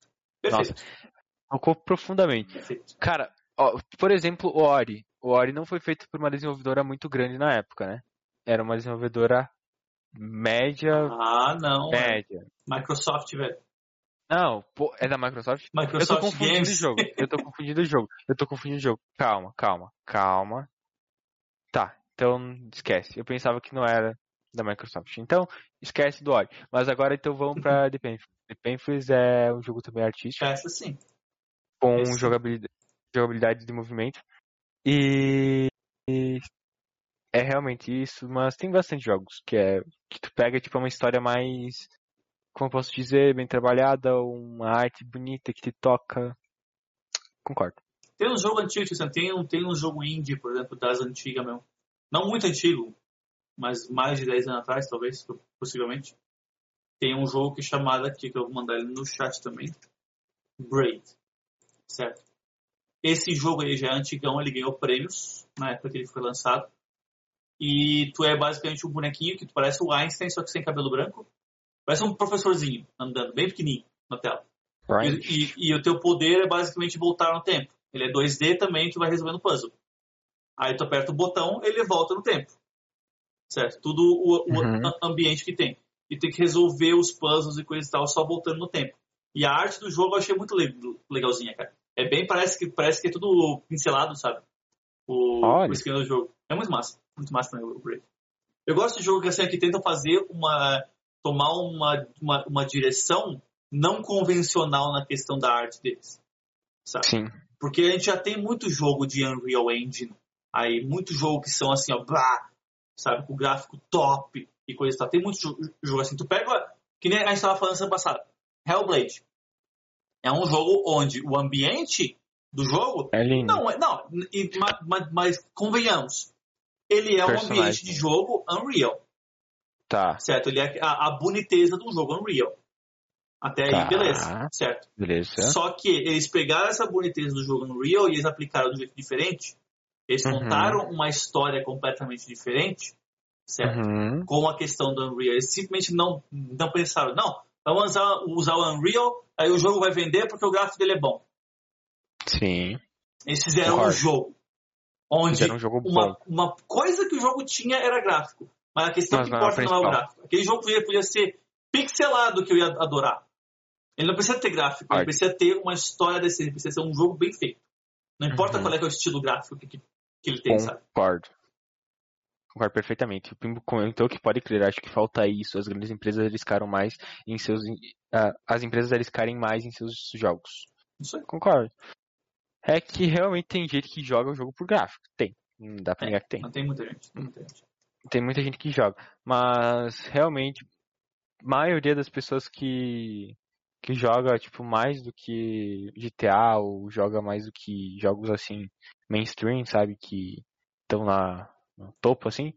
Perfeito. Nossa, tocou profundamente. Perfeito. Cara, ó, por exemplo, o Ori. O Ori não foi feito por uma desenvolvedora muito grande na época, né? Era uma desenvolvedora média, Ah, não. é média. Microsoft, velho. Não, pô, é da Microsoft? Eu tô Microsoft confundindo Games. o jogo. Eu tô confundindo o jogo. Eu tô confundindo o jogo. Calma, calma, calma. Tá, então esquece. Eu pensava que não era da Microsoft. Então, esquece do Ori. Mas agora então vamos pra The Painful. The Painful é um jogo também artístico, Essa sim. com jogabilidade, jogabilidade de movimento. E e é realmente isso, mas tem bastante jogos que é que tu pega tipo uma história mais como eu posso dizer, bem trabalhada, uma arte bonita que te toca. Concordo. Tem um jogo antigo, tem um, tem um jogo indie, por exemplo, das antigas mesmo. Não muito antigo, mas mais de 10 anos atrás, talvez, possivelmente. Tem um jogo que é chamado aqui, que eu vou mandar ele no chat também. Braid. Certo? Esse jogo aí já é antigão, ele ganhou prêmios na época que ele foi lançado. E tu é basicamente um bonequinho que tu parece o Einstein, só que sem cabelo branco. Parece um professorzinho andando, bem pequenininho na tela. E, e- e o teu poder é basicamente voltar no tempo. Ele é 2D também, tu vai resolvendo puzzle. Aí tu aperta o botão, ele volta no tempo. Certo? Tudo o, o Uhum. ambiente que tem. E tem que resolver os puzzles e coisa e tal, só voltando no tempo. E a arte do jogo eu achei muito le- legalzinha, cara. É bem, parece que, parece que é tudo pincelado, sabe? O, Olha. o esquema do jogo. É muito massa. Muito massa também o Break. Eu gosto de jogo que, assim, que tentam fazer uma. tomar uma, uma, uma direção não convencional na questão da arte deles. Sabe? Sim. Porque a gente já tem muito jogo de Unreal Engine. Aí, muito jogo que são assim, ó, blá, sabe, com gráfico top e coisa e tal. Tem muito jo- jogo assim. Tu pega, que nem a gente tava falando semana passada, Hellblade. É um jogo onde o ambiente do jogo É lindo. não, é- não, e- ma- ma- mas, convenhamos, ele é um Personagem. ambiente de jogo Unreal, Tá, certo? Ele é a, a boniteza do jogo Unreal. Até aí, Tá. beleza, certo? beleza. Só que eles pegaram essa boniteza do jogo Unreal e eles aplicaram de um jeito diferente. Eles Uhum. contaram uma história completamente diferente, certo? Uhum. Com a questão do Unreal. Eles simplesmente não, não pensaram, não, vamos usar, usar o Unreal, aí o jogo vai vender porque o gráfico dele é bom. Sim. Eles fizeram um Concordo. jogo. Onde um jogo uma, uma coisa que o jogo tinha era gráfico. Mas a questão Mas que importa não é o gráfico. Aquele jogo podia, podia ser pixelado que eu ia adorar. Ele não precisa ter gráfico, ele precisa ter uma história desse, ele precisa ser um jogo bem feito. Não importa Uhum. qual é, é o estilo gráfico que, que, que ele tem, sabe? Concordo. Concordo perfeitamente. O Pimbo comentou que pode crer, acho que falta isso. As grandes empresas arriscaram mais em seus. ah, as empresas arriscarem mais em seus jogos. Isso aí. Concordo. É que realmente tem gente que joga o jogo por gráfico. Tem. Não dá pra É. negar que tem. Não tem muita gente. Tem muita gente. Tem muita gente que joga. Mas realmente, a maioria das pessoas que, que joga, tipo, mais do que GTA ou joga mais do que jogos assim, mainstream, sabe? Que estão lá no topo, assim,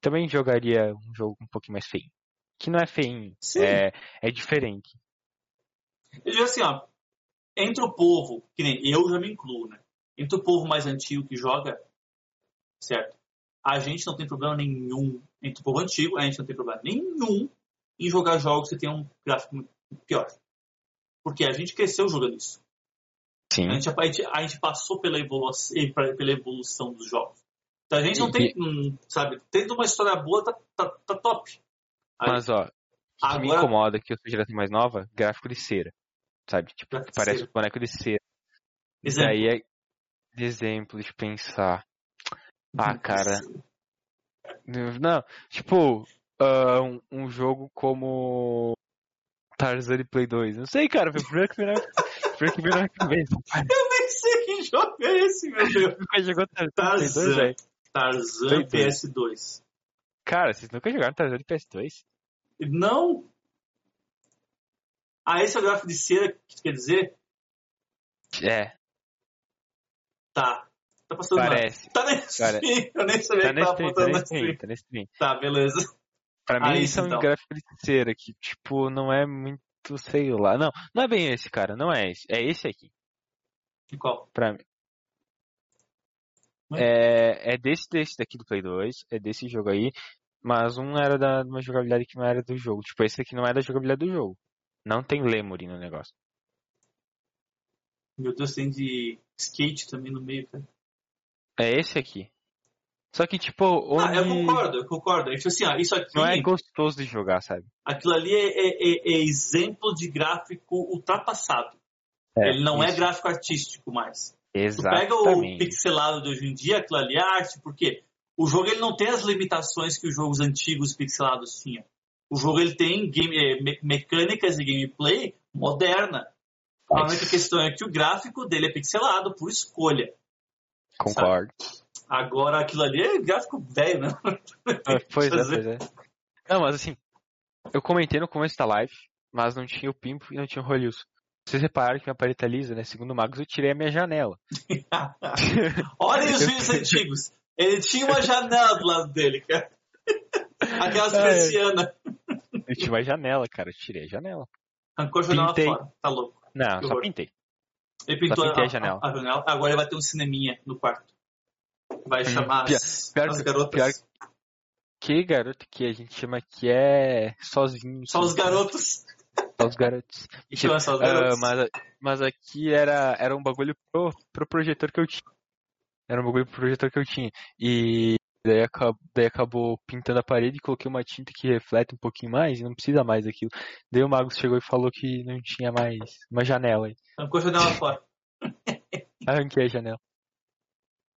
também jogaria um jogo um pouquinho mais feio. Que não é Sim. é, é diferente. Eu digo assim, ó. Entre o povo, que nem eu já me incluo, né? Entre o povo mais antigo que joga, certo? A gente não tem problema nenhum. Entre o povo antigo, a gente não tem problema nenhum em jogar jogos que tenham um gráfico pior. Porque a gente cresceu jogando isso. Sim. A gente, a gente, a gente passou pela evolução, pela evolução dos jogos. Então a gente não tem, hum, sabe, tendo uma história boa, tá, tá, tá top. Aí, Mas, ó, o que me Agora- incomoda que eu sou geração mais nova, gráfico de cera. Sabe? Tipo, Gráfico parece cera. um boneco de cera. Exemplo. Daí é de exemplo, de pensar. Ah, cara. Não, tipo, ah, um, um jogo como Tarzan de Play 2. Não sei, cara, foi o primeiro que na primeiro que veio na cabeça. Eu nem sei que jogo é esse, meu Deus. Nunca jogou Tarzan 2, Tarzan. velho? Tarzan Play dois. PS2. Cara, vocês nunca jogaram Tarzan de PS2? Não, Ah, esse é o gráfico de cera que tu quer dizer? É, Tá. Tá passando parece. Tá nesse Cara. Eu nem sabia Tá que tava stream, tá nesse stream, stream. tá nesse. Tá, beleza. Pra mim, Ah, isso, são então. gráficos de cera que, tipo, não é muito, sei lá. Não, não é bem esse, cara. Não é esse. É esse aqui. De qual? Pra mim. É, é desse, desse daqui do Play 2. É desse jogo aí. Mas um era da uma jogabilidade que não era do jogo. Tipo, esse aqui não é da jogabilidade do jogo. Não tem Lemuri no negócio. Meu Deus, tem de skate também no meio, cara. É esse aqui. Só que, tipo, Ah, eu onde concordo, eu concordo. É tipo assim, ó, isso aqui, não é gostoso de jogar, sabe? aquilo ali é, é- é- é exemplo de gráfico ultrapassado. É, Ele não é isso. gráfico artístico mais. Tu pega o pixelado de hoje em dia, aquilo ali é arte, porque o jogo ele não tem as limitações que os jogos antigos pixelados tinham. O jogo ele tem game, eh, me- mecânicas de gameplay moderna. A única questão é que o gráfico dele é pixelado por escolha. Concordo. Agora aquilo ali é gráfico velho, né? Ah, Pois é, pois é. Não, mas assim, eu comentei no começo da live, mas não tinha o Pimpo e não tinha o Rolilson. Vocês repararam que minha parede tá lisa, né? Segundo o Magos, eu tirei a minha janela. Olha os vídeos antigos. Ele tinha uma janela do lado dele, cara. Aquelas Ai. persianas. Eu tinha uma janela, cara. Eu tirei a janela. Arrancou a janela Pintei. fora. Tá louco. Não, Que só horror. pintei. Ele pintou Só pintei a, a janela. a janela. Agora ele vai ter um cineminha no quarto. Vai Hum, chamar pior- as, pior as que- garotas. Que garoto que a gente chama que é sozinho. Só os garotos. Só os garotos. Chama só os Ah, garotos. mas, mas aqui era, era um bagulho pro, pro projetor que eu tinha. Era um bagulho pro projetor que eu tinha. E daí, acab- daí acabou pintando a parede e coloquei uma tinta que reflete um pouquinho mais e não precisa mais daquilo. Daí o Magus chegou e falou que não tinha mais uma janela aí. Arrancou a janela fora. Arranquei a janela.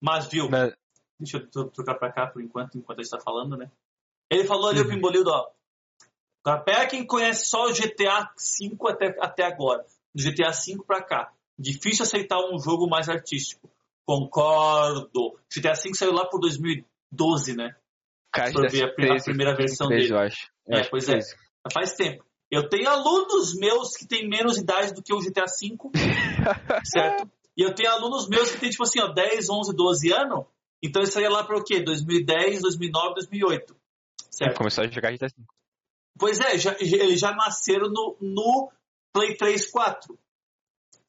Mas viu, Mas, deixa eu tro- trocar pra cá por enquanto, enquanto a gente tá falando, né? Ele falou ali, o Uhum. Pimbolildo, ó. Tá, Pega quem conhece só o GTA V até, até agora. Do GTA V pra cá. Difícil aceitar um jogo mais artístico. Concordo. GTA V saiu lá por 2012, né? Se for ver a, pri- a 13, primeira versão 13, dele. eu acho. Eu É, acho pois é. 13. Já faz tempo. Eu tenho alunos meus que têm menos idade do que o GTA V, certo? E eu tenho alunos meus que têm, tipo assim, ó, 10, 11, 12 anos. Então isso aí é lá para o quê? 2010, 2009, 2008. Certo? Começou a jogar GTA V. Pois é, já, eles já nasceram no, no Play 3, 4.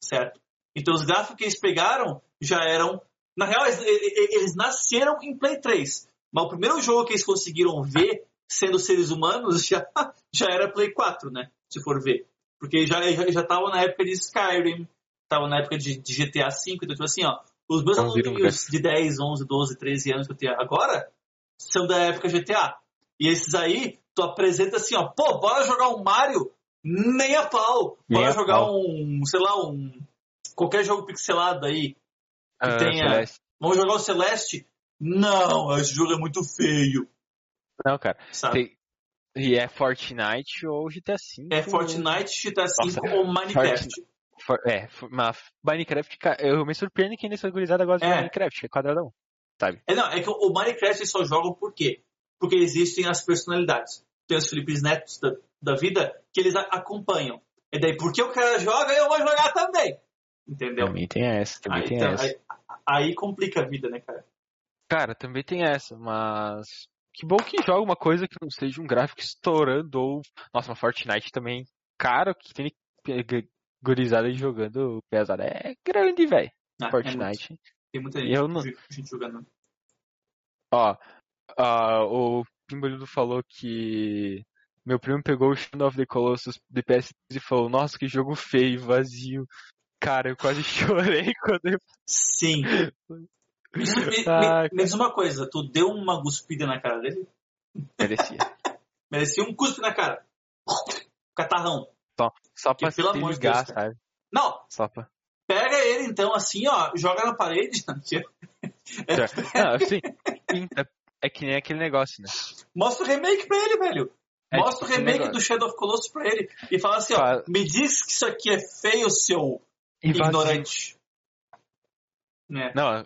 Certo? Então os gráficos que eles pegaram já eram. Na real, eles, eles- nasceram em Play 3. Mas o primeiro jogo que eles conseguiram ver, sendo seres humanos, já, já era Play 4, né? Se for ver. Porque já já já estavam na época de Skyrim, estavam na época de, de GTA V. Então, tipo assim, ó, os meus Então alunos de 10, 11, 12, 13 anos que eu tenho agora são da época GTA. E esses aí, tu apresenta assim, ó, pô, bora jogar um Mario nem a pau. Nem Bora a jogar pau. um, sei lá, um. qualquer jogo pixelado aí. Que Ah, tenha. Celeste. Vamos jogar o Celeste? Não, esse jogo é muito feio. Não, cara. Sabe? Tem- E é Fortnite ou GTA V. É Fortnite, GTA V Nossa, ou Minecraft. For- é, mas Minecraft, eu me surpreendo que nessa gurizada gosta de É. Minecraft, que é quadradão. Sabe? É, não, é que o Minecraft eles só jogam por quê? Porque existem as personalidades. Tem os Felipe Netos da, da vida que eles a- acompanham. E daí, porque o cara joga, eu vou jogar também. Entendeu? Também tem essa, também Aí, tem então, essa. aí, aí complica a vida, né, cara? Cara, também tem essa, mas. Que bom que joga uma coisa que não seja um gráfico estourando ou. Nossa, uma Fortnite também. Caro que tem gurizada jogando pesada. É grande, velho. Ah, é Fortnite. muito. Tem muita E eu gente, não- gente jogando. Ó, ah, o Pimbolido falou que meu primo pegou o Shadow of the Colossus de PS3 e falou, nossa, que jogo feio, vazio. Cara, eu quase chorei quando eu... Sim. Me, me- Ah, me- uma coisa, tu deu uma cuspida na cara dele? merecia. Merecia um cuspe na cara. Catarrão. Só, só pra pelo se amor ligar, Deus, sabe? Não, Só pra... pega ele então assim, ó, joga na parede. Não, assim. É que nem aquele negócio, né? Mostra o remake pra ele, velho. É Mostra o tipo remake negócio. do Shadow of Colossus pra ele. E fala assim, ó, me diz que isso aqui é feio, seu E ignorante. Né? Não,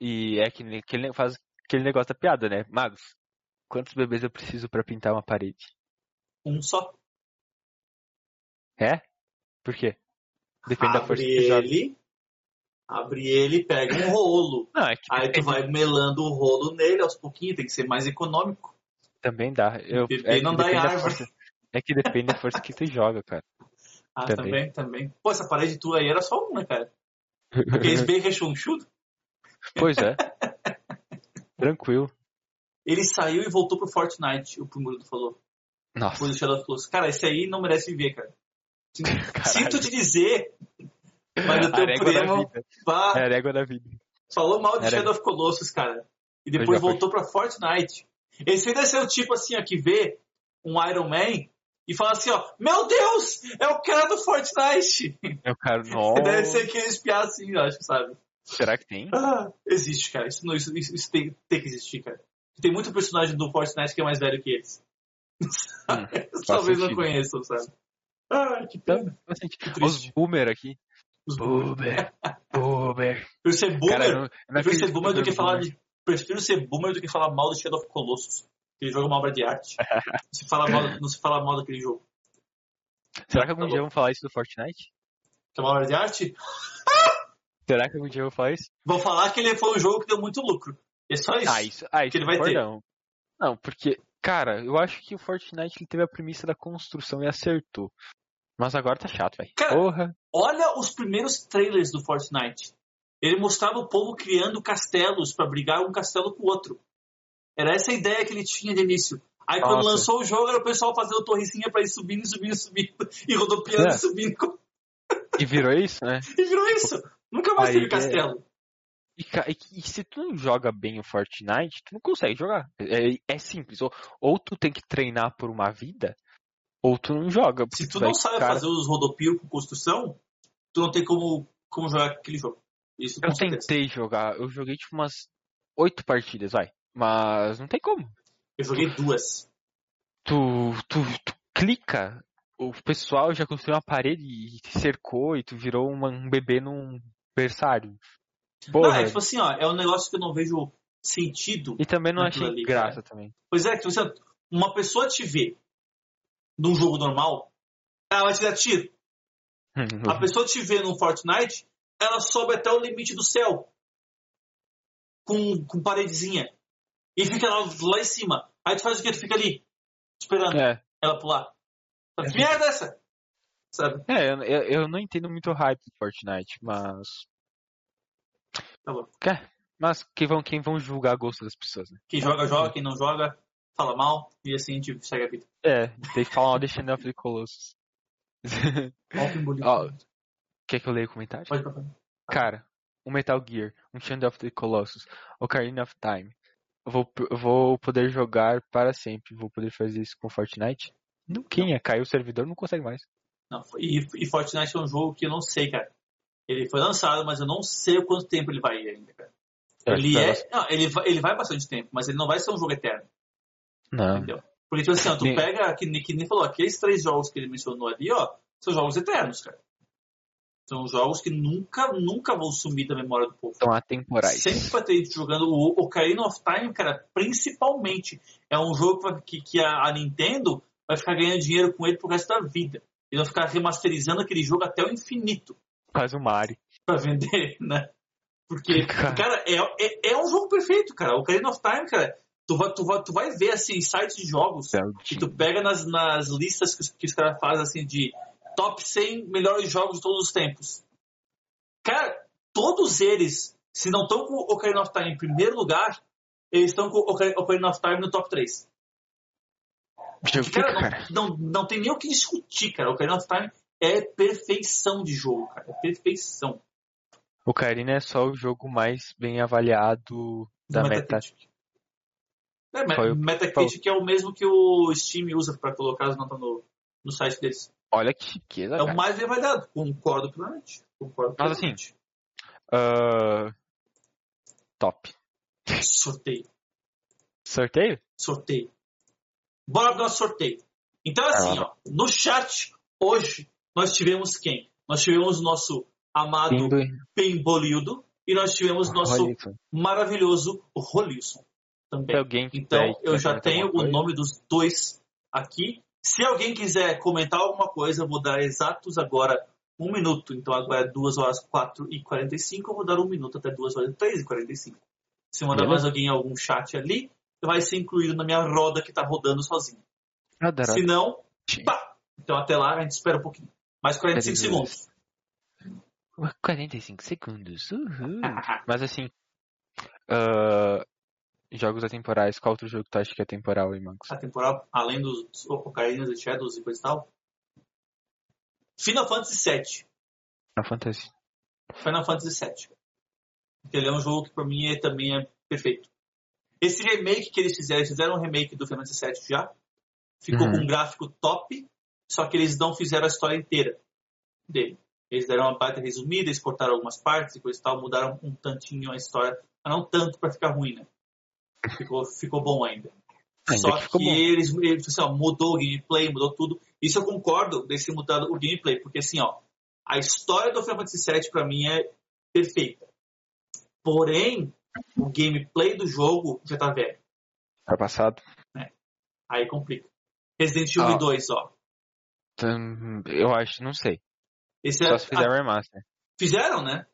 e é que ne- faz aquele negócio da piada, né? Magos, quantos bebês eu preciso pra pintar uma parede? Um só. É? Por quê? Depende da força Abre que joga. ele, abre ele e pega um rolo. Não, é que Aí tu vai melando o rolo nele aos pouquinhos, tem que ser mais econômico. Também dá. Eu, é não dá em árvore. força. É que depende da força que tu joga, cara. Ah, Também. também, também. Pô, essa parede tua aí era só uma, cara. Aqueles bem rechonchudo. Pois é. Tranquilo. Ele saiu e voltou pro Fortnite, o Pumurudo falou. Nossa. Depois do Shadow of Colossus. Cara, esse aí não merece viver, cara. Sinto- Caralho. Sinto te dizer, mas o teu primo pá, É a régua da vida. falou mal de Shadow of Colossus, cara. E depois foi. voltou pra Fortnite. Esse deve ser o tipo assim, ó, que vê um Iron Man e fala assim, ó, meu Deus, é o cara do Fortnite. É o cara. Nossa. Deve ser aquele espiar assim, eu acho, sabe? Será que tem? Ah, existe, cara. Isso, não, isso, isso- tem, tem que existir, cara. Tem muito personagem do Fortnite que é mais velho que eles. Talvez não conheçam, sabe? Ah, que pena. Faz sentido. Que Os boomer aqui. Os Boomer. Boomer. Prefiro ser boomer, Cara, eu não- eu não prefiro ser boomer do que eu falar boomer. de, prefiro ser boomer do que falar mal do Shadow of Colossus. Aquele jogo é uma obra de arte. não, se fala mal, não se fala mal daquele jogo. Será que algum Tá dia vão falar isso do Fortnite? Que é uma obra de arte? Será que algum dia vão falar isso? Vão falar que ele foi um jogo que deu muito lucro. É só isso. Ah, isso, ah, isso que ele vai ter. concordão. Não, porque, cara, eu acho que o Fortnite ele teve a premissa da construção e acertou. Mas agora tá chato, velho. Porra. Olha os primeiros trailers do Fortnite. Ele mostrava o povo criando castelos pra brigar um castelo com o outro. Era essa a ideia que ele tinha de início. Aí quando Nossa. lançou o jogo, era o pessoal fazendo torrecinha pra ir subindo, subindo, subindo, e rodopiando, É. e subindo. E virou isso, né? E virou isso. Nunca mais Aí teve é- castelo. E, e- e se tu não joga bem o Fortnite, tu não consegue jogar. É, é simples. Ou, ou tu tem que treinar por uma vida, ou tu não joga. Se tu não sabe cara, fazer os rodopios com construção, tu não tem como, como jogar aquele jogo. Isso Eu certeza. tentei jogar, eu joguei tipo umas oito partidas, vai. Mas não tem como. Eu joguei duas. Tu, tu, tu clica, o pessoal já construiu uma parede e te cercou e tu virou uma- um bebê num berçário. Não, Porra. é tipo assim, ó, é um negócio que eu não vejo sentido. E também não naquilo achei ali, graça cara. também. Pois é, que você, uma pessoa te vê num jogo normal, ela vai te dar tiro. A pessoa te vê no Fortnite, ela sobe até o limite do céu. Com, com paredezinha. E fica lá, lá em cima. Aí tu faz o quê? Tu fica ali, esperando É, ela pular. Que merda é essa? Sabe? é eu, eu, eu não entendo muito o hype do Fortnite, mas. Tá bom. É, mas quem vão, quem vão julgar gosto das pessoas, né? Quem joga, joga. Quem não joga, fala mal. E assim a gente segue a vida. É, tem que falar mal de Channel of the Colossus. Ó, Quer que eu leia o comentário? Pode papai. Cara, um Metal Gear, um Shadow of the Colossus, Ocarina of Time. Vou, vou poder jogar para sempre. Vou poder fazer isso com Fortnite? Não, quem é? Caiu o servidor, não consegue mais. Não, e, e Fortnite é um jogo que eu não sei, cara. Ele foi lançado, mas eu não sei o quanto tempo ele vai ir ainda, cara. Ele é. Não, ele vai, ele vai bastante tempo, mas ele não vai ser um jogo eterno, Não. entendeu? Porque, tipo assim, ó, tu pega, que, que nem falou, aqueles três jogos que ele mencionou ali, ó, são jogos eternos, cara. São jogos que nunca, nunca vão sumir da memória do povo. São atemporais. Sempre vai ter jogando o Ocarina of Time, cara, principalmente. É um jogo que vai- que, a, a Nintendo vai ficar ganhando dinheiro com ele pro resto da vida. Eles vão ficar remasterizando aquele jogo até o infinito Quase o Mario. pra vender, né? Porque, Cara. é, é, é um jogo perfeito, cara. O Ocarina of Time, cara, tu vai, tu vai, tu vai ver, assim, sites de jogos que tu pega nas, nas listas que os, que os caras fazem, assim, de top 100 melhores jogos de todos os tempos. Cara, todos eles, se não estão com o Ocarina of Time em primeiro lugar, eles estão com o Ocar- Ocarina of Time no top 3. Jogo Cara, pica, cara. não, não, não tem nem o que discutir, cara. O Ocarina of Time é perfeição de jogo, cara. É perfeição. O Ocarina é só o jogo mais bem avaliado da Do meta. Metacritic. É, me- Foi o- Metacritic é o mesmo que o Steam usa pra colocar as notas no, no site deles. Olha que chiqueza, É cara. o mais bem avaliado. Concordo plenamente. Concordo Mas assim. Ah, top. Sorteio. Sorteio? Sorteio. Bora pro nosso sorteio. Então, assim, ó, no chat, hoje, nós tivemos quem? Nós tivemos o nosso amado Lindo. Pembolildo e nós tivemos o nosso Rolison. maravilhoso Rolilson também. Alguém Então, eu já tenho o nome dos dois aqui. Se alguém quiser comentar alguma coisa, eu vou dar exatos agora um minuto. Então agora é 2 horas 4 e 45, eu vou dar um minuto até 2 horas 3 e 45. Se mandar mais alguém em algum chat ali, vai ser incluído na minha roda que tá rodando sozinho. Roda, Se não, pá! Então até lá a gente espera um pouquinho. Mais 45 segundos. 45 segundos. Uhul. Mas assim, uh, jogos atemporais, qual outro jogo tu acha que é temporal aí, Max? Atemporal, além dos Ocarinas e Shadows e coisa e tal? Final Fantasy VII. Final Fantasy. Final Fantasy VII. Ele é um jogo que pra mim é, também é perfeito. Esse remake que eles fizeram, eles fizeram um remake do Final Fantasy VII já. Ficou Uhum. com um gráfico top, só que eles não fizeram a história inteira dele. Eles deram uma parte resumida, eles cortaram algumas partes e coisa e tal, mudaram um tantinho a história, mas não tanto pra ficar ruim, né? Ficou, ficou bom ainda. Ainda Só que que eles, eles assim, ó, mudou o gameplay, mudou tudo. Isso eu concordo deles ter mudado o gameplay, porque assim, ó, a história do Final Fantasy VII pra mim é perfeita. Porém, o gameplay do jogo já tá velho. Tá passado. Aí complica. Resident Evil Ah. 2, ó. Eu acho, não sei. Esse é, Só se fizer ah, remaster. fizeram, né?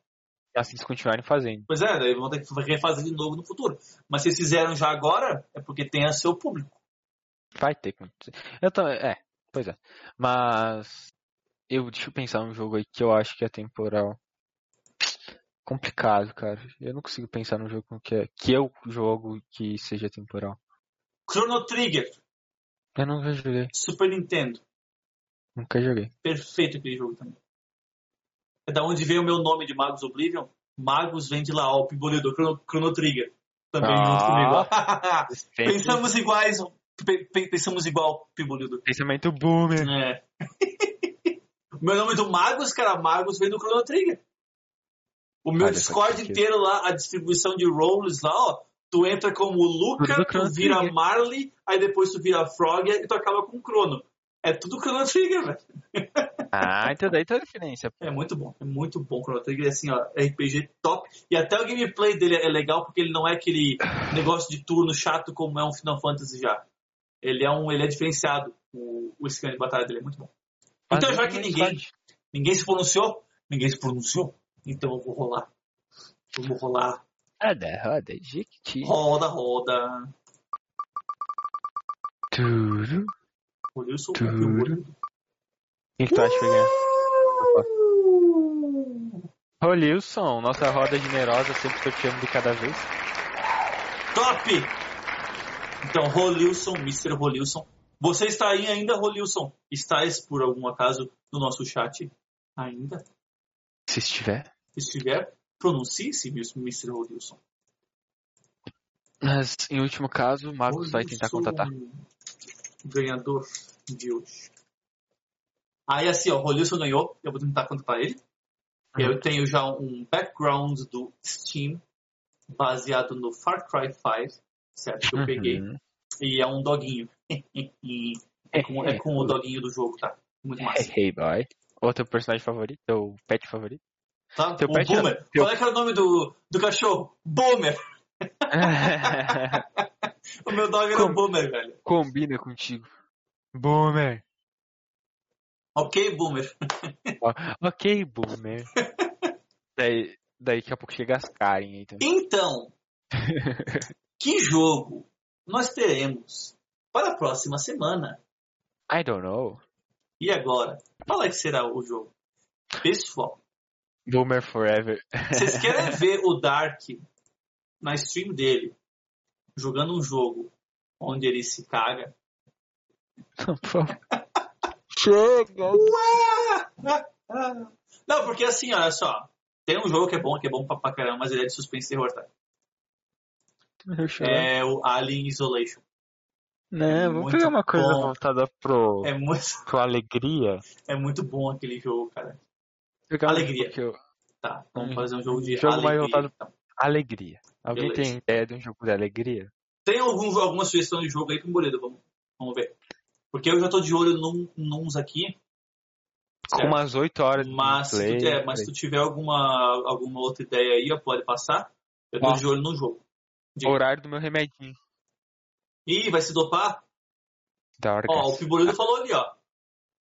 Assim se continuarem fazendo. Pois é, daí vão ter que refazer de novo no futuro. Mas se eles fizeram já agora, é porque tem a seu público. Vai ter. Eu tô, é, pois é. Mas. Eu, deixa eu pensar um jogo aí que eu acho que é temporal. Complicado, cara. Eu não consigo pensar num jogo que, é, que eu jogo que seja temporal. Chrono Trigger, Eu nunca joguei. Super Nintendo. Nunca joguei. Perfeito aquele jogo também. É da onde veio o meu nome de Magos Oblivion. Magos vem de lá, ó, o Chrono, Chrono Trigger. Também Ah. junto comigo. Pensamos iguais, pe- pe- pensamos igual, Piboledo. Pensamento boomer. É. o meu nome do Magos, cara, Magos vem do Chrono Trigger. O meu Olha, Discord inteiro lá, a distribuição de roles lá, ó. Tu entra como Luca, tu vira. Marley, aí depois tu vira Frog e tu acaba com Chrono. É tudo Chrono Trigger, velho. Ah, então daí tá a diferença. É muito bom, é muito bom o Chrono Trigger, assim, ó, RPG top. E até o gameplay dele é legal porque ele não é aquele negócio de turno chato como é um Final Fantasy já. Ele é um, ele é diferenciado. O, o esquema de batalha dele é muito bom. Então, Mas já que ninguém, ninguém se pronunciou, ninguém se pronunciou, então eu vou rolar. Vamos rolar. Roda, roda, Jequiti. Roda, roda. Turu. O Wilson Turu. Quem que tu acha que vai ganhar? Nossa roda generosa, sempre sorteando de cada vez. Top! Então, Rolilson, Mr. Rolilson. Você está aí ainda, Rolilson? Estás, por algum acaso, no nosso chat ainda? Se estiver. Se estiver, pronuncie-se, Mr. Rolilson. Mas, em último caso, o Marcos vai tentar Rolilson, contatar. Ganhador de hoje. Aí, assim, ó, o Rolilson ganhou. Eu vou tentar contatar ele. Uhum. Eu tenho já um background do Steam baseado no Far Cry 5, certo? Que eu peguei. Uhum. E é um doguinho. é, com, é com o doguinho do jogo, tá? Muito massa. Hey, boy. Ou teu personagem favorito? Teu pet favorito? Tá? Teu o pet Boomer. não, teu- Qual é que era o nome do, do cachorro? Boomer. O meu dog era o Como? Boomer, velho. Combina contigo. Boomer. Ok, Boomer. Ok, Boomer. daí, daí daqui a pouco chega as Karen aí também. Então, que jogo nós teremos para a próxima semana? I don't know. E agora? Qual é que será o jogo? Pessoal, Boomer Forever. vocês querem ver o Dark na stream dele jogando um jogo onde ele se caga? Chega! Não, porque assim, olha só. Tem um jogo que é bom, que é bom pra, pra caramba, mas ele é de suspense e terror, tá? É o Alien Isolation. Né, vamos muito pegar uma coisa bom. voltada pro, É muito, pro alegria. é muito bom aquele jogo, cara. Alegria. eu- Tá, vamos Hum, fazer um jogo de jogo mais alegria. voltado- então. Alegria. Alguém Beleza. tem ideia de um jogo de alegria? Tem algum, alguma sugestão de jogo aí pro Moreira? Vamos, vamos ver. Porque eu já tô de olho num, nuns aqui. Com certo? umas 8 horas de Mas, se tu, é, mas se tu tiver alguma, alguma outra ideia aí, pode passar. Eu tô Ó. de olho no jogo. Diga. horário do meu remedinho. Ih, vai se dopar? Da hora Ó, o Piborudo falou ali, ó.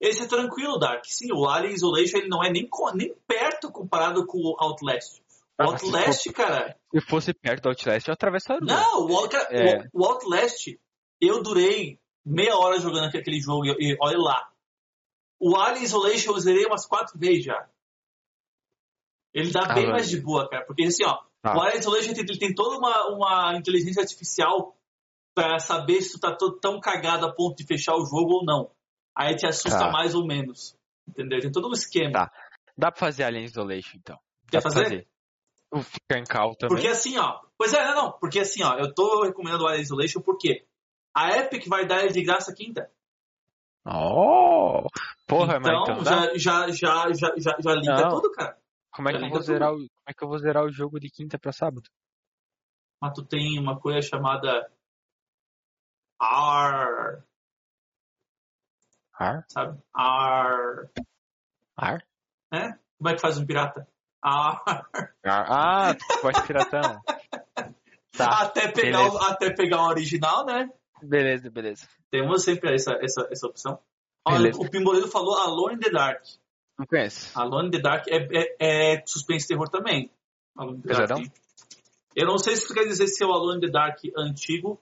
Esse é tranquilo, Dark. Sim, o Alien Isolation ele não é nem, nem perto comparado com o Outlast. Ah, Outlast, cara. Se fosse perto do Outlast, eu atravessaria. Não, o, Out- É. o- Outlast, eu durei meia hora jogando aquele- jogo e, olha lá. O Alien Isolation eu zerei umas quatro vezes já. Ele dá Ah, bem mano. mais de boa, cara. Porque assim, ó, Ah. o Alien Isolation ele tem toda uma, uma inteligência artificial pra saber se tu tá tão cagado a ponto de fechar o jogo ou não. Aí te assusta Tá. mais ou menos. Entendeu? Tem todo um esquema. Tá. Dá pra fazer Alien Isolation, então. Quer Dá pra fazer? O Ficar em Cal também. Porque assim, ó. Pois é, não, não. Porque assim, ó, eu tô recomendando o Alien Isolation porque a Epic vai dar ele de graça quinta. Oh! Porra, mas então, então dá? já, já, já, já, já, já liga Não. tudo, cara. Como é, que eu vou liga zerar o, como é que eu vou zerar o jogo de quinta pra sábado? Mas tu tem uma coisa chamada AR, Ar? sabe? AR. Ar? Né? Como é que faz um pirata? Ah, tu pode piratão. Tá. até, pegar o, até pegar o original, né? Beleza, beleza. Temos sempre essa, essa, essa opção. Olha, Beleza. o Pimboleiro falou Alone in the Dark. Não conhece? Alone in the Dark é, é, é suspense terror também. Alone. Pesadão? Eu não sei se tu quer dizer se é o Alone in the Dark antigo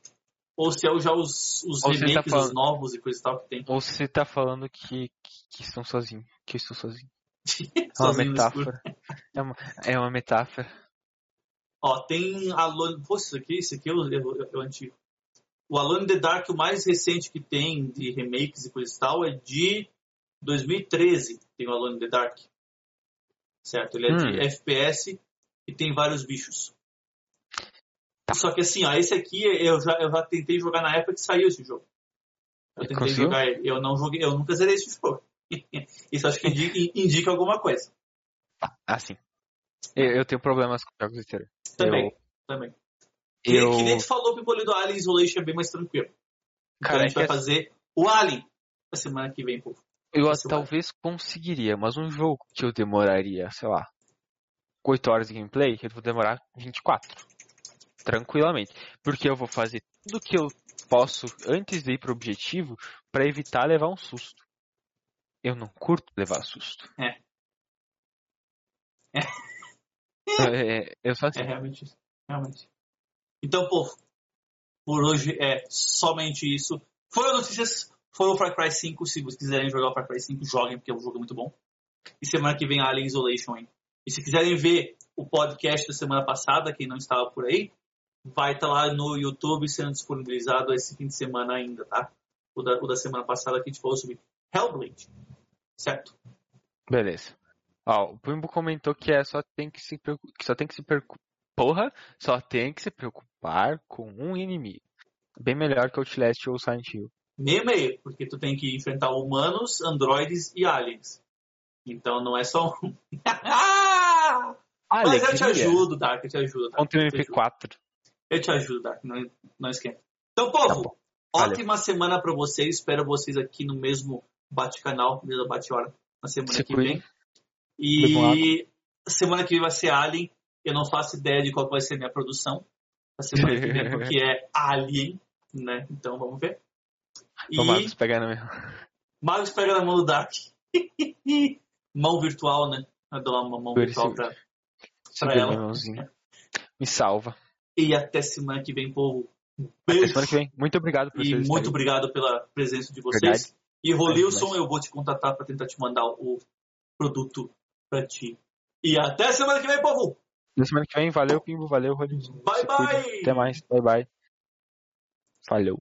ou se é o- já os, os Ou se tá remakes, os falando- novos e coisa e tal que tem. Ou você tá falando que, que, que estão sozinhos. Que eu estou sozinho. É uma Sozinho escuro. metáfora. É uma, é uma metáfora. Ó, tem Alone. Pô, isso aqui, isso aqui é o, é o- é o antigo. O Alone the Dark, o mais recente que tem de remakes e coisa e tal, é de 2013. Tem o Alone the Dark. Certo? Ele é de Hum. FPS e tem vários bichos. Tá. Só que assim, ó, esse aqui eu já, eu já tentei jogar na época que saiu esse jogo. Eu tentei conseguiu? jogar ele. Eu não joguei, eu nunca zerei esse jogo. Isso acho que indica, indica alguma coisa. Ah, sim. Eu, eu tenho problemas com jogos de terror. Também, Eu, também. Que, eu, que nem tu falou que o do Alien Isolation é bem mais tranquilo. Então Cara, a gente vai é que- fazer o Alien na semana que vem, pô. eu talvez conseguiria, mas um jogo que eu demoraria, sei lá, 8 horas de gameplay, eu vou demorar 24. Tranquilamente. Porque eu vou fazer tudo que eu posso antes de ir pro objetivo pra evitar levar um susto. Eu não curto levar susto. É. É, eu só assim. É realmente isso. Realmente. Então, pô, por hoje é somente isso. Foram notícias, foram o Far Cry 5. Se vocês quiserem jogar o Far Cry 5, joguem, porque é um jogo muito bom. E semana que vem Alien Isolation, hein? E se quiserem ver o podcast da semana passada, quem não estava por aí, vai estar lá no YouTube sendo disponibilizado esse fim de semana ainda, tá? O da, o da semana passada que a gente falou sobre Hellblade. Certo? Beleza. Ó, o Pimbo comentou que é só tem que se que só tem que se preocupar. Porra, só tem que se preocupar com um inimigo. Bem melhor que o Outlast ou Silent Hill. Meio meio, porque tu tem que enfrentar humanos, androides e aliens. Então não é só um. Mas eu te ajudo, Dark, eu te ajudo. Dark, Contra o eu te ajudo. MP4. Eu te ajudo, Dark, não, não esquenta. Então, povo, Tá bom. Valeu. ótima semana pra vocês. Espero vocês aqui no mesmo bate-canal, mesmo bate-hora, na semana Se que vem. E semana que vem vai ser Alien. Eu não faço ideia de qual vai ser minha produção. A semana que vem, porque é Alien, né? Então vamos ver. E Ô, Marcos, pega na minha. Magos pega na mão do Dark. mão virtual, né? Eu dou uma mão virtual pra, Segura ela. mãozinha. Me salva. E até semana que vem, povo. Um Até Beijo. semana que vem. Muito obrigado por E vocês muito estarem. obrigado pela presença de vocês. Verdade. E Rolilson, eu vou te contatar para tentar te mandar o produto pra ti. E até semana que vem, povo! Na semana que vem, valeu, Pimbo, valeu, Rodrigo. Bye, cuida. bye! Até mais. Bye, bye. Falhou.